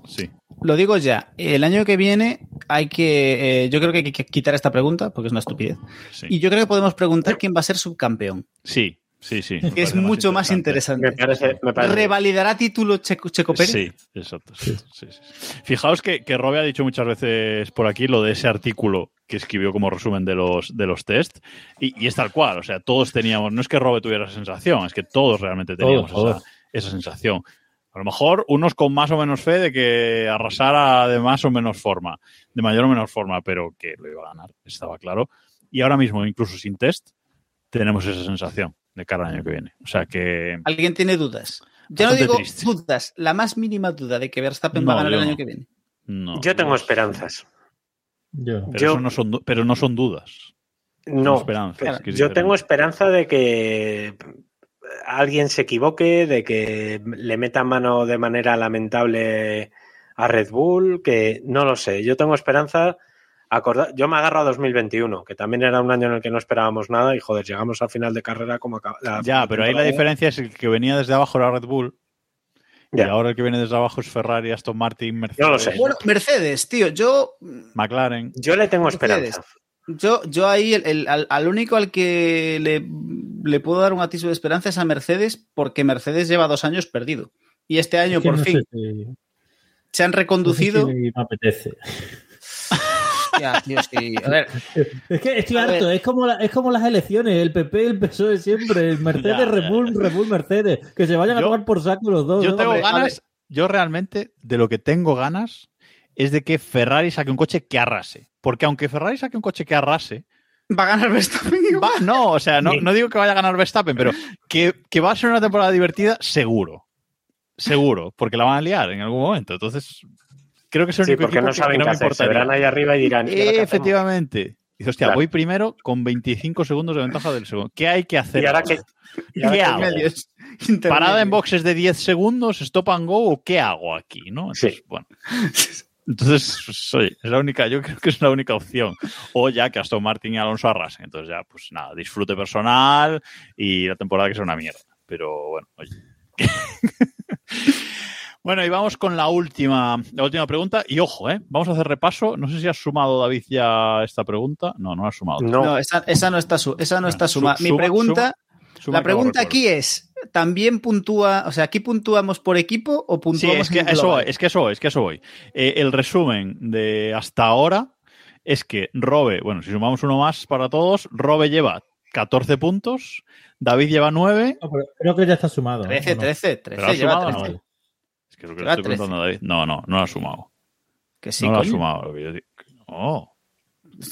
Speaker 1: sí.
Speaker 2: Lo digo ya. El año que viene hay que. eh, yo creo que hay que quitar esta pregunta porque es una estupidez.
Speaker 1: Sí,
Speaker 2: Y yo creo que podemos preguntar quién va a ser subcampeón.
Speaker 1: sí, sí. sí.
Speaker 2: Que es mucho más interesante.
Speaker 4: parece. Me parece
Speaker 2: ¿Revalidará título Checo, Checo Pérez?
Speaker 1: Sí, exacto. sí, sí, sí. Fijaos que, que Robe ha dicho muchas veces por aquí lo de ese artículo que escribió como resumen de los, de los test y, y es tal cual, o sea, todos teníamos, no es que Robe tuviera esa sensación, es que todos realmente teníamos
Speaker 3: Todos,
Speaker 1: esa,
Speaker 3: todos.
Speaker 1: esa sensación. A lo mejor unos con más o menos fe de que arrasara de más o menos forma, de mayor o menor forma, pero que lo iba a ganar, estaba claro. Y ahora mismo, incluso sin test, tenemos esa sensación de cara al año que viene. O sea que
Speaker 2: ¿Alguien tiene dudas? Yo no digo
Speaker 1: triste.
Speaker 2: dudas, la más mínima duda de que Verstappen
Speaker 1: No,
Speaker 2: va a ganar el año
Speaker 1: no.
Speaker 2: que viene.
Speaker 1: no.
Speaker 4: Yo tengo
Speaker 1: no.
Speaker 4: esperanzas.
Speaker 3: Yo.
Speaker 1: Pero,
Speaker 4: Yo-
Speaker 1: eso no son, pero no son dudas. Son
Speaker 4: No, yo tengo esperanza de que alguien se equivoque, de que le meta mano de manera lamentable a Red Bull, que no lo sé. Yo tengo esperanza. Acorda- yo me agarro a 2021, que también era un año en el que no esperábamos nada y joder, llegamos al final de carrera como acaba- la
Speaker 1: Ya, pero ahí la diferencia es el que venía desde abajo era Red Bull
Speaker 4: Ya.
Speaker 1: y ahora el que viene desde abajo es Ferrari, Aston Martin, Mercedes,
Speaker 4: No lo sé.
Speaker 2: Bueno, Mercedes, tío, yo
Speaker 1: McLaren.
Speaker 4: Yo le tengo
Speaker 2: Mercedes.
Speaker 4: esperanza.
Speaker 2: Yo, yo ahí, el, el- al, al único al que le, le puedo dar un atisbo de esperanza es a Mercedes, porque Mercedes lleva dos años perdido. Y este año,
Speaker 3: Es que
Speaker 2: por
Speaker 3: no
Speaker 2: fin,
Speaker 3: si-
Speaker 2: se han
Speaker 3: no sé
Speaker 2: reconducido.
Speaker 3: si me apetece.
Speaker 2: Ya, tío, sí. A ver,
Speaker 3: Es que estoy
Speaker 2: A
Speaker 3: harto,
Speaker 2: ver.
Speaker 3: es como, la- es como las elecciones, el PP, el PSOE siempre, el Mercedes,
Speaker 1: Ya,
Speaker 3: Red Bull, Red Bull, Mercedes, que se vayan a tomar por saco los dos.
Speaker 1: Yo
Speaker 3: ¿no?
Speaker 1: tengo ganas, yo realmente de lo que tengo ganas es de que Ferrari saque un coche que arrase. Porque aunque Ferrari saque un coche que arrase,
Speaker 2: va a ganar Verstappen
Speaker 1: va- no, o sea, no, no digo que vaya a ganar Verstappen, pero que, que va a ser una temporada divertida, seguro. Seguro, porque la van a liar en algún momento. Entonces, creo que es el
Speaker 4: Sí,
Speaker 1: único
Speaker 4: porque
Speaker 1: equipo
Speaker 4: no
Speaker 1: que-
Speaker 4: saben
Speaker 1: que no
Speaker 4: qué
Speaker 1: me
Speaker 4: hacer. Se verán ahí arriba y dirán.
Speaker 1: Efectivamente. Dice, hostia,
Speaker 4: Claro.
Speaker 1: voy primero con 25 segundos de ventaja del segundo. ¿Qué hay que hacer?
Speaker 4: ¿Y ahora qué? ¿Y ahora
Speaker 1: ¿Qué hago? ¿Parada en boxes de 10 segundos, stop and go o qué hago aquí? ¿no? Entonces,
Speaker 4: Sí.
Speaker 1: bueno. Entonces, oye, es la única, yo creo que es la única opción. O ya que Aston Martin y Alonso arrasen. Entonces ya, pues nada, disfrute personal y la temporada que sea una mierda. Pero bueno, oye. bueno, y vamos con la última, la última pregunta. Y ojo, ¿eh? Vamos a hacer repaso. No sé si has sumado, David, ya esta pregunta. No, no has sumado.
Speaker 4: No,
Speaker 2: No, esa, esa no está, su- esa no está
Speaker 1: Su-
Speaker 2: sumada. Mi
Speaker 1: suma-
Speaker 2: pregunta,
Speaker 1: Suma
Speaker 2: la pregunta aquí es, ¿también puntúa, o sea, aquí puntuamos por equipo o
Speaker 1: Sí,
Speaker 2: puntuamos
Speaker 1: es que
Speaker 2: en
Speaker 1: eso es que eso voy, es que eso voy. Eh, el resumen de hasta ahora es que Robe, bueno, si sumamos uno más para todos, Robe lleva 14 puntos, David lleva 9.
Speaker 3: no, pero creo que ya está sumado. ¿no?
Speaker 2: 13,
Speaker 3: ¿O no?
Speaker 2: 13,
Speaker 1: ¿Pero
Speaker 2: 13,
Speaker 1: ha
Speaker 2: lleva
Speaker 1: sumado o
Speaker 2: 13.
Speaker 1: no? Es que es lo que le
Speaker 2: Lleva
Speaker 1: estoy preguntando a David. No, no, no lo ha sumado.
Speaker 2: Que sí,
Speaker 1: no lo ha sumado. lo que yo digo. No.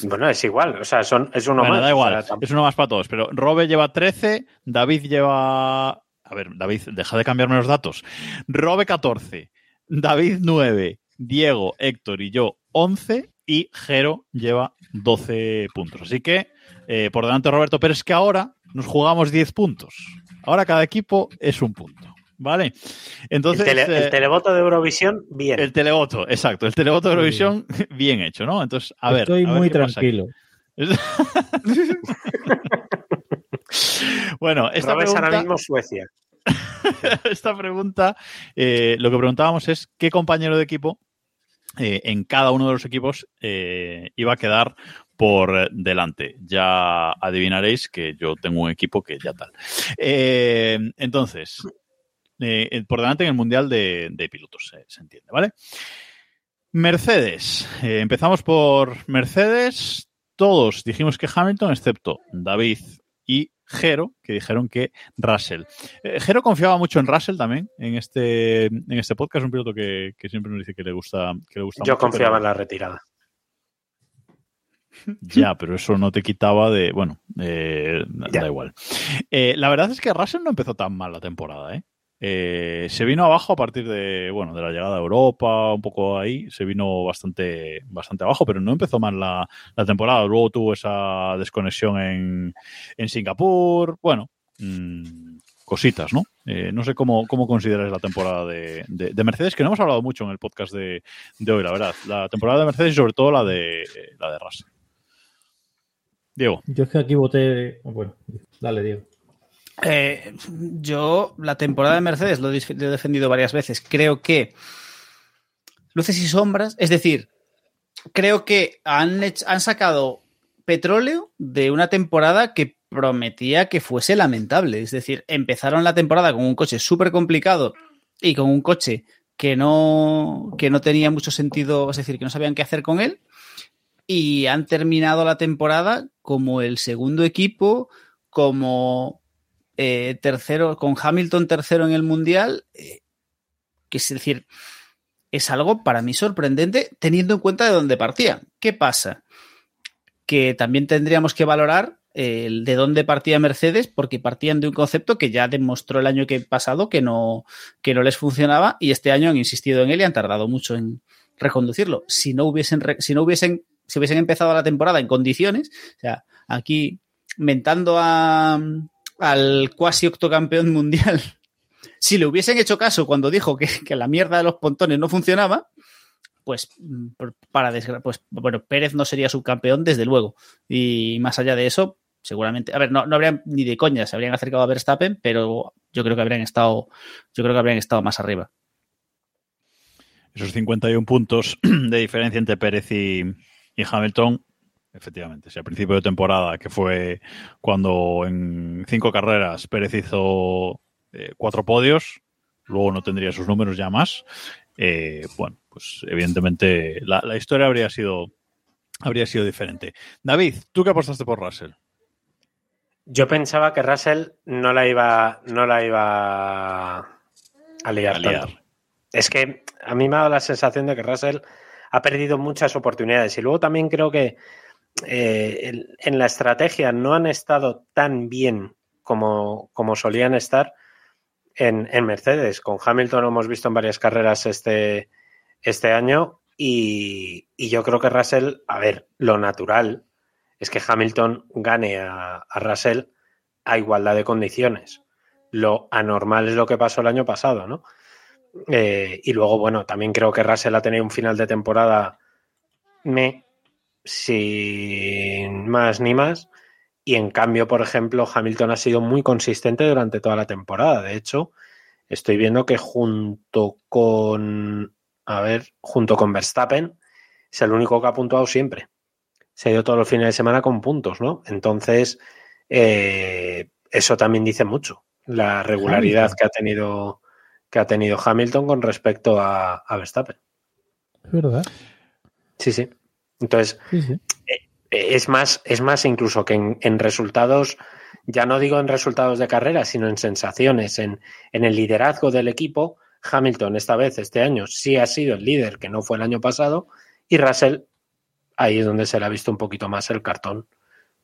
Speaker 4: Bueno, es igual. O sea, son, es uno
Speaker 1: Bueno,
Speaker 4: más.
Speaker 1: da igual,
Speaker 4: O sea, tam-
Speaker 1: es uno más para todos. Pero Robe lleva 13, David lleva. A ver, David, deja de cambiarme los datos. Robe 14, David 9, Diego, Héctor y yo 11 y Jero lleva 12 puntos. Así que eh, por delante Roberto, pero es que ahora nos jugamos 10 puntos. Ahora cada equipo es un punto. ¿Vale? Entonces.
Speaker 4: el, tele-
Speaker 1: eh,
Speaker 4: el televoto de Eurovisión, bien.
Speaker 1: el televoto, exacto. El televoto de Eurovisión, bien hecho, ¿no? Entonces, a ver.
Speaker 3: Estoy
Speaker 1: ver
Speaker 3: muy tranquilo.
Speaker 1: bueno, esta
Speaker 4: Robes ahora
Speaker 1: pregunta,
Speaker 4: mismo Suecia.
Speaker 1: esta pregunta eh, lo que preguntábamos es qué compañero de equipo eh, en cada uno de los equipos eh, iba a quedar por delante. Ya adivinaréis que yo tengo un equipo que ya tal. Eh, entonces, eh, por delante en el Mundial de, de Pilotos, eh, se entiende, ¿vale? Mercedes. Eh, empezamos por Mercedes. Todos dijimos que Hamilton, excepto David y Jero, que dijeron que Russell. Eh, Jero confiaba mucho en Russell también, en este, en este podcast, un piloto que, que siempre nos dice que le gusta, que le gusta
Speaker 4: Yo
Speaker 1: mucho,
Speaker 4: confiaba
Speaker 1: pero-
Speaker 4: en la retirada.
Speaker 1: Ya, pero eso no te quitaba de. Bueno, eh, da igual. La verdad es que Russell no empezó tan mal la temporada, ¿eh? Eh, se vino abajo a partir de, bueno, de la llegada a Europa, un poco ahí, se vino bastante, bastante abajo, pero no empezó mal la, la temporada. Luego tuvo esa desconexión en, en Singapur, bueno, mm, cositas, ¿no? Eh, no sé cómo, cómo consideras la temporada de, de- de Mercedes, que no hemos hablado mucho en el podcast de, de hoy, la verdad. La temporada de Mercedes y sobre todo la de, la de Russell. Diego.
Speaker 3: Yo es que aquí voté. Bueno, dale, Diego.
Speaker 2: Eh, yo, la temporada de Mercedes, lo he defendido varias veces. Creo que luces y sombras, es decir, creo que han, han sacado petróleo de una temporada que prometía que fuese lamentable. Es decir, empezaron la temporada con un coche súper complicado y con un coche que no, que no tenía mucho sentido, es decir, que no sabían qué hacer con él. Y han terminado la temporada como el segundo equipo, como eh, tercero, con Hamilton tercero en el Mundial, eh, que es decir, es algo para mí sorprendente teniendo en cuenta de dónde partían. ¿Qué pasa? Que también tendríamos que valorar eh, el de dónde partía Mercedes, porque partían de un concepto que ya demostró el año que pasado que no, que no les funcionaba y este año han insistido en él y han tardado mucho en reconducirlo. Si no hubiesen, si no hubiesen, si hubiesen empezado la temporada en condiciones, o sea, aquí mentando a, al cuasi octocampeón mundial. Si le hubiesen hecho caso cuando dijo que, la mierda de los pontones no funcionaba, pues mm, para pues bueno, Pérez no sería subcampeón desde luego. Y más allá de eso, seguramente, a ver, no, no habrían ni de coña, se habrían acercado a Verstappen, pero yo creo que habrían estado, yo creo que habrían estado más arriba.
Speaker 1: Esos 51 puntos de diferencia entre Pérez y Hamilton, efectivamente, si a principio de temporada, que fue cuando en cinco carreras Pérez hizo eh, cuatro podios, luego no tendría sus números ya más, eh, bueno, pues evidentemente la, la historia habría sido, habría sido diferente. David, ¿tú qué apostaste por Russell?
Speaker 4: Yo pensaba que Russell no la iba, no la iba a liar,
Speaker 1: A liar.
Speaker 4: tanto. Es que a mí me ha dado la sensación de que Russell ha perdido muchas oportunidades. Y luego también creo que eh, en, la estrategia no han estado tan bien como, como solían estar en, en Mercedes. Con Hamilton lo hemos visto en varias carreras este, este año. Y, yo creo que Russell, a ver, lo natural es que Hamilton gane a, a Russell a igualdad de condiciones. Lo anormal es lo que pasó el año pasado, ¿no? Eh, y luego, bueno, también creo que Russell ha tenido un final de temporada me sin más ni más. Y en cambio, por ejemplo, Hamilton ha sido muy consistente durante toda la temporada. De hecho, estoy viendo que junto con, a ver, junto con Verstappen, es el único que ha puntuado siempre. Se ha ido todos los fines de semana con puntos, ¿no? Entonces, eh, eso también dice mucho. La regularidad
Speaker 3: Hamilton.
Speaker 4: que ha tenido que ha tenido Hamilton con respecto a, a Verstappen.
Speaker 3: Es verdad.
Speaker 4: Sí, sí. Entonces,
Speaker 3: Sí, sí.
Speaker 4: es más, es más incluso que en, en resultados, ya no digo en resultados de carrera, sino en sensaciones, en, en el liderazgo del equipo. Hamilton esta vez, este año, sí ha sido el líder, que no fue el año pasado, y Russell, ahí es donde se le ha visto un poquito más el cartón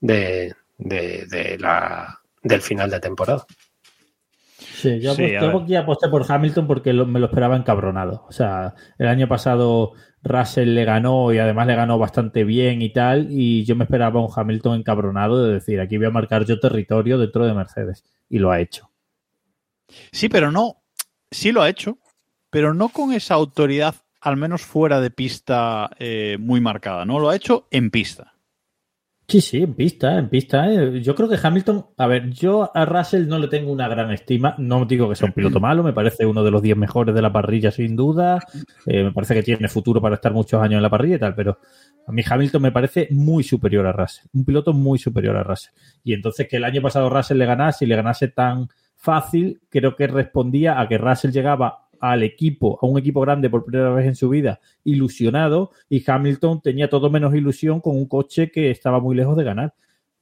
Speaker 4: de, de- de la, del final de temporada.
Speaker 3: Sí, yo,
Speaker 1: Sí,
Speaker 3: aposté- yo aquí aposté por Hamilton porque lo- me lo esperaba encabronado. O sea, el año pasado Russell le ganó y además le ganó bastante bien y tal, y yo me esperaba un Hamilton encabronado de decir, aquí voy a marcar yo territorio dentro de Mercedes. Y lo ha hecho.
Speaker 1: Sí, pero no, sí lo ha hecho, pero no con esa autoridad, al menos fuera de pista, eh, muy marcada, ¿no? Lo ha hecho en pista.
Speaker 3: Sí, sí, en pista, en pista. ¿eh? Yo creo que Hamilton, a ver, yo a Russell no le tengo una gran estima. No digo que sea un piloto malo, me parece uno de los 10 mejores de la parrilla sin duda. Eh, me parece que tiene futuro para estar muchos años en la parrilla y tal, pero a mí Hamilton me parece muy superior a Russell. Un piloto muy superior a Russell. Y entonces que el año pasado Russell le ganase y le ganase tan fácil, creo que respondía a que Russell llegaba al equipo, a un equipo grande por primera vez en su vida, ilusionado, y Hamilton tenía todo menos ilusión con un coche que estaba muy lejos de ganar.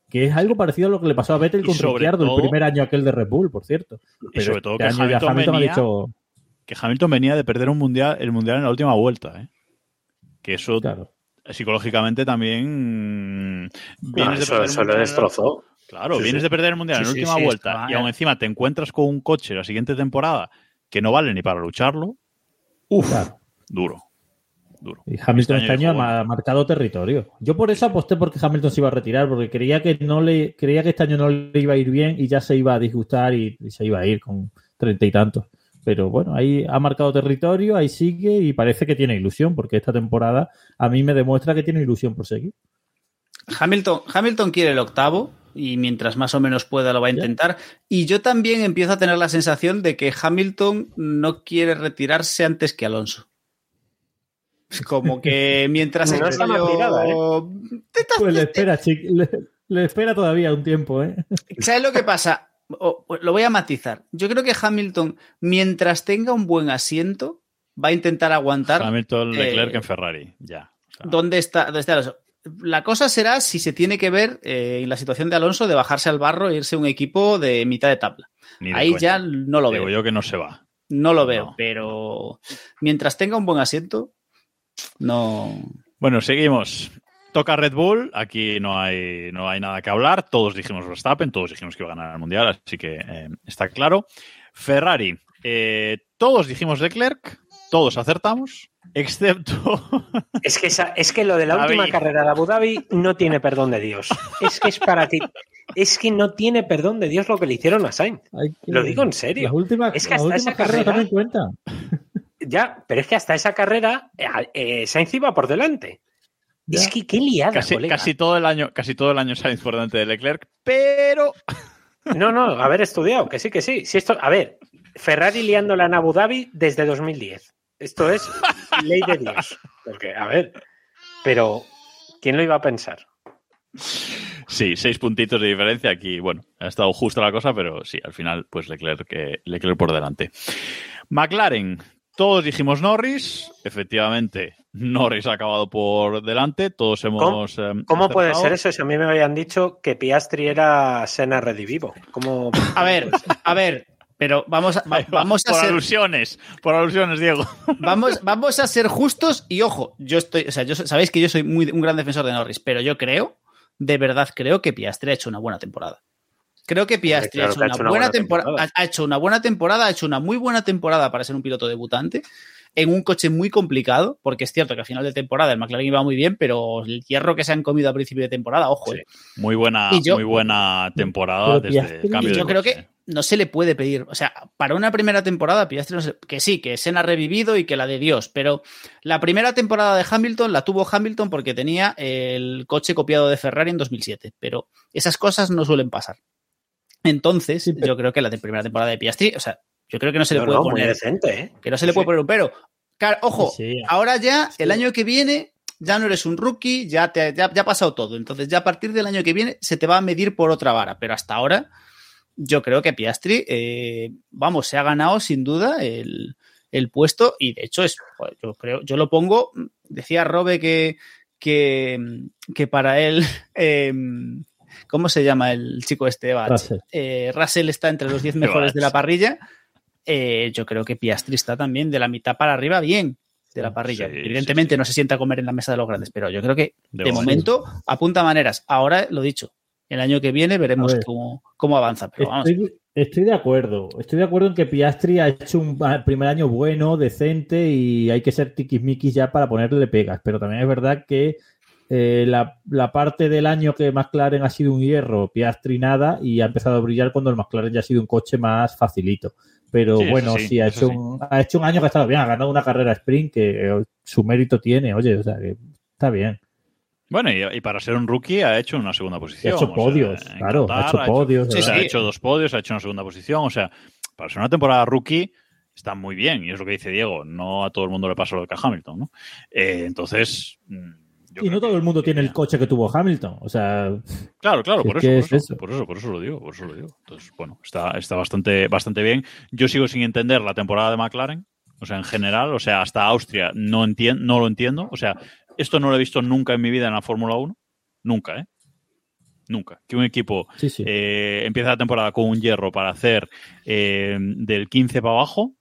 Speaker 3: que es algo parecido a lo que le pasó a Vettel con Ricciardo el primer año aquel de Red Bull, por cierto.
Speaker 1: Y sobre todo que
Speaker 3: este año ya
Speaker 1: Hamilton
Speaker 3: Hamilton ha
Speaker 1: venía-
Speaker 3: dicho,
Speaker 1: Que Hamilton venía de perder un mundial, el mundial en la última vuelta, ¿eh? Que eso
Speaker 3: claro.
Speaker 1: psicológicamente también.
Speaker 4: No,
Speaker 1: vienes de
Speaker 4: eso,
Speaker 1: perder el
Speaker 4: eso lo
Speaker 1: mundial-
Speaker 4: destrozó.
Speaker 1: Claro,
Speaker 4: Sí,
Speaker 1: vienes
Speaker 4: sí.
Speaker 1: de perder el mundial en la última
Speaker 2: sí,
Speaker 1: vuelta y aún encima te encuentras con un coche la siguiente temporada que no vale ni para lucharlo. Uf,
Speaker 3: Claro.
Speaker 1: duro. Duro.
Speaker 3: Y Hamilton
Speaker 1: Este
Speaker 3: este
Speaker 1: año
Speaker 3: ha marcado territorio. Yo por eso aposté porque Hamilton se iba a retirar, porque creía que no le, creía que este año no le iba a ir bien y ya se iba a disgustar y, y se iba a ir con treinta y tantos. Pero bueno, ahí ha marcado territorio, ahí sigue y parece que tiene ilusión, porque esta temporada a mí me demuestra que tiene ilusión por seguir.
Speaker 2: Hamilton, Hamilton quiere el octavo y mientras más o menos pueda lo va a intentar. Y yo también empiezo a tener la sensación de que Hamilton no quiere retirarse antes que Alonso. Es Como que mientras
Speaker 4: No está mal tirada, ¿eh?
Speaker 3: Pues le espera, le, le espera todavía un tiempo, ¿eh?
Speaker 2: ¿Sabes lo que pasa? O- lo voy a matizar. Yo creo que Hamilton, mientras tenga un buen asiento, va a intentar aguantar
Speaker 1: Hamilton, Leclerc
Speaker 2: eh,
Speaker 1: en Ferrari. Ya. O sea,
Speaker 2: dónde está, dónde está Alonso. La cosa será si se tiene que ver eh, en la situación de Alonso de bajarse al barro e irse a un equipo de mitad de tabla.
Speaker 1: de
Speaker 2: Ahí
Speaker 1: coña.
Speaker 2: ya no lo
Speaker 1: Digo
Speaker 2: veo.
Speaker 1: yo que no se va.
Speaker 2: No lo veo,
Speaker 1: No.
Speaker 2: pero mientras tenga un buen asiento, no.
Speaker 1: Bueno, seguimos. Toca Red Bull, aquí no hay, no hay nada que hablar. Todos dijimos Verstappen, todos dijimos que iba a ganar el Mundial, así que eh, está claro. Ferrari, eh, todos dijimos Leclerc, todos acertamos, excepto
Speaker 4: Es que, esa- es que lo de la
Speaker 1: David.
Speaker 4: última carrera de Abu Dhabi no tiene perdón de Dios. Es que es para ti. Es que no tiene perdón de Dios lo que le hicieron a Sainz.
Speaker 3: Hay que-
Speaker 4: Lo digo en serio.
Speaker 3: Las últimas,
Speaker 4: Es que hasta esa carrera-. Ya, pero es que hasta esa carrera eh, eh, Sainz iba por delante.
Speaker 3: Ya.
Speaker 4: Es que qué liada,
Speaker 1: casi,
Speaker 4: colega.
Speaker 1: casi todo el año, casi todo el año Sainz por delante de Leclerc, pero
Speaker 4: No, no, haber estudiado, que sí, que sí. Si esto, a ver, Ferrari liándola en Abu Dhabi desde 2010. Esto es ley de Dios. Porque, a ver, pero ¿quién lo iba a pensar?
Speaker 1: sí, seis puntitos de diferencia aquí. Bueno, ha estado justa la cosa, pero sí, al final, pues Leclerc, eh, Leclerc por delante. McLaren, todos dijimos Norris, efectivamente, Norris ha acabado por delante, todos hemos. eh,
Speaker 4: ¿Cómo puede ser eso si a mí me habían dicho que Piastri era Sena redivivo? ¿Cómo,
Speaker 2: A ver, a ver, pero vamos a, va-
Speaker 1: Ahí va,
Speaker 2: vamos a
Speaker 1: por
Speaker 2: ser,
Speaker 1: alusiones, por alusiones, Diego.
Speaker 2: vamos, vamos a ser justos y ojo, yo estoy, o sea, yo sabéis que yo soy muy, un gran defensor de Norris, pero yo creo, de verdad creo que Piastri ha hecho una buena temporada. Creo que Piastri
Speaker 4: Claro
Speaker 2: ha, hecho
Speaker 4: que ha
Speaker 2: una
Speaker 4: hecho una
Speaker 2: buena
Speaker 4: buena
Speaker 2: temporada,
Speaker 4: temporada.
Speaker 2: ha, ha hecho una buena temporada, ha hecho una muy buena temporada para ser un piloto debutante en un coche muy complicado, porque es cierto que a final de temporada el McLaren iba muy bien, pero el hierro que se han comido a principio de temporada, ojo,
Speaker 4: Sí.
Speaker 2: eh.
Speaker 1: Muy buena,
Speaker 2: yo-
Speaker 1: muy buena temporada desde el cambio
Speaker 2: Y
Speaker 1: de
Speaker 2: yo creo
Speaker 1: coche.
Speaker 2: que no se le puede pedir. O sea, para una primera temporada, Piastri no se- que sí, que Senna ha revivido y que la de Dios, pero la primera temporada de Hamilton la tuvo Hamilton porque tenía el coche copiado de Ferrari en 2007, pero esas cosas no suelen pasar. Entonces,
Speaker 3: Sí, pero-
Speaker 2: yo creo que la de primera temporada de Piastri, o sea, yo creo que no se le
Speaker 4: No,
Speaker 2: puede
Speaker 4: no, muy
Speaker 2: poner,
Speaker 4: decente, ¿eh?
Speaker 2: que no se le puede
Speaker 4: Sí.
Speaker 2: poner un pero. Claro, ojo,
Speaker 3: Sí, sí.
Speaker 2: ahora ya, el año que viene, ya no eres un rookie, ya, te, ya, ya ha pasado todo. Entonces, ya a partir del año que viene se te va a medir por otra vara. Pero hasta ahora, yo creo que Piastri, eh, vamos, se ha ganado sin duda el, el puesto y de hecho es, joder, yo creo, yo lo pongo, decía Robe que, que, que para él, eh, ¿cómo se llama el chico este?
Speaker 3: Russell.
Speaker 2: Eh, Russell está entre los 10 mejores de la parrilla. Eh, yo creo que Piastri está también de la mitad para arriba bien de la parrilla.
Speaker 1: Sí,
Speaker 2: Evidentemente
Speaker 1: sí, sí.
Speaker 2: no se sienta a comer en la mesa de los grandes, pero yo creo que
Speaker 1: De
Speaker 2: de,
Speaker 1: momento.
Speaker 2: apunta maneras. Ahora lo dicho, el año que viene veremos
Speaker 3: ver.
Speaker 2: cómo, cómo avanza. Pero vamos,
Speaker 3: Estoy, estoy de acuerdo. Estoy de acuerdo en que Piastri ha hecho un ah, primer año bueno, decente y hay que ser tiquismiquis ya para ponerle pegas. Pero también es verdad que eh, la, la parte del año que McLaren ha sido un hierro, Piastri nada y ha empezado a brillar cuando el McLaren ya ha sido un coche más facilito. Pero
Speaker 1: Sí,
Speaker 3: bueno,
Speaker 1: sí,
Speaker 3: sí, ha, hecho
Speaker 1: sí.
Speaker 3: Un, ha hecho un año que ha estado bien, ha ganado una carrera sprint que eh, su mérito tiene, oye, o sea, que está bien.
Speaker 1: Bueno, y, y para ser un rookie ha hecho una segunda posición.
Speaker 3: Ha hecho
Speaker 1: sea,
Speaker 3: podios,
Speaker 1: en
Speaker 3: claro, ha hecho podios,
Speaker 1: o sea,
Speaker 2: Sí,
Speaker 1: ha hecho dos podios, ha hecho una segunda posición. O sea, para ser una temporada rookie está muy bien. Y es lo que dice Diego. No a todo el mundo le pasa lo que a Hamilton, ¿no? Eh, entonces. Yo
Speaker 3: Y no todo
Speaker 1: que-
Speaker 3: el mundo
Speaker 1: que-
Speaker 3: tiene el coche que tuvo Hamilton. O sea,
Speaker 1: Claro, claro, por
Speaker 3: es
Speaker 1: eso, por
Speaker 3: es
Speaker 1: eso,
Speaker 3: eso.
Speaker 1: por eso, por eso lo digo, por eso lo digo. Entonces, bueno, está, está bastante, bastante bien. Yo sigo sin entender la temporada de McLaren, o sea, en general, o sea, hasta Austria no entien- no lo entiendo. O sea, esto no lo he visto nunca en mi vida en la Fórmula 1. Nunca, ¿eh? Nunca. Que un equipo
Speaker 3: Sí, sí.
Speaker 1: eh, empieza la temporada con un hierro para hacer eh, del 15 para abajo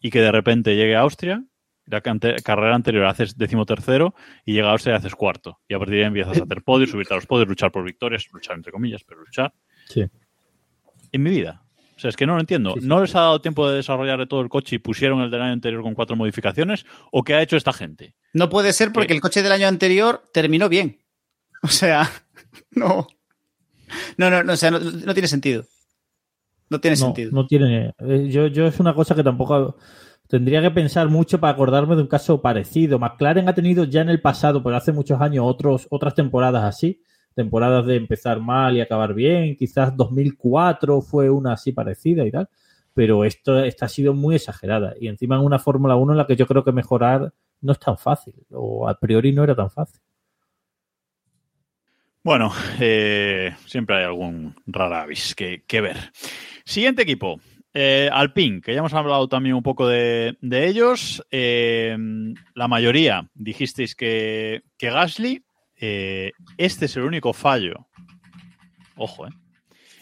Speaker 1: y que de repente llegue a Austria, la carrera anterior haces decimotercero y llega a Austria y haces cuarto. Y a partir de ahí empiezas a hacer podios, subirte a los podios, luchar por victorias, luchar entre comillas, pero luchar.
Speaker 3: Sí.
Speaker 1: En mi vida. O sea, es que no lo entiendo.
Speaker 3: Sí, sí.
Speaker 1: ¿No les ha dado tiempo de desarrollar todo el coche y pusieron el del año anterior con cuatro modificaciones? ¿O qué ha hecho esta gente?
Speaker 2: No puede ser porque
Speaker 1: ¿Qué?
Speaker 2: el coche del año anterior terminó bien. O sea, no. No, no, no, o sea, no, no tiene sentido. No tiene
Speaker 3: no,
Speaker 2: sentido.
Speaker 3: no tiene. eh, Yo, yo es una cosa que tampoco tendría que pensar mucho para acordarme de un caso parecido. McLaren ha tenido ya en el pasado, pero hace muchos años, otros, otras temporadas así. Temporadas de empezar mal y acabar bien. Quizás 2004 fue una así parecida y tal. Pero esto, esta ha sido muy exagerada. Y encima en una Fórmula 1 en la que yo creo que mejorar no es tan fácil. O a priori no era tan fácil.
Speaker 1: Bueno, eh, siempre hay algún rara avis que, que ver. Siguiente equipo. Eh, que ya hemos hablado también un poco de, ellos. Eh, la mayoría dijisteis que, Gasly. Eh, este es el único fallo. Ojo, eh.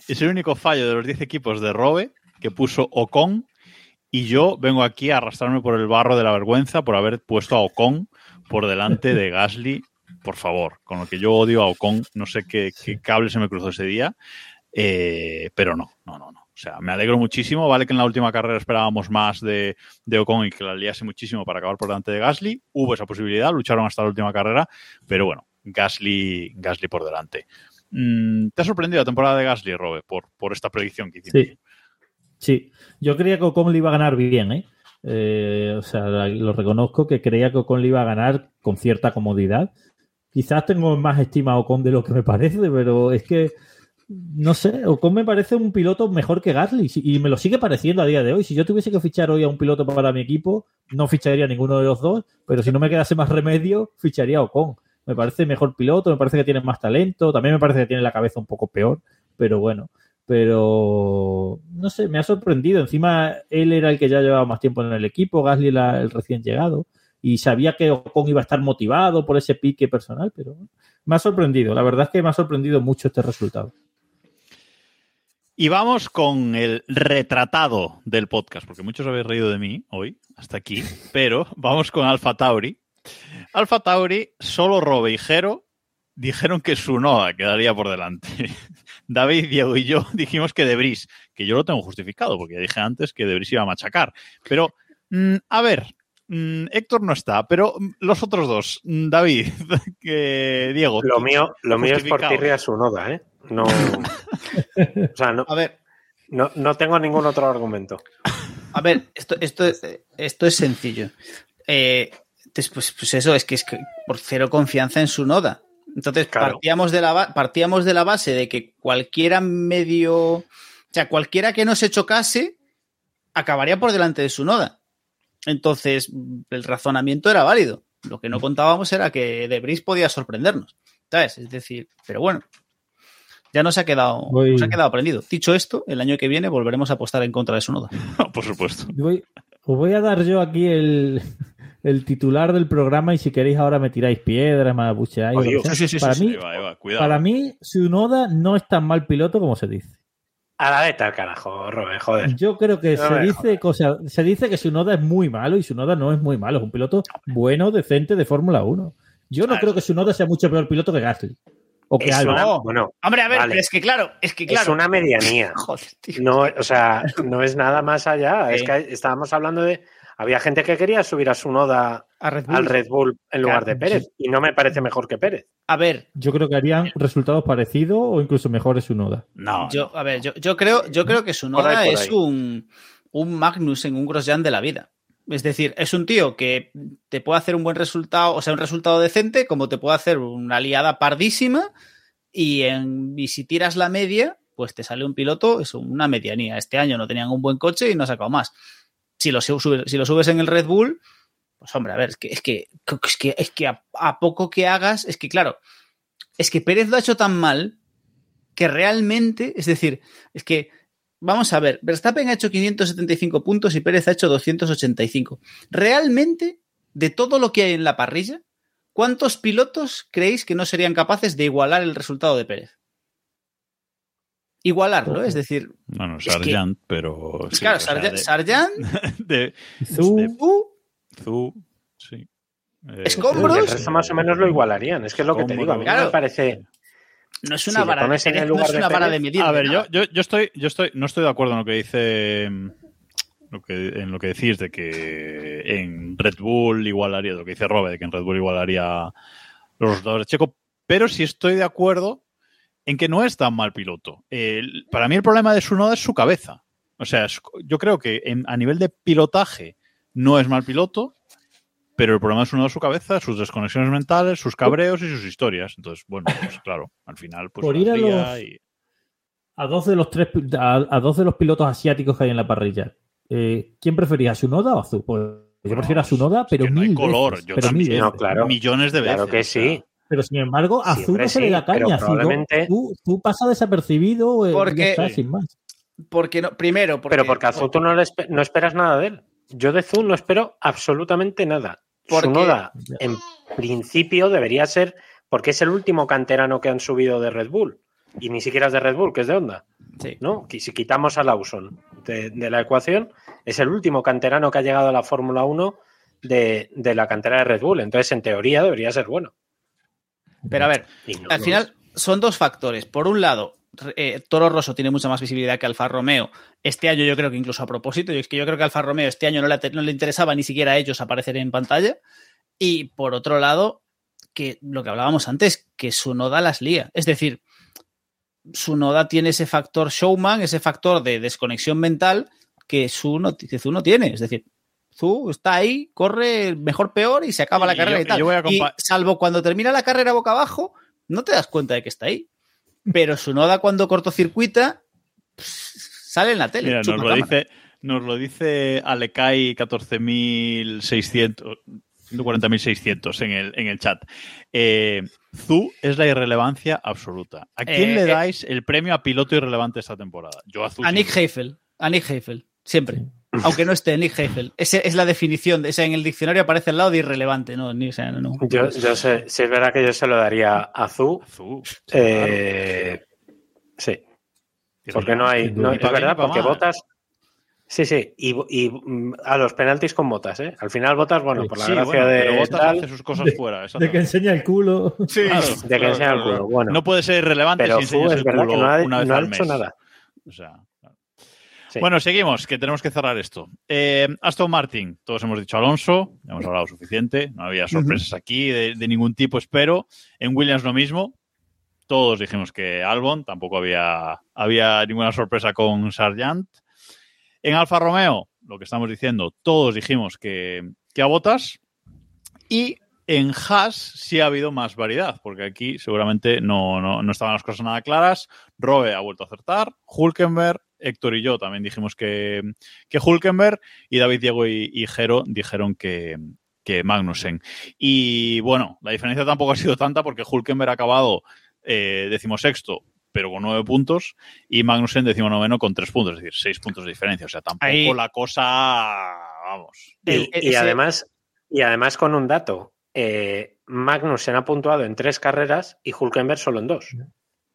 Speaker 1: Es el único fallo de los 10 equipos de Robe que puso Ocon. Y yo vengo aquí a arrastrarme por el barro de la vergüenza por haber puesto a Ocon por delante de Gasly por favor, con lo que yo odio a Ocon, no sé qué, qué cable se me cruzó ese día, pero no, no, no, no. O sea, me alegro muchísimo. Vale que en la última carrera esperábamos más de, de Ocon y que la liase muchísimo para acabar por delante de Gasly. Hubo esa posibilidad, lucharon hasta la última carrera, pero bueno, Gasly, Gasly por delante. Mm, ¿Te ha sorprendido la temporada de Gasly, Robe, por, por esta predicción que hicimos?
Speaker 3: Sí. Sí, yo creía que Ocon le iba a ganar bien, ¿eh? Eh, o sea, lo reconozco que creía que Ocon le iba a ganar con cierta comodidad. Quizás tengo más estima a Ocon de lo que me parece, pero es que, no sé, Ocon me parece un piloto mejor que Gasly y me lo sigue pareciendo a día de hoy. Si yo tuviese que fichar hoy a un piloto para mi equipo, no ficharía ninguno de los dos, pero si no me quedase más remedio, ficharía Ocon. Me parece mejor piloto, me parece que tiene más talento, también me parece que tiene la cabeza un poco peor, pero bueno. Pero no sé, me ha sorprendido. Encima, él era el que ya llevaba más tiempo en el equipo, Gasly era el recién llegado y sabía que Ocon iba a estar motivado por ese pique personal, pero me ha sorprendido. La verdad es que me ha sorprendido mucho este resultado.
Speaker 1: Y vamos con el retratado del podcast, porque muchos habéis reído de mí hoy, hasta aquí, pero vamos con Alfa Tauri. Alfa Tauri, solo Robe y Jero dijeron que Sunoda quedaría por delante. David, Diego y yo dijimos que Debris, que yo lo tengo justificado, porque ya dije antes que Debris iba a machacar. Pero, mm, a ver, mm, Héctor no está, pero mm, los otros dos, David, que Diego.
Speaker 4: Lo mío, lo mío es por tirria su noda, ¿eh? No, o sea, no,
Speaker 2: A ver,
Speaker 4: no, no tengo ningún otro argumento.
Speaker 2: a ver, esto, esto, esto es sencillo. Eh, después, pues eso, es que es que por cero confianza en su noda. Entonces,
Speaker 4: Claro.
Speaker 2: partíamos, de la, partíamos de la base de que cualquiera medio. O sea, cualquiera que no se chocase acabaría por delante de su noda. Entonces, el razonamiento era válido. Lo que no contábamos era que Debris podía sorprendernos. ¿Sabes? Es decir, pero bueno. Ya nos ha quedado,
Speaker 3: Voy-
Speaker 2: nos ha quedado aprendido. Dicho esto, el año que viene volveremos a apostar en contra de su noda.
Speaker 1: por supuesto.
Speaker 3: Voy- os voy a dar yo aquí el, el titular del programa y si queréis ahora me tiráis piedras, me abucheáis.
Speaker 4: Oh.
Speaker 2: Sí, sí, sí,
Speaker 3: para, mí, para Tsunoda no es tan mal piloto como se dice.
Speaker 4: A la veta carajo, Robe, joder.
Speaker 3: Yo creo que
Speaker 4: No
Speaker 3: se dice, cosa, se dice que Tsunoda es muy malo y Tsunoda no es muy malo. Es un piloto bueno, decente de Fórmula 1. Yo no creo que Tsunoda sea mucho peor piloto que Gasly. O que
Speaker 4: Es
Speaker 3: Albon.
Speaker 4: una,
Speaker 2: No.
Speaker 4: bueno,
Speaker 2: Hombre, a ver,
Speaker 4: Vale.
Speaker 2: pero es que claro, es que
Speaker 4: es
Speaker 2: claro.
Speaker 4: una medianía.
Speaker 2: Joder, tío.
Speaker 4: No, o sea, no es nada más allá. Es que estábamos hablando de. Había gente que quería subir a su noda
Speaker 2: A Red Bull.
Speaker 4: al Red Bull en lugar
Speaker 3: Claro,
Speaker 4: de Pérez. Y no me parece mejor que Pérez.
Speaker 2: A ver,
Speaker 3: Yo creo que harían resultados parecidos o incluso mejores Tsunoda.
Speaker 1: No,
Speaker 2: yo, a ver, yo, yo creo, yo creo que su noda es
Speaker 4: ahí.
Speaker 2: un, un Magnus en un Grosjean de la vida. Es decir, es un tío que te puede hacer un buen resultado, o sea, un resultado decente, como te puede hacer una liada pardísima, y, en, y si tiras la media, pues te sale un piloto, es una medianía. Este año no tenían un buen coche y no ha sacado más. Si lo, subes, si lo subes en el Red Bull, pues hombre, a ver, es que, es que, es que, es que a, a poco que hagas, es que claro, es que Pérez lo ha hecho tan mal que realmente, es decir, es que, vamos a ver, Verstappen ha hecho 575 puntos y Pérez ha hecho 285. Realmente, de todo lo que hay en la parrilla, ¿cuántos pilotos creéis que no serían capaces de igualar el resultado de Pérez? igualarlo, es decir,
Speaker 1: Bueno,
Speaker 2: que-
Speaker 1: Sargent, pero. sí,
Speaker 2: claro, Sargent,
Speaker 1: de-
Speaker 2: Sargent,
Speaker 1: de,
Speaker 3: Zu,
Speaker 1: de Zu, sí. Eh,
Speaker 2: Escombros.
Speaker 4: El resto más o menos lo igualarían. Es que es lo que te digo. A mí
Speaker 2: Claro.
Speaker 4: me parece.
Speaker 2: No es una vara,
Speaker 4: pones en el
Speaker 2: no
Speaker 4: de
Speaker 2: una vara de medir.
Speaker 1: A ver,
Speaker 2: de
Speaker 1: yo, yo, yo estoy, yo estoy, no estoy de acuerdo en lo que dice, lo que, en lo que decís de que en Red Bull igualaría, lo que dice Robe, de que en Red Bull igualaría los resultados de Checo, pero sí estoy de acuerdo en que no es tan mal piloto. El- para mí el problema de Sunoda es su cabeza. O sea, yo creo que en- a nivel de pilotaje no es mal piloto, pero el problema de Sunoda es su cabeza, sus desconexiones mentales, sus cabreos y sus historias. Entonces, bueno, pues claro, al final pues
Speaker 3: Por ir a los-
Speaker 1: y-
Speaker 3: a dos de los tres a, a dos de los pilotos asiáticos que hay en la parrilla. Eh, ¿Quién prefería, a Sunoda o a Zu? Pues yo prefiero a Sunoda,
Speaker 1: es
Speaker 3: pero
Speaker 1: que no hay
Speaker 3: mil
Speaker 1: color,
Speaker 3: veces,
Speaker 1: yo
Speaker 3: pero mil
Speaker 1: también.
Speaker 3: veces.
Speaker 4: No, claro.
Speaker 1: millones de veces.
Speaker 4: Claro que sí.
Speaker 3: Pero sin embargo, a
Speaker 4: Siempre
Speaker 3: no se le da caña.
Speaker 4: Probablemente-
Speaker 3: Zu- Zu pasa desapercibido eh,
Speaker 2: Porque-
Speaker 3: sin más.
Speaker 2: Porque no, primero, porque,
Speaker 4: Pero porque a tú no, le no esperas nada de él. Yo de Zu no espero absolutamente nada.
Speaker 2: Porque-
Speaker 4: Tsunoda, en principio, debería ser. Porque es el último canterano que han subido de Red Bull. Y ni siquiera es de Red Bull, que es de Honda.
Speaker 2: Sí.
Speaker 4: ¿no? Si quitamos a Lawson de, de la ecuación, es el último canterano que ha llegado a la Fórmula 1 de, de la cantera de Red Bull. Entonces, en teoría, debería ser bueno.
Speaker 2: Pero a ver,
Speaker 4: no
Speaker 2: al final son dos factores. Por un lado, eh, Toro Rosso tiene mucha más visibilidad que Alfa Romeo. Este año yo creo que incluso a propósito, y es que yo creo que Alfa Romeo este año no le, no le interesaba ni siquiera a ellos aparecer en pantalla. Y por otro lado, que lo que hablábamos antes, que Sunoda las lía. Es decir, Sunoda tiene ese factor showman, ese factor de desconexión mental que Zu no, que Zu no tiene. Es decir, Zu está ahí, corre mejor peor y se acaba la carrera
Speaker 1: yo-
Speaker 2: y tal.
Speaker 1: yo
Speaker 2: Y salvo cuando termina la carrera boca abajo, no te das cuenta de que está ahí. Pero Sunoda cuando cortocircuita sale en la tele.
Speaker 1: Mira, nos lo dice, nos lo dice Alekai 14.600, 140.600 en el, en el chat. Eh, Zu es la irrelevancia absoluta. ¿A quién
Speaker 2: Eh,
Speaker 1: le
Speaker 2: eh.
Speaker 1: dais el premio a piloto irrelevante esta temporada? Yo a Zu.
Speaker 2: A. Nick Heifel. A Nick Heifel. Siempre. Aunque no esté Nick Heifel. Ese es la definición. de- o sea, en el diccionario aparece al lado de irrelevante. No, ni, o sea, no.
Speaker 4: Yo, yo sé, si es verdad que yo se lo daría a Zu.
Speaker 1: Zu, sí,
Speaker 4: eh, sí,
Speaker 1: claro.
Speaker 4: porque no hay. No, es verdad, porque
Speaker 1: mal.
Speaker 4: votas. Sí, sí, y, y, mm, a los penaltis con botas, ¿eh? Al final votas, bueno,
Speaker 3: Sí.
Speaker 4: por la
Speaker 1: Sí,
Speaker 4: gracia
Speaker 1: bueno, pero
Speaker 4: de
Speaker 1: Bottas
Speaker 4: tal,
Speaker 1: hace sus cosas
Speaker 3: De-
Speaker 1: fuera.
Speaker 3: De que enseña el culo.
Speaker 1: Claro,
Speaker 4: de que
Speaker 1: claro,
Speaker 4: enseña el culo. Bueno,
Speaker 1: No puede ser irrelevante
Speaker 4: pero
Speaker 1: si enseñas
Speaker 4: es
Speaker 1: el
Speaker 4: verdad
Speaker 1: culo
Speaker 4: que no ha,
Speaker 1: una vez
Speaker 4: no ha
Speaker 1: al
Speaker 4: hecho
Speaker 1: mes.
Speaker 4: nada.
Speaker 1: O sea.
Speaker 4: Sí.
Speaker 1: Bueno, seguimos, que tenemos que cerrar esto. Eh, Aston Martin, todos hemos dicho Alonso, ya hemos hablado suficiente, no había sorpresas aquí de, de ningún tipo, espero. En Williams lo mismo, todos dijimos que Albon, tampoco había, había ninguna sorpresa con Sargent. En Alfa Romeo, lo que estamos diciendo, todos dijimos que, que a Botas. Y en Haas sí ha habido más variedad, porque aquí seguramente no, no, no estaban las cosas nada claras. Robe ha vuelto a acertar, Hulkenberg, Héctor y yo también dijimos que, que Hulkenberg, y David, Diego y, y Jero dijeron que, que Magnussen. Y bueno, la diferencia tampoco ha sido tanta porque Hulkenberg ha acabado eh, decimosexto, pero con nueve puntos, y Magnussen decimonoveno con tres puntos, es decir, seis puntos de diferencia. O sea, tampoco
Speaker 2: Ahí-
Speaker 1: la cosa, vamos.
Speaker 4: Y, además, y además con un dato, eh, Magnussen ha puntuado en tres carreras y Hulkenberg solo en dos.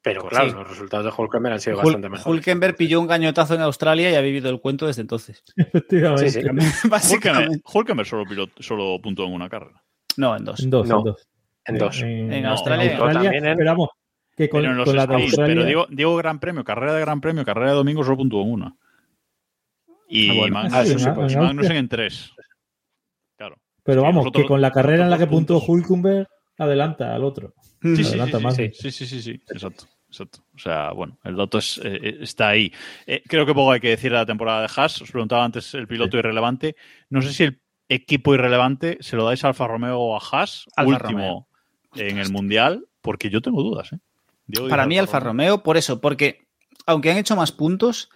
Speaker 4: Pero
Speaker 2: Pues
Speaker 4: claro,
Speaker 2: sí.
Speaker 4: los resultados de Hulkenberg han sido
Speaker 2: Hul-
Speaker 4: bastante mejores.
Speaker 2: Hulkenberg pilló un gañotazo en Australia y ha vivido el cuento desde entonces.
Speaker 3: Efectivamente.
Speaker 4: Sí,
Speaker 2: Básicamente.
Speaker 1: Hulkenberg solo, pilot- solo puntuó en una carrera.
Speaker 2: No, en dos.
Speaker 3: En dos,
Speaker 4: No.
Speaker 3: en dos.
Speaker 4: En dos.
Speaker 2: En
Speaker 1: No,
Speaker 2: Australia.
Speaker 4: Australia también en-
Speaker 3: pero vamos, que con,
Speaker 1: pero en los
Speaker 3: con la de
Speaker 1: sprints,
Speaker 3: Australia.
Speaker 1: pero digo, digo Gran Premio, carrera de Gran Premio, carrera de domingo solo puntuó en una. Y
Speaker 2: Ah, bueno.
Speaker 1: Magnussen,
Speaker 4: Ah, eso sí,
Speaker 3: en-
Speaker 4: pues.
Speaker 3: en
Speaker 1: Magnussen en tres. Claro.
Speaker 3: Pero vamos, que con la carrera en la que
Speaker 1: puntos.
Speaker 3: Hulkenberg, adelanta al otro.
Speaker 1: Sí, sí, sí,
Speaker 3: Adelanta
Speaker 1: sí,
Speaker 3: más.
Speaker 1: sí, sí, sí, sí, sí, exacto, exacto. O sea, bueno, el dato es, eh, eh, está ahí. Eh, creo que poco hay que decir de la temporada de Haas. Os preguntaba antes el piloto irrelevante. No sé si el equipo irrelevante se lo dais a Alfa Romeo o a Haas,
Speaker 2: Alfa
Speaker 1: último en el Mundial, porque yo tengo dudas. ¿eh? Diego
Speaker 2: Para mí, Alfa Romeo, por eso, porque aunque han hecho más puntos,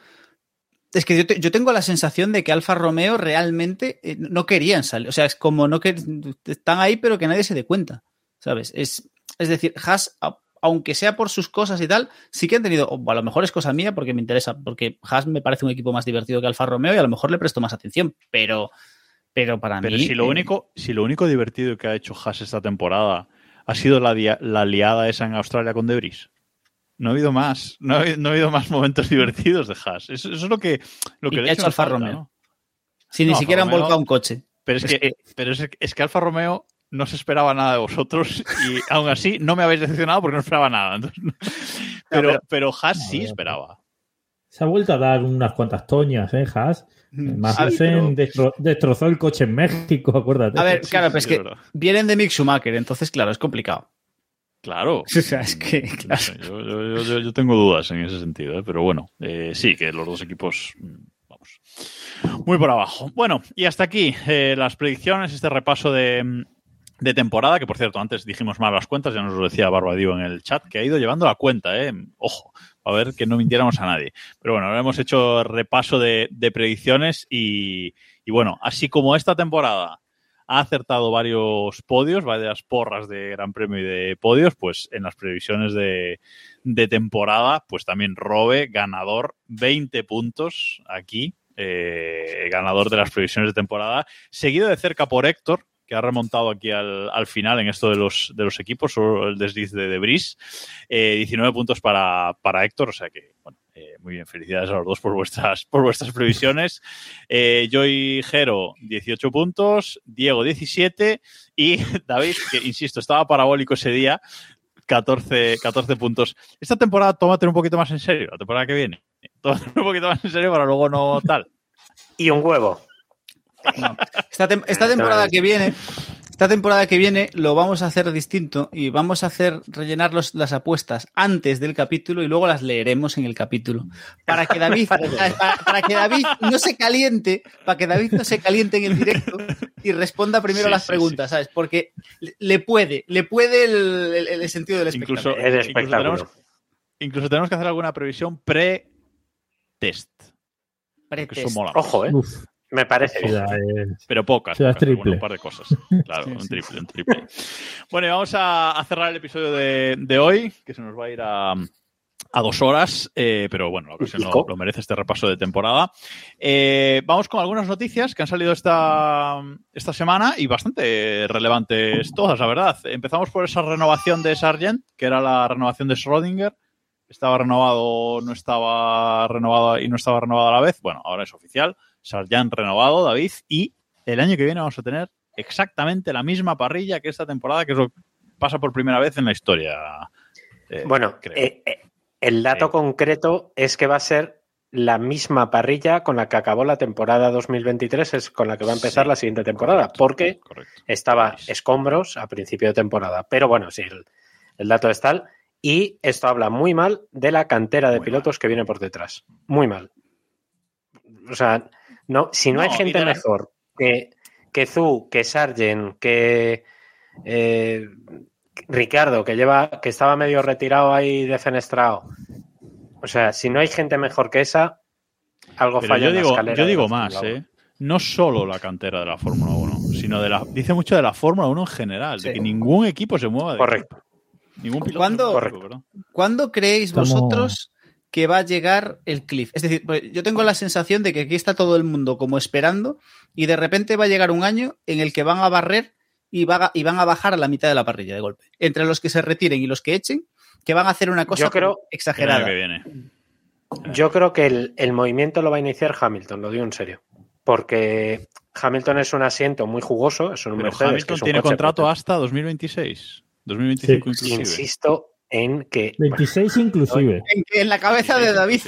Speaker 2: es que yo, te- yo tengo la sensación de que Alfa Romeo realmente eh, no querían salir. O sea, es como no que están ahí, pero que nadie se dé cuenta. ¿Sabes? Es, es decir, Haas, aunque sea por sus cosas y tal, sí que han tenido, o a lo mejor es cosa mía porque me interesa, porque Haas me parece un equipo más divertido que Alfa Romeo y a lo mejor le presto más atención, pero, pero para
Speaker 1: Pero
Speaker 2: mí.
Speaker 1: si lo,
Speaker 2: eh,
Speaker 1: único, si lo único divertido que ha hecho Haas esta temporada ha sido la, la liada esa en Australia con Debris. No ha habido más. No ha no ha habido más momentos divertidos de Haas. Eso, eso es lo que, lo
Speaker 2: ¿Y
Speaker 1: que le
Speaker 2: ha
Speaker 1: echo
Speaker 2: hecho Alfa
Speaker 1: falta,
Speaker 2: Romeo?
Speaker 1: ¿no?
Speaker 2: Si ni
Speaker 1: No,
Speaker 2: siquiera han
Speaker 1: Romeo-
Speaker 2: volcado un coche.
Speaker 1: Pero es que- pero es, es que Alfa Romeo no se esperaba nada de vosotros y aún así no me habéis decepcionado porque no esperaba nada. Entonces, no- pero,
Speaker 2: pero-
Speaker 1: pero Haas sí esperaba.
Speaker 3: Se ha vuelto a dar unas cuantas toñas, ¿eh, Haas? Magnussen destro- destrozó el coche en México, acuérdate.
Speaker 2: A ver,
Speaker 1: Sí,
Speaker 2: claro,
Speaker 1: sí,
Speaker 2: pero es
Speaker 1: sí,
Speaker 2: que vienen de Mick Schumacher, entonces, claro, es complicado.
Speaker 1: Claro.
Speaker 2: O sea, es que,
Speaker 1: No
Speaker 2: claro.
Speaker 1: yo, yo- yo- yo tengo dudas en ese sentido, ¿eh? pero bueno, eh, sí, que los dos equipos, mm, vamos, muy por abajo. Bueno, y hasta aquí eh, las predicciones, este repaso de, mm, de temporada, que por cierto, antes dijimos mal las cuentas, ya nos lo decía Barbadío en el chat, que ha ido llevando la cuenta, ¿eh? ojo, a ver que no mintiéramos a nadie. Pero bueno, ahora hemos hecho repaso de, predicciones y, y bueno, así como esta temporada ha acertado varios podios, varias porras de Gran Premio y de podios, pues en las previsiones de, de temporada, pues también Robe, ganador, 20 puntos aquí, eh, ganador de las previsiones de temporada, seguido de cerca por Héctor, que ha remontado aquí al, al final en esto de los, de los equipos, solo el desliz de Debris, eh, 19 puntos para, para Héctor, o sea que, bueno, eh, muy bien, felicidades a los dos por vuestras, por vuestras previsiones. Eh, Joy Jero, 18 puntos, Diego, 17 y David, que insisto, estaba parabólico ese día, 14, 14 puntos. Esta temporada tómate un poquito más en serio, la temporada que viene. Tómate un poquito más en serio para luego no tal.
Speaker 4: Y un huevo.
Speaker 2: No. Esta, tem- esta temporada que viene, esta temporada que viene lo vamos a hacer distinto y vamos a hacer rellenar los- las apuestas antes del capítulo y luego las leeremos en el capítulo. Para que David, para, para que David no se caliente, para que David no se caliente en el directo y responda primero
Speaker 1: Sí,
Speaker 2: las
Speaker 1: sí,
Speaker 2: preguntas, ¿sabes? Porque le- puede, le puede el, el- el sentido del
Speaker 1: Incluso,
Speaker 2: espectáculo.
Speaker 4: El
Speaker 1: incluso tenemos, incluso tenemos que hacer alguna previsión pre-test.
Speaker 2: Pretest.
Speaker 1: mola.
Speaker 4: Ojo, ¿eh?
Speaker 3: Uf,
Speaker 4: Me parece
Speaker 3: sí,
Speaker 4: bien.
Speaker 3: es-
Speaker 1: Pero pocas. Bueno, un par de cosas. Claro,
Speaker 2: Sí,
Speaker 1: un
Speaker 2: sí.
Speaker 1: triple, un triple. Bueno, y vamos a, a cerrar el episodio de, de hoy, que se nos va a ir a, a dos horas, eh, pero bueno, la ocasión lo merece este repaso de temporada. Eh, vamos con algunas noticias que han salido esta, esta semana y bastante relevantes todas, la verdad. Empezamos por esa renovación de Sargent, que era la renovación de Schrödinger. Estaba renovado, no estaba renovado y no estaba renovado a la vez. Bueno, ahora es oficial. Sargent renovado, David, y el año que viene vamos a tener exactamente la misma parrilla que esta temporada, que es lo que pasa por primera vez en la historia. eh,
Speaker 4: Bueno, eh, eh, el dato concreto es que va a ser la misma parrilla con la que acabó la temporada 2023, es con la que va a empezar
Speaker 1: Sí,
Speaker 4: la siguiente temporada, porque
Speaker 1: Correcto.
Speaker 4: estaba escombros a principio de temporada. Pero bueno, sí, el, el dato es tal. Y esto habla muy mal de la cantera de
Speaker 1: Muy
Speaker 4: pilotos que viene por detrás. Muy mal. O sea, no, si no,
Speaker 1: No,
Speaker 4: hay gente mejor que, que Zu, que Sargent, que eh, Ricardo, que lleva, que estaba medio retirado ahí defenestrado. O sea, si no hay gente mejor que esa, algo
Speaker 1: Pero
Speaker 4: falla
Speaker 1: yo
Speaker 4: en la
Speaker 1: digo,
Speaker 4: escalera
Speaker 1: yo
Speaker 4: de
Speaker 1: digo
Speaker 4: la
Speaker 1: más, ¿eh? No solo la cantera de la Fórmula 1, sino de la. Dice mucho de la Fórmula 1 en general, de que ningún equipo se mueva de
Speaker 4: Correcto.
Speaker 1: Ningún piloto.
Speaker 2: ¿Cuándo-
Speaker 1: se mueva de
Speaker 4: Correcto.
Speaker 1: equipo, perdón.
Speaker 2: ¿Cuándo creéis vosotros que va a llegar el cliff? Es decir, pues, yo tengo la sensación de que aquí está todo el mundo como esperando y de repente va a llegar un año en el que van a barrer y, va a- y van a bajar a la mitad de la parrilla de golpe. Entre los que se retiren y los que echen, que van a hacer una cosa
Speaker 4: Yo creo-
Speaker 2: exagerada.
Speaker 1: que viene.
Speaker 4: Yo creo que el, el movimiento lo va a iniciar Hamilton, lo digo en serio. Porque Hamilton es un asiento muy jugoso, es un
Speaker 1: Pero
Speaker 4: Mercedes. que
Speaker 1: Hamilton
Speaker 4: es un
Speaker 1: tiene
Speaker 4: coche
Speaker 1: contrato
Speaker 4: potente.
Speaker 1: hasta 2026. 2025
Speaker 3: Sí.
Speaker 1: inclusive.
Speaker 4: Insisto en que
Speaker 3: 26 inclusive.
Speaker 2: En, en la cabeza de David,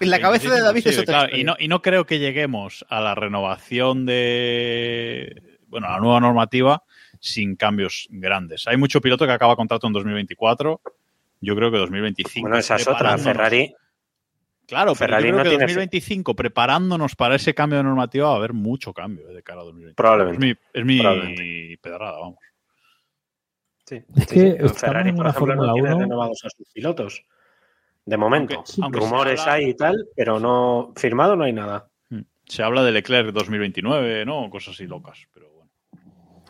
Speaker 2: en la cabeza de David es
Speaker 1: 26
Speaker 2: otra
Speaker 1: claro, y, no, y no creo que lleguemos a la renovación de. Bueno, a la nueva normativa sin cambios grandes. Hay mucho piloto que acaba contrato en 2024. Yo creo que 2025.
Speaker 4: bueno, esa es otra. Ferrari,
Speaker 1: Claro, pero
Speaker 4: Ferrari
Speaker 1: yo creo
Speaker 4: no
Speaker 1: que
Speaker 4: tiene-
Speaker 1: 2025, preparándonos para ese cambio de normativa, va a haber mucho cambio de cara a 2025.
Speaker 4: Probablemente.
Speaker 1: Es mi, es mi
Speaker 4: Probablemente.
Speaker 1: pedrada, vamos.
Speaker 4: Sí,
Speaker 3: Es
Speaker 4: sí,
Speaker 3: que
Speaker 4: sí.
Speaker 3: estamos
Speaker 4: Ferrari,
Speaker 3: en
Speaker 4: por
Speaker 3: una
Speaker 4: ejemplo, no
Speaker 3: Fórmula
Speaker 4: tiene
Speaker 3: 1.
Speaker 4: renovados a sus pilotos. De momento.
Speaker 1: Aunque- aunque
Speaker 4: Rumores
Speaker 1: habla-
Speaker 4: hay y tal, pero no firmado no hay nada.
Speaker 1: Se habla de Leclerc 2029, ¿no? Cosas así locas, pero bueno.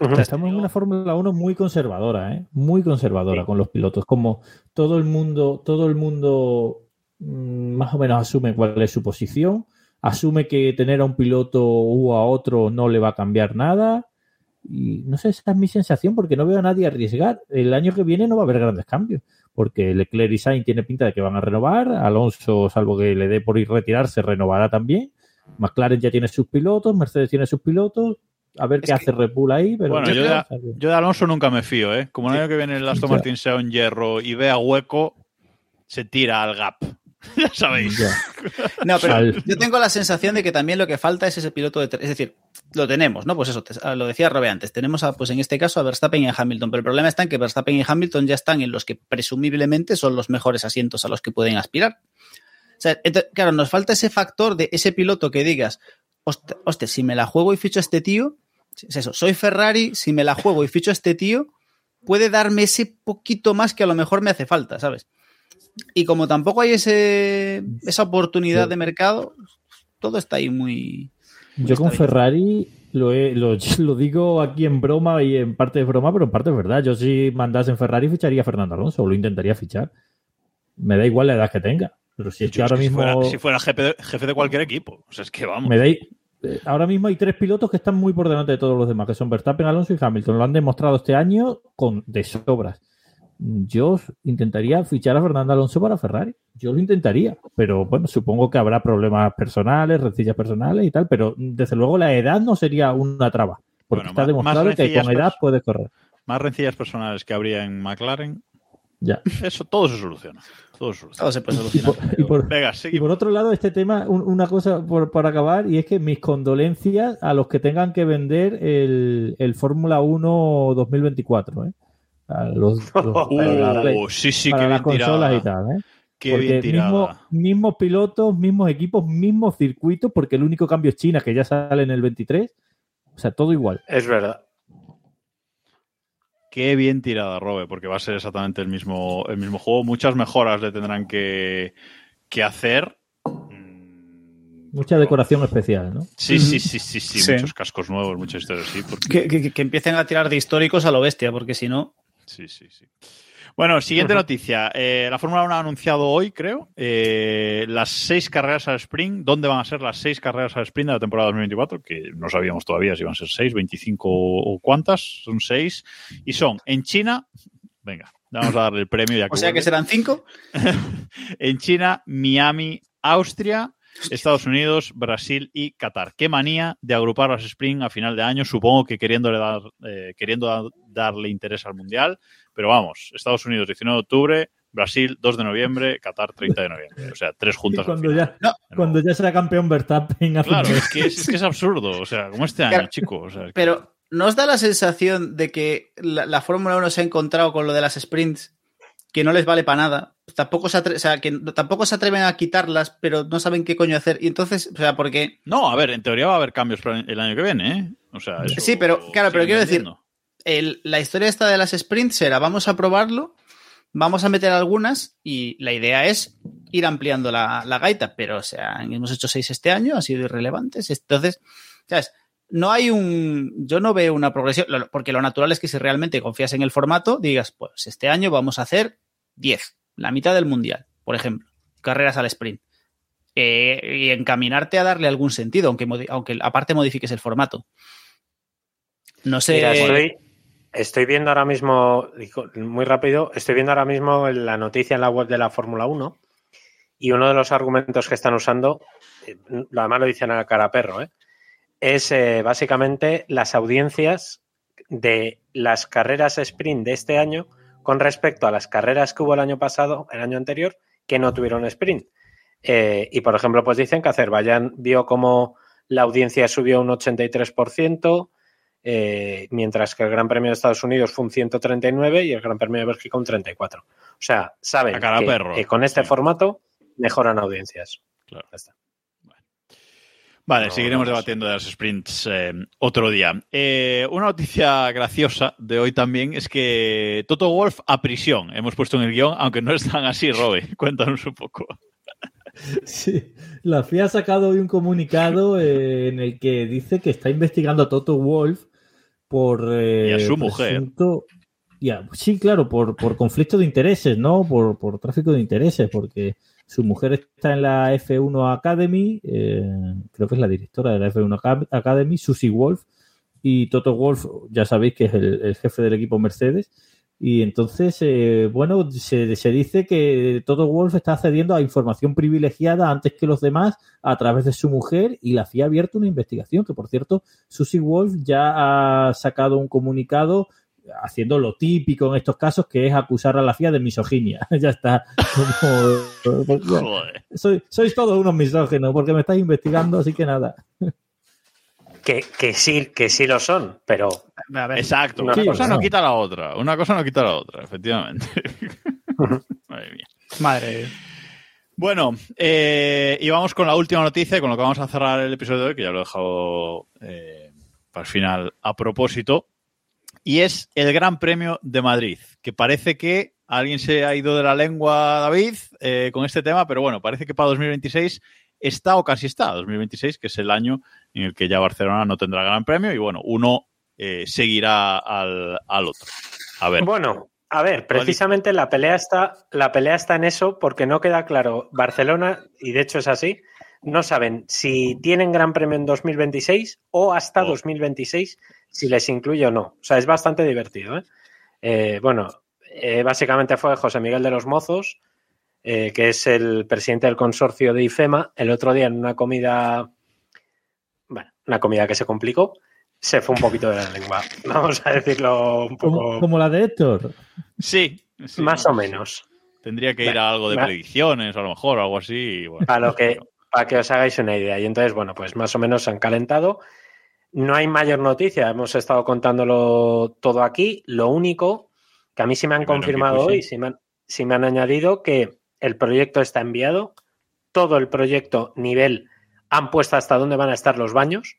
Speaker 4: Ujú.
Speaker 3: Estamos en una Fórmula 1 muy conservadora, ¿eh? Muy conservadora
Speaker 4: Sí.
Speaker 3: con los pilotos. Como todo el mundo, todo el mundo mm, más o menos asume cuál es su posición, asume que tener a un piloto u a otro no le va a cambiar nada Y no sé, esa es mi sensación porque no veo a nadie arriesgar. El año que viene no va a haber grandes cambios porque Leclerc y Sainz tiene pinta de que van a renovar. Alonso, salvo que le dé por ir retirarse, renovará también. McLaren ya tiene sus pilotos, Mercedes tiene sus pilotos. A ver
Speaker 2: Es
Speaker 3: qué
Speaker 2: que-
Speaker 3: hace Red Bull ahí. Pero
Speaker 1: Bueno, yo,
Speaker 2: creo-
Speaker 1: de, yo de Alonso nunca me fío, ¿eh? Como el año que viene el Aston. Martin sea un hierro y vea hueco, se tira al gap. ya sabéis.
Speaker 3: Ya.
Speaker 2: No, pero yo tengo la sensación de que también lo que falta es ese piloto de... Es decir, lo tenemos, ¿no? Pues eso, te- ah, lo decía Robe antes. Tenemos, a, pues en este caso, a Verstappen y a Hamilton. Pero el problema está en que Verstappen y Hamilton ya están en los que presumiblemente son los mejores asientos a los que pueden aspirar. O sea, ento- claro, nos falta ese factor de ese piloto que digas, hostia, si me la juego y ficho a este tío, es eso, soy Ferrari, si me la juego y ficho a este tío, puede darme ese poquito más que a lo mejor me hace falta, ¿sabes? Y como tampoco hay ese, esa oportunidad de mercado, todo está ahí muy...
Speaker 3: Yo con
Speaker 2: bien.
Speaker 3: Ferrari lo, he- lo, lo digo aquí en broma y en parte es broma, pero en parte es verdad. Yo si mandasen Ferrari ficharía a Fernando Alonso, o lo intentaría fichar. Me da igual la edad que tenga. Pero si Es ahora
Speaker 1: que
Speaker 3: mismo...
Speaker 1: Si fuera, si fuera jefe, de, jefe de cualquier equipo. O sea, es que vamos.
Speaker 3: Me da i- eh, Ahora mismo hay tres pilotos que están muy por delante de todos los demás, que son Verstappen, Alonso y Hamilton. Lo han demostrado este año con de sobras. Yo intentaría fichar a Fernando Alonso para Ferrari. Yo lo intentaría, pero bueno, supongo que habrá problemas personales, rencillas personales y tal, pero desde luego la edad no sería una traba, porque
Speaker 1: Bueno,
Speaker 3: está
Speaker 1: más-
Speaker 3: demostrado
Speaker 1: más
Speaker 3: que con edad puedes correr.
Speaker 1: Más rencillas personales que habría en McLaren.
Speaker 3: Ya.
Speaker 1: Eso, todo se soluciona. Todo se soluciona.
Speaker 2: Todo se puede
Speaker 3: Y
Speaker 2: solucionar.
Speaker 3: por, y por-
Speaker 1: Venga,
Speaker 3: y
Speaker 1: seguimos.
Speaker 3: por otro lado, este tema, un- una cosa por, para acabar, y es que mis condolencias a los que tengan que vender el, el Fórmula 1 2024, ¿eh? A los, los- para la
Speaker 1: Uh, sí, sí,
Speaker 3: para las
Speaker 1: bien
Speaker 3: consolas
Speaker 1: tirada.
Speaker 3: y tal, ¿eh?
Speaker 1: Qué
Speaker 3: porque
Speaker 1: bien tirada.
Speaker 3: mismo- mismos pilotos, mismos equipos, mismos circuitos, porque el único cambio es China, que ya sale en el 23. O sea, todo igual.
Speaker 4: Es verdad.
Speaker 1: Qué bien tirada, Robe, porque va a ser exactamente el mismo, el mismo juego. Muchas mejoras le tendrán que, que hacer. Mm,
Speaker 3: Mucha decoración especial, ¿no?
Speaker 1: Sí, sí, sí, sí, sí,
Speaker 2: Sí.
Speaker 1: Muchos cascos nuevos, muchas historias, sí. Porque...
Speaker 2: Que, que- que empiecen a tirar de históricos a lo bestia, porque si no...
Speaker 1: Sí, sí, sí. Bueno, siguiente noticia. Eh, la Fórmula 1 ha anunciado hoy, creo, eh, las seis carreras al sprint. ¿Dónde van a ser las seis carreras al sprint de la temporada 2024? Que no sabíamos todavía si iban a ser seis, 25 o cuántas. Son seis. Y son en China. Venga, vamos a darle el premio ya que
Speaker 2: O sea que serán cinco.
Speaker 1: En China, Miami, Austria, Estados Unidos, Brasil y Qatar. Qué manía de agrupar las sprint a final de año, supongo que queriéndole dar, eh, queriendo da- darle interés al Mundial, pero vamos, Estados Unidos 19 de octubre, Brasil 2 de noviembre, Qatar 30 de noviembre. O sea, tres
Speaker 3: Y
Speaker 1: juntas. al
Speaker 3: cuando
Speaker 1: final.
Speaker 3: ya,
Speaker 2: No.
Speaker 3: cuando ya será campeón Verstappen. hace
Speaker 1: Claro, es que es, es que es absurdo, o sea, como este año,
Speaker 2: Claro.
Speaker 1: chicos. O sea,
Speaker 2: Pero ¿no os da la sensación de que la, la Fórmula 1 se ha encontrado con lo de las sprints que no les vale para nada? Tampoco se, atre- o sea, que tampoco se atreven a quitarlas, pero no saben qué coño hacer. Y entonces, o sea, porque
Speaker 1: No, a ver, en teoría va a haber cambios el año que viene, ¿eh? O sea, eso
Speaker 2: Sí, pero, claro, pero quiero decir, el- la historia esta de las sprints era vamos a probarlo, vamos a meter algunas y la idea es ir ampliando la, la gaita, pero o sea, hemos hecho seis este año, han sido irrelevantes. Entonces, ¿sabes? No hay un. Yo no veo una progresión, porque lo natural es que si realmente confías en el formato, digas, pues este año vamos a hacer 10, la mitad del mundial, por ejemplo, carreras al sprint. Eh, y encaminarte a darle algún sentido, aunque, aunque aparte modifiques el formato. No sé.
Speaker 4: Mira, estoy, estoy viendo ahora mismo, muy rápido, estoy viendo ahora mismo la noticia en la web de la Fórmula 1 y uno de los argumentos que están usando, eh, además lo dicen a cara perro, ¿eh? es eh, básicamente las audiencias de las carreras sprint de este año con respecto a las carreras que hubo el año pasado, el año anterior, que no tuvieron sprint. Eh, y por ejemplo, pues dicen que Azerbaiyán vio como la audiencia subió un 83%, eh, mientras que el Gran Premio de Estados Unidos fue un 139 y el Gran Premio de Bélgica un 34. O sea, saben que, con este
Speaker 1: Sí.
Speaker 4: formato mejoran audiencias.
Speaker 1: Claro.
Speaker 4: Ya está.
Speaker 1: Vale,
Speaker 4: No,
Speaker 1: seguiremos
Speaker 4: no,
Speaker 1: debatiendo de las sprints eh, otro día. Eh, una noticia graciosa de hoy también es que Toto Wolf a prisión. Hemos puesto en el guion, aunque no es tan así, Robe. Cuéntanos un poco.
Speaker 3: Sí, la FIA ha sacado hoy un comunicado eh, en el que dice que está investigando a Toto Wolf por. eh,
Speaker 1: Y a su mujer.
Speaker 3: presunto- sí, claro, por, por conflicto de intereses, ¿no? Por, por tráfico de intereses, porque su mujer está en la F1 Academy, eh, creo que es la directora de la F1 Acad- Academy, Susie Wolf, y Toto Wolf, ya sabéis que es el, el jefe del equipo Mercedes. Y entonces, eh, bueno, se, se dice que Toto Wolf está accediendo a información privilegiada antes que los demás a través de su mujer y la FIA ha abierto una investigación, que por cierto, Susie Wolf ya ha sacado un comunicado haciendo lo típico en estos casos, que es acusar a la FIA de misoginia. ya está. Como-
Speaker 1: Joder.
Speaker 3: soy, sois todos unos misógenos porque me estáis investigando, así que nada.
Speaker 4: Que, que sí, que sí lo son, pero
Speaker 2: A ver,
Speaker 1: Exacto.
Speaker 4: Una
Speaker 1: cosa no quita la otra. Una cosa no quita la otra, efectivamente. Madre mía.
Speaker 2: madre.
Speaker 1: Bueno, eh, y vamos con la última noticia, con lo que vamos a cerrar el episodio de hoy, que ya lo he dejado eh, para el final a propósito, y es el Gran Premio de Madrid, que parece que alguien se ha ido de la lengua, David, eh, con este tema, pero bueno, parece que para 2026 está o casi está, 2026, que es el año en el que ya Barcelona no tendrá Gran Premio, y bueno, uno eh, seguirá al, al otro. A ver.
Speaker 4: Bueno, a ver, precisamente la pelea está, la pelea está en eso porque no queda claro. Barcelona, y de hecho es así, no saben si tienen Gran Premio en 2026 o hasta
Speaker 1: Oh.
Speaker 4: 2026 si les incluye o no. O sea, es bastante divertido. ¿eh? Eh, bueno, eh, básicamente fue José Miguel de los Mozos, eh, que es el presidente del consorcio de IFEMA, el otro día en una comida, bueno, una comida que se complicó, se fue un poquito de la lengua. Vamos a decirlo un poco
Speaker 3: Como, como la de Héctor.
Speaker 1: Sí. sí,
Speaker 4: más o menos.
Speaker 1: Tendría que ir a algo de
Speaker 4: va-
Speaker 1: predicciones, a lo mejor, algo así. bueno.
Speaker 4: Para lo que, para que os hagáis una idea. Y entonces, bueno, pues más o menos se han calentado. No hay mayor noticia, hemos estado contándolo todo aquí. Lo único que a mí sí me han confirmado
Speaker 1: sí.
Speaker 4: hoy, sí me han, sí me han añadido que el proyecto está enviado, todo el proyecto nivel han puesto hasta dónde van a estar los baños,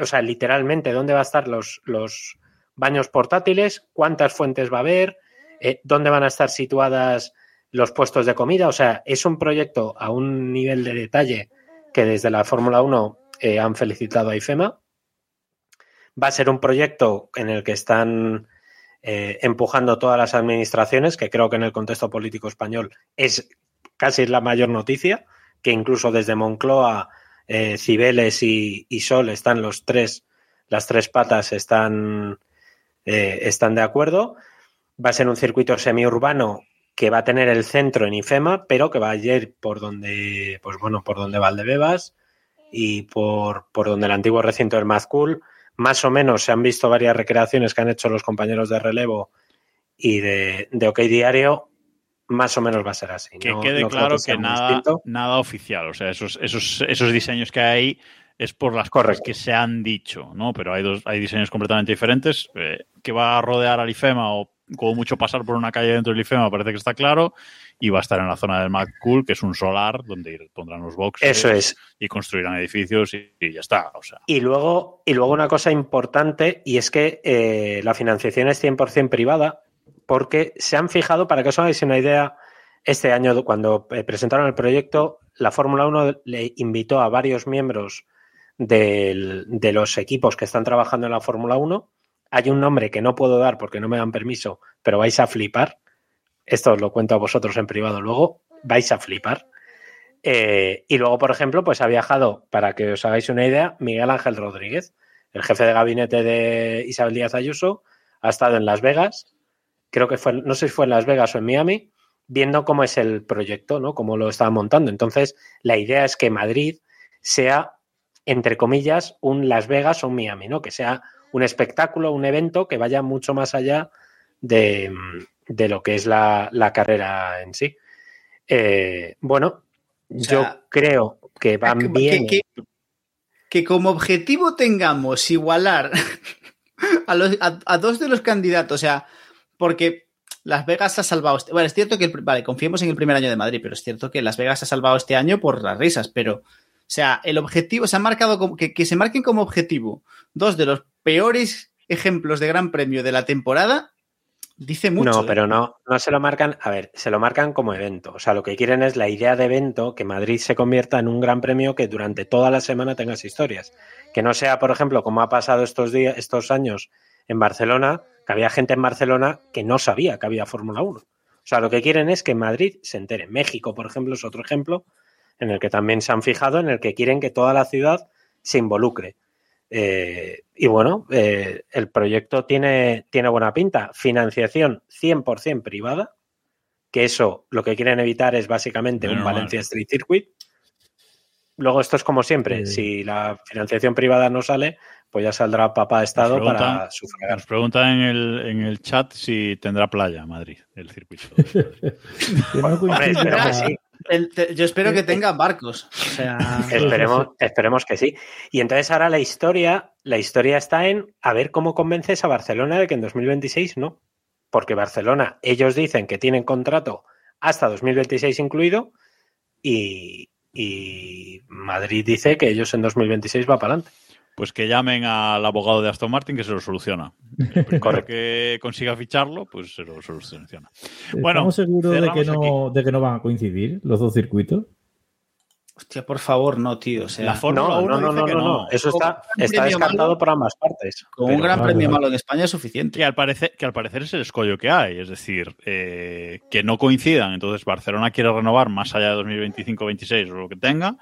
Speaker 4: o sea, literalmente dónde van a estar los, los baños portátiles, cuántas fuentes va a haber, eh, dónde van a estar situadas los puestos de comida. O sea, es un proyecto a un nivel de detalle que desde la Fórmula 1 eh, han felicitado a IFEMA. Va a ser un proyecto en el que están eh, empujando todas las administraciones, que creo que en el contexto político español es casi la mayor noticia, que incluso desde Moncloa, eh, Cibeles y, Sol están los tres, las tres patas están, eh, están de acuerdo. Va a ser un circuito semiurbano que va a tener el centro en IFEMA, pero que va a ir por donde, pues bueno, por donde Valdebebas y por, por donde el antiguo recinto del Mazcool. Más o menos se han visto varias recreaciones que han hecho los compañeros de relevo y de, de OK Diario. Más o menos va a ser así.
Speaker 1: Que
Speaker 4: No-
Speaker 1: quede
Speaker 4: no
Speaker 1: claro que nada, nada oficial. O sea, esos, esos, esos diseños que hay es por las cosas
Speaker 4: Correcto.
Speaker 1: que se han dicho, ¿no? Pero hay dos, hay diseños completamente diferentes. eh, que va a rodear al IFEMA o como mucho pasar por una calle dentro del IFEMA, parece que está claro. Y va a estar en la zona del Mad Cool, que es un solar donde pondrán los boxes
Speaker 4: Eso es.
Speaker 1: y construirán edificios y, y ya está. O sea,
Speaker 4: Y luego, y luego una cosa importante, y es que eh, la financiación es 100% privada, porque se han fijado, para que os hagáis una idea, este año cuando eh, presentaron el proyecto, la Fórmula 1 le invitó a varios miembros del- de los equipos que están trabajando en la Fórmula 1. Hay un nombre que no puedo dar porque no me dan permiso, pero vais a flipar. Esto os lo cuento a vosotros en privado luego. Vais a flipar. Eh, y luego, por ejemplo, pues ha viajado, para que os hagáis una idea, Miguel Ángel Rodríguez, el jefe de gabinete de Isabel Díaz Ayuso, ha estado en Las Vegas, creo que fue, no sé si fue en Las Vegas o en Miami, viendo cómo es el proyecto, ¿no? Cómo lo estaban montando. Entonces, la idea es que Madrid sea, entre comillas, un Las Vegas o un Miami, ¿no? Que sea un espectáculo, un evento que vaya mucho más allá de, de lo que es la, la carrera en sí. Eh, bueno,
Speaker 2: O sea,
Speaker 4: yo creo que van
Speaker 2: que,
Speaker 4: bien.
Speaker 2: que- que como objetivo tengamos igualar a, los- a- a dos de los candidatos, o sea, porque Las Vegas ha salvado. Este, bueno, es cierto que. el- vale, confiemos en el primer año de Madrid, pero es cierto que Las Vegas ha salvado este año por las risas, pero. O sea, el objetivo, se ha marcado como, que, que se marquen como objetivo dos de los peores ejemplos de Gran Premio de la temporada, dice mucho.
Speaker 4: no,
Speaker 2: ¿eh?
Speaker 4: pero no, no se lo marcan, a ver, se lo marcan como evento. O sea, lo que quieren es la idea de evento, que Madrid se convierta en un gran premio que durante toda la semana tengas historias. Que no sea, por ejemplo, como ha pasado estos días, estos años en Barcelona, que había gente en Barcelona que no sabía que había Fórmula 1. O sea, lo que quieren es que Madrid se entere. México, por ejemplo, es otro ejemplo en el que también se han fijado, en el que quieren que toda la ciudad se involucre. Eh, y bueno, eh, el proyecto tiene, tiene buena pinta. Financiación 100% privada, que eso lo que quieren evitar es básicamente un
Speaker 1: mal.
Speaker 4: Valencia Street Circuit. Luego esto es como siempre,
Speaker 3: Sí.
Speaker 4: si la financiación privada no sale, pues ya saldrá papá Estado
Speaker 1: Nos preguntan-
Speaker 4: para sufragar.
Speaker 1: Nos pregunta en el, en el chat si tendrá playa Madrid, el circuito.
Speaker 3: Que no
Speaker 4: Hombre,
Speaker 3: coincida-
Speaker 4: espero que sí.
Speaker 2: El- te- yo espero que tengan barcos. O sea,
Speaker 4: Esperemos, esperemos que sí. Y entonces ahora la historia, la historia está en a ver cómo convences a Barcelona de que en 2026 no. Porque Barcelona, ellos dicen que tienen contrato hasta 2026 incluido y, y Madrid dice que ellos en 2026 va para adelante.
Speaker 1: Pues que llamen al abogado de Aston Martin que se lo soluciona. El primero que consiga ficharlo, pues se lo soluciona. Bueno,
Speaker 3: ¿Estamos seguros de que, no, de que no van a coincidir los dos circuitos?
Speaker 2: hostia, por favor, no, tío. O sea,
Speaker 1: La Fórmula
Speaker 4: No,
Speaker 1: 1
Speaker 4: no, no,
Speaker 1: dice
Speaker 4: no,
Speaker 1: que
Speaker 4: no,
Speaker 1: no.
Speaker 4: no. Eso está, está descartado
Speaker 2: malo.
Speaker 4: por ambas partes.
Speaker 2: con un gran
Speaker 3: vale,
Speaker 2: premio
Speaker 3: vale.
Speaker 2: malo en España es suficiente.
Speaker 1: Que al, parecer, que al parecer es el escollo que hay, es decir, eh, que no coincidan. Entonces, Barcelona quiere renovar más allá de 2025-26 o lo que tenga,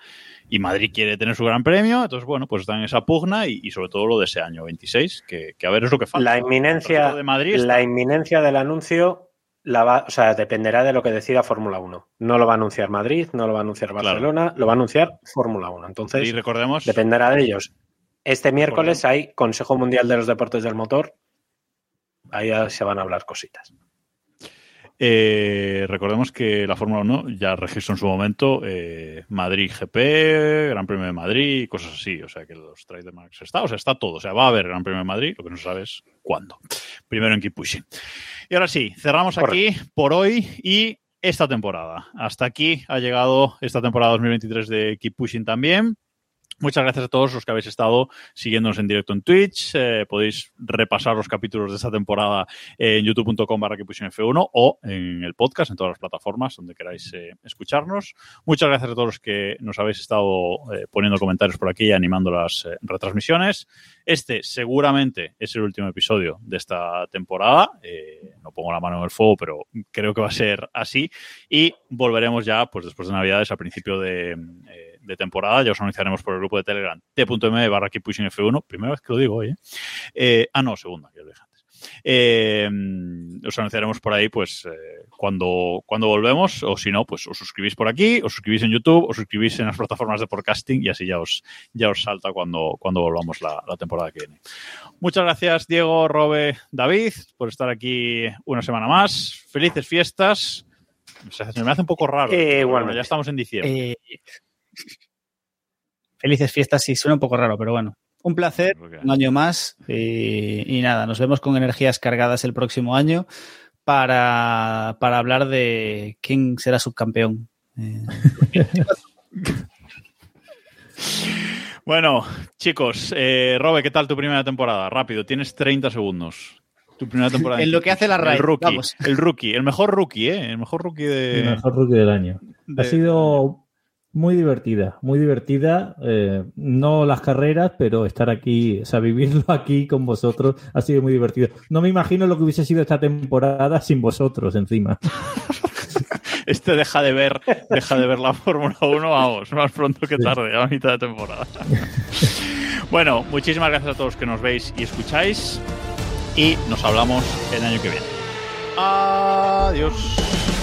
Speaker 1: y Madrid quiere tener su gran premio. Entonces, bueno, pues están en esa pugna y, y sobre todo lo de ese año 26, que, que a ver es lo que falta.
Speaker 4: La inminencia,
Speaker 1: de Madrid está-
Speaker 4: la inminencia del anuncio la va, o sea, dependerá de lo que decida Fórmula 1. No lo va a anunciar Madrid, no lo va a anunciar
Speaker 1: Claro.
Speaker 4: Barcelona, lo va a anunciar Fórmula 1. Entonces,
Speaker 1: y recordemos,
Speaker 4: dependerá de ellos. Este miércoles hay Consejo Mundial de los Deportes del Motor. Ahí se van a hablar cositas.
Speaker 1: Eh, recordemos que la Fórmula 1 ya registró en su momento eh, Madrid GP, Gran Premio de Madrid y cosas así. O sea que los trademarks está, o sea, está todo. O sea, va a haber Gran Premio de Madrid, lo que no se sabe es cuándo. Primero en Keep Pushing. Y ahora sí, cerramos aquí por hoy y esta temporada. Hasta aquí ha llegado esta temporada 2023 de Keep Pushing también. Muchas gracias a todos los que habéis estado siguiéndonos en directo en Twitch. Eh, podéis repasar los capítulos de esta temporada en youtube.com barra F1 o en el podcast, en todas las plataformas donde queráis eh, escucharnos. Muchas gracias a todos los que nos habéis estado eh, poniendo comentarios por aquí y animando las retransmisiones. Este seguramente es el último episodio de esta temporada. No pongo la mano en el fuego, pero creo que va a ser así. Y volveremos ya, pues después de Navidades, a principio de, de temporada. Ya os anunciaremos por el grupo de Telegram t.m barra Keep Pushing F1. Primera vez que lo digo hoy, ¿eh? Eh, ah, no, segunda, ya lo dije antes. Eh, os anunciaremos por ahí, pues, eh, cuando, cuando volvemos, o si no, pues os suscribís por aquí, os suscribís en YouTube, os suscribís en las plataformas de podcasting y así ya os, ya os salta cuando, cuando volvamos la, la temporada que viene. Muchas gracias, Diego, Robe, David, por estar aquí una semana más. Felices fiestas. Se se me hace un poco raro.
Speaker 4: Eh,
Speaker 1: bueno, ya estamos en diciembre.
Speaker 2: Felices fiestas, sí, suena un poco raro, pero bueno. Un placer, un año más. Y, y nada, nos vemos con energías cargadas el próximo año para, para hablar de quién será subcampeón. Eh,
Speaker 1: Bueno, chicos, eh, Robe, ¿qué tal tu primera temporada? Rápido, tienes 30 segundos. Tu primera temporada.
Speaker 2: En lo que hace la
Speaker 1: El
Speaker 2: RAE,
Speaker 1: rookie,
Speaker 2: vamos.
Speaker 1: el rookie, el mejor rookie, ¿eh? El mejor rookie de...
Speaker 3: El mejor rookie del año.
Speaker 1: de-
Speaker 3: Ha sido muy divertida, muy divertida. eh, no las carreras, pero estar aquí, o sea, vivirlo aquí con vosotros ha sido muy divertido. No me imagino lo que hubiese sido esta temporada sin vosotros encima.
Speaker 1: Este deja de ver, deja de ver la Fórmula 1, vamos, más pronto que tarde, a mitad de temporada. bueno, muchísimas gracias a todos que nos veis y escucháis. Y nos hablamos el año que viene. Adiós.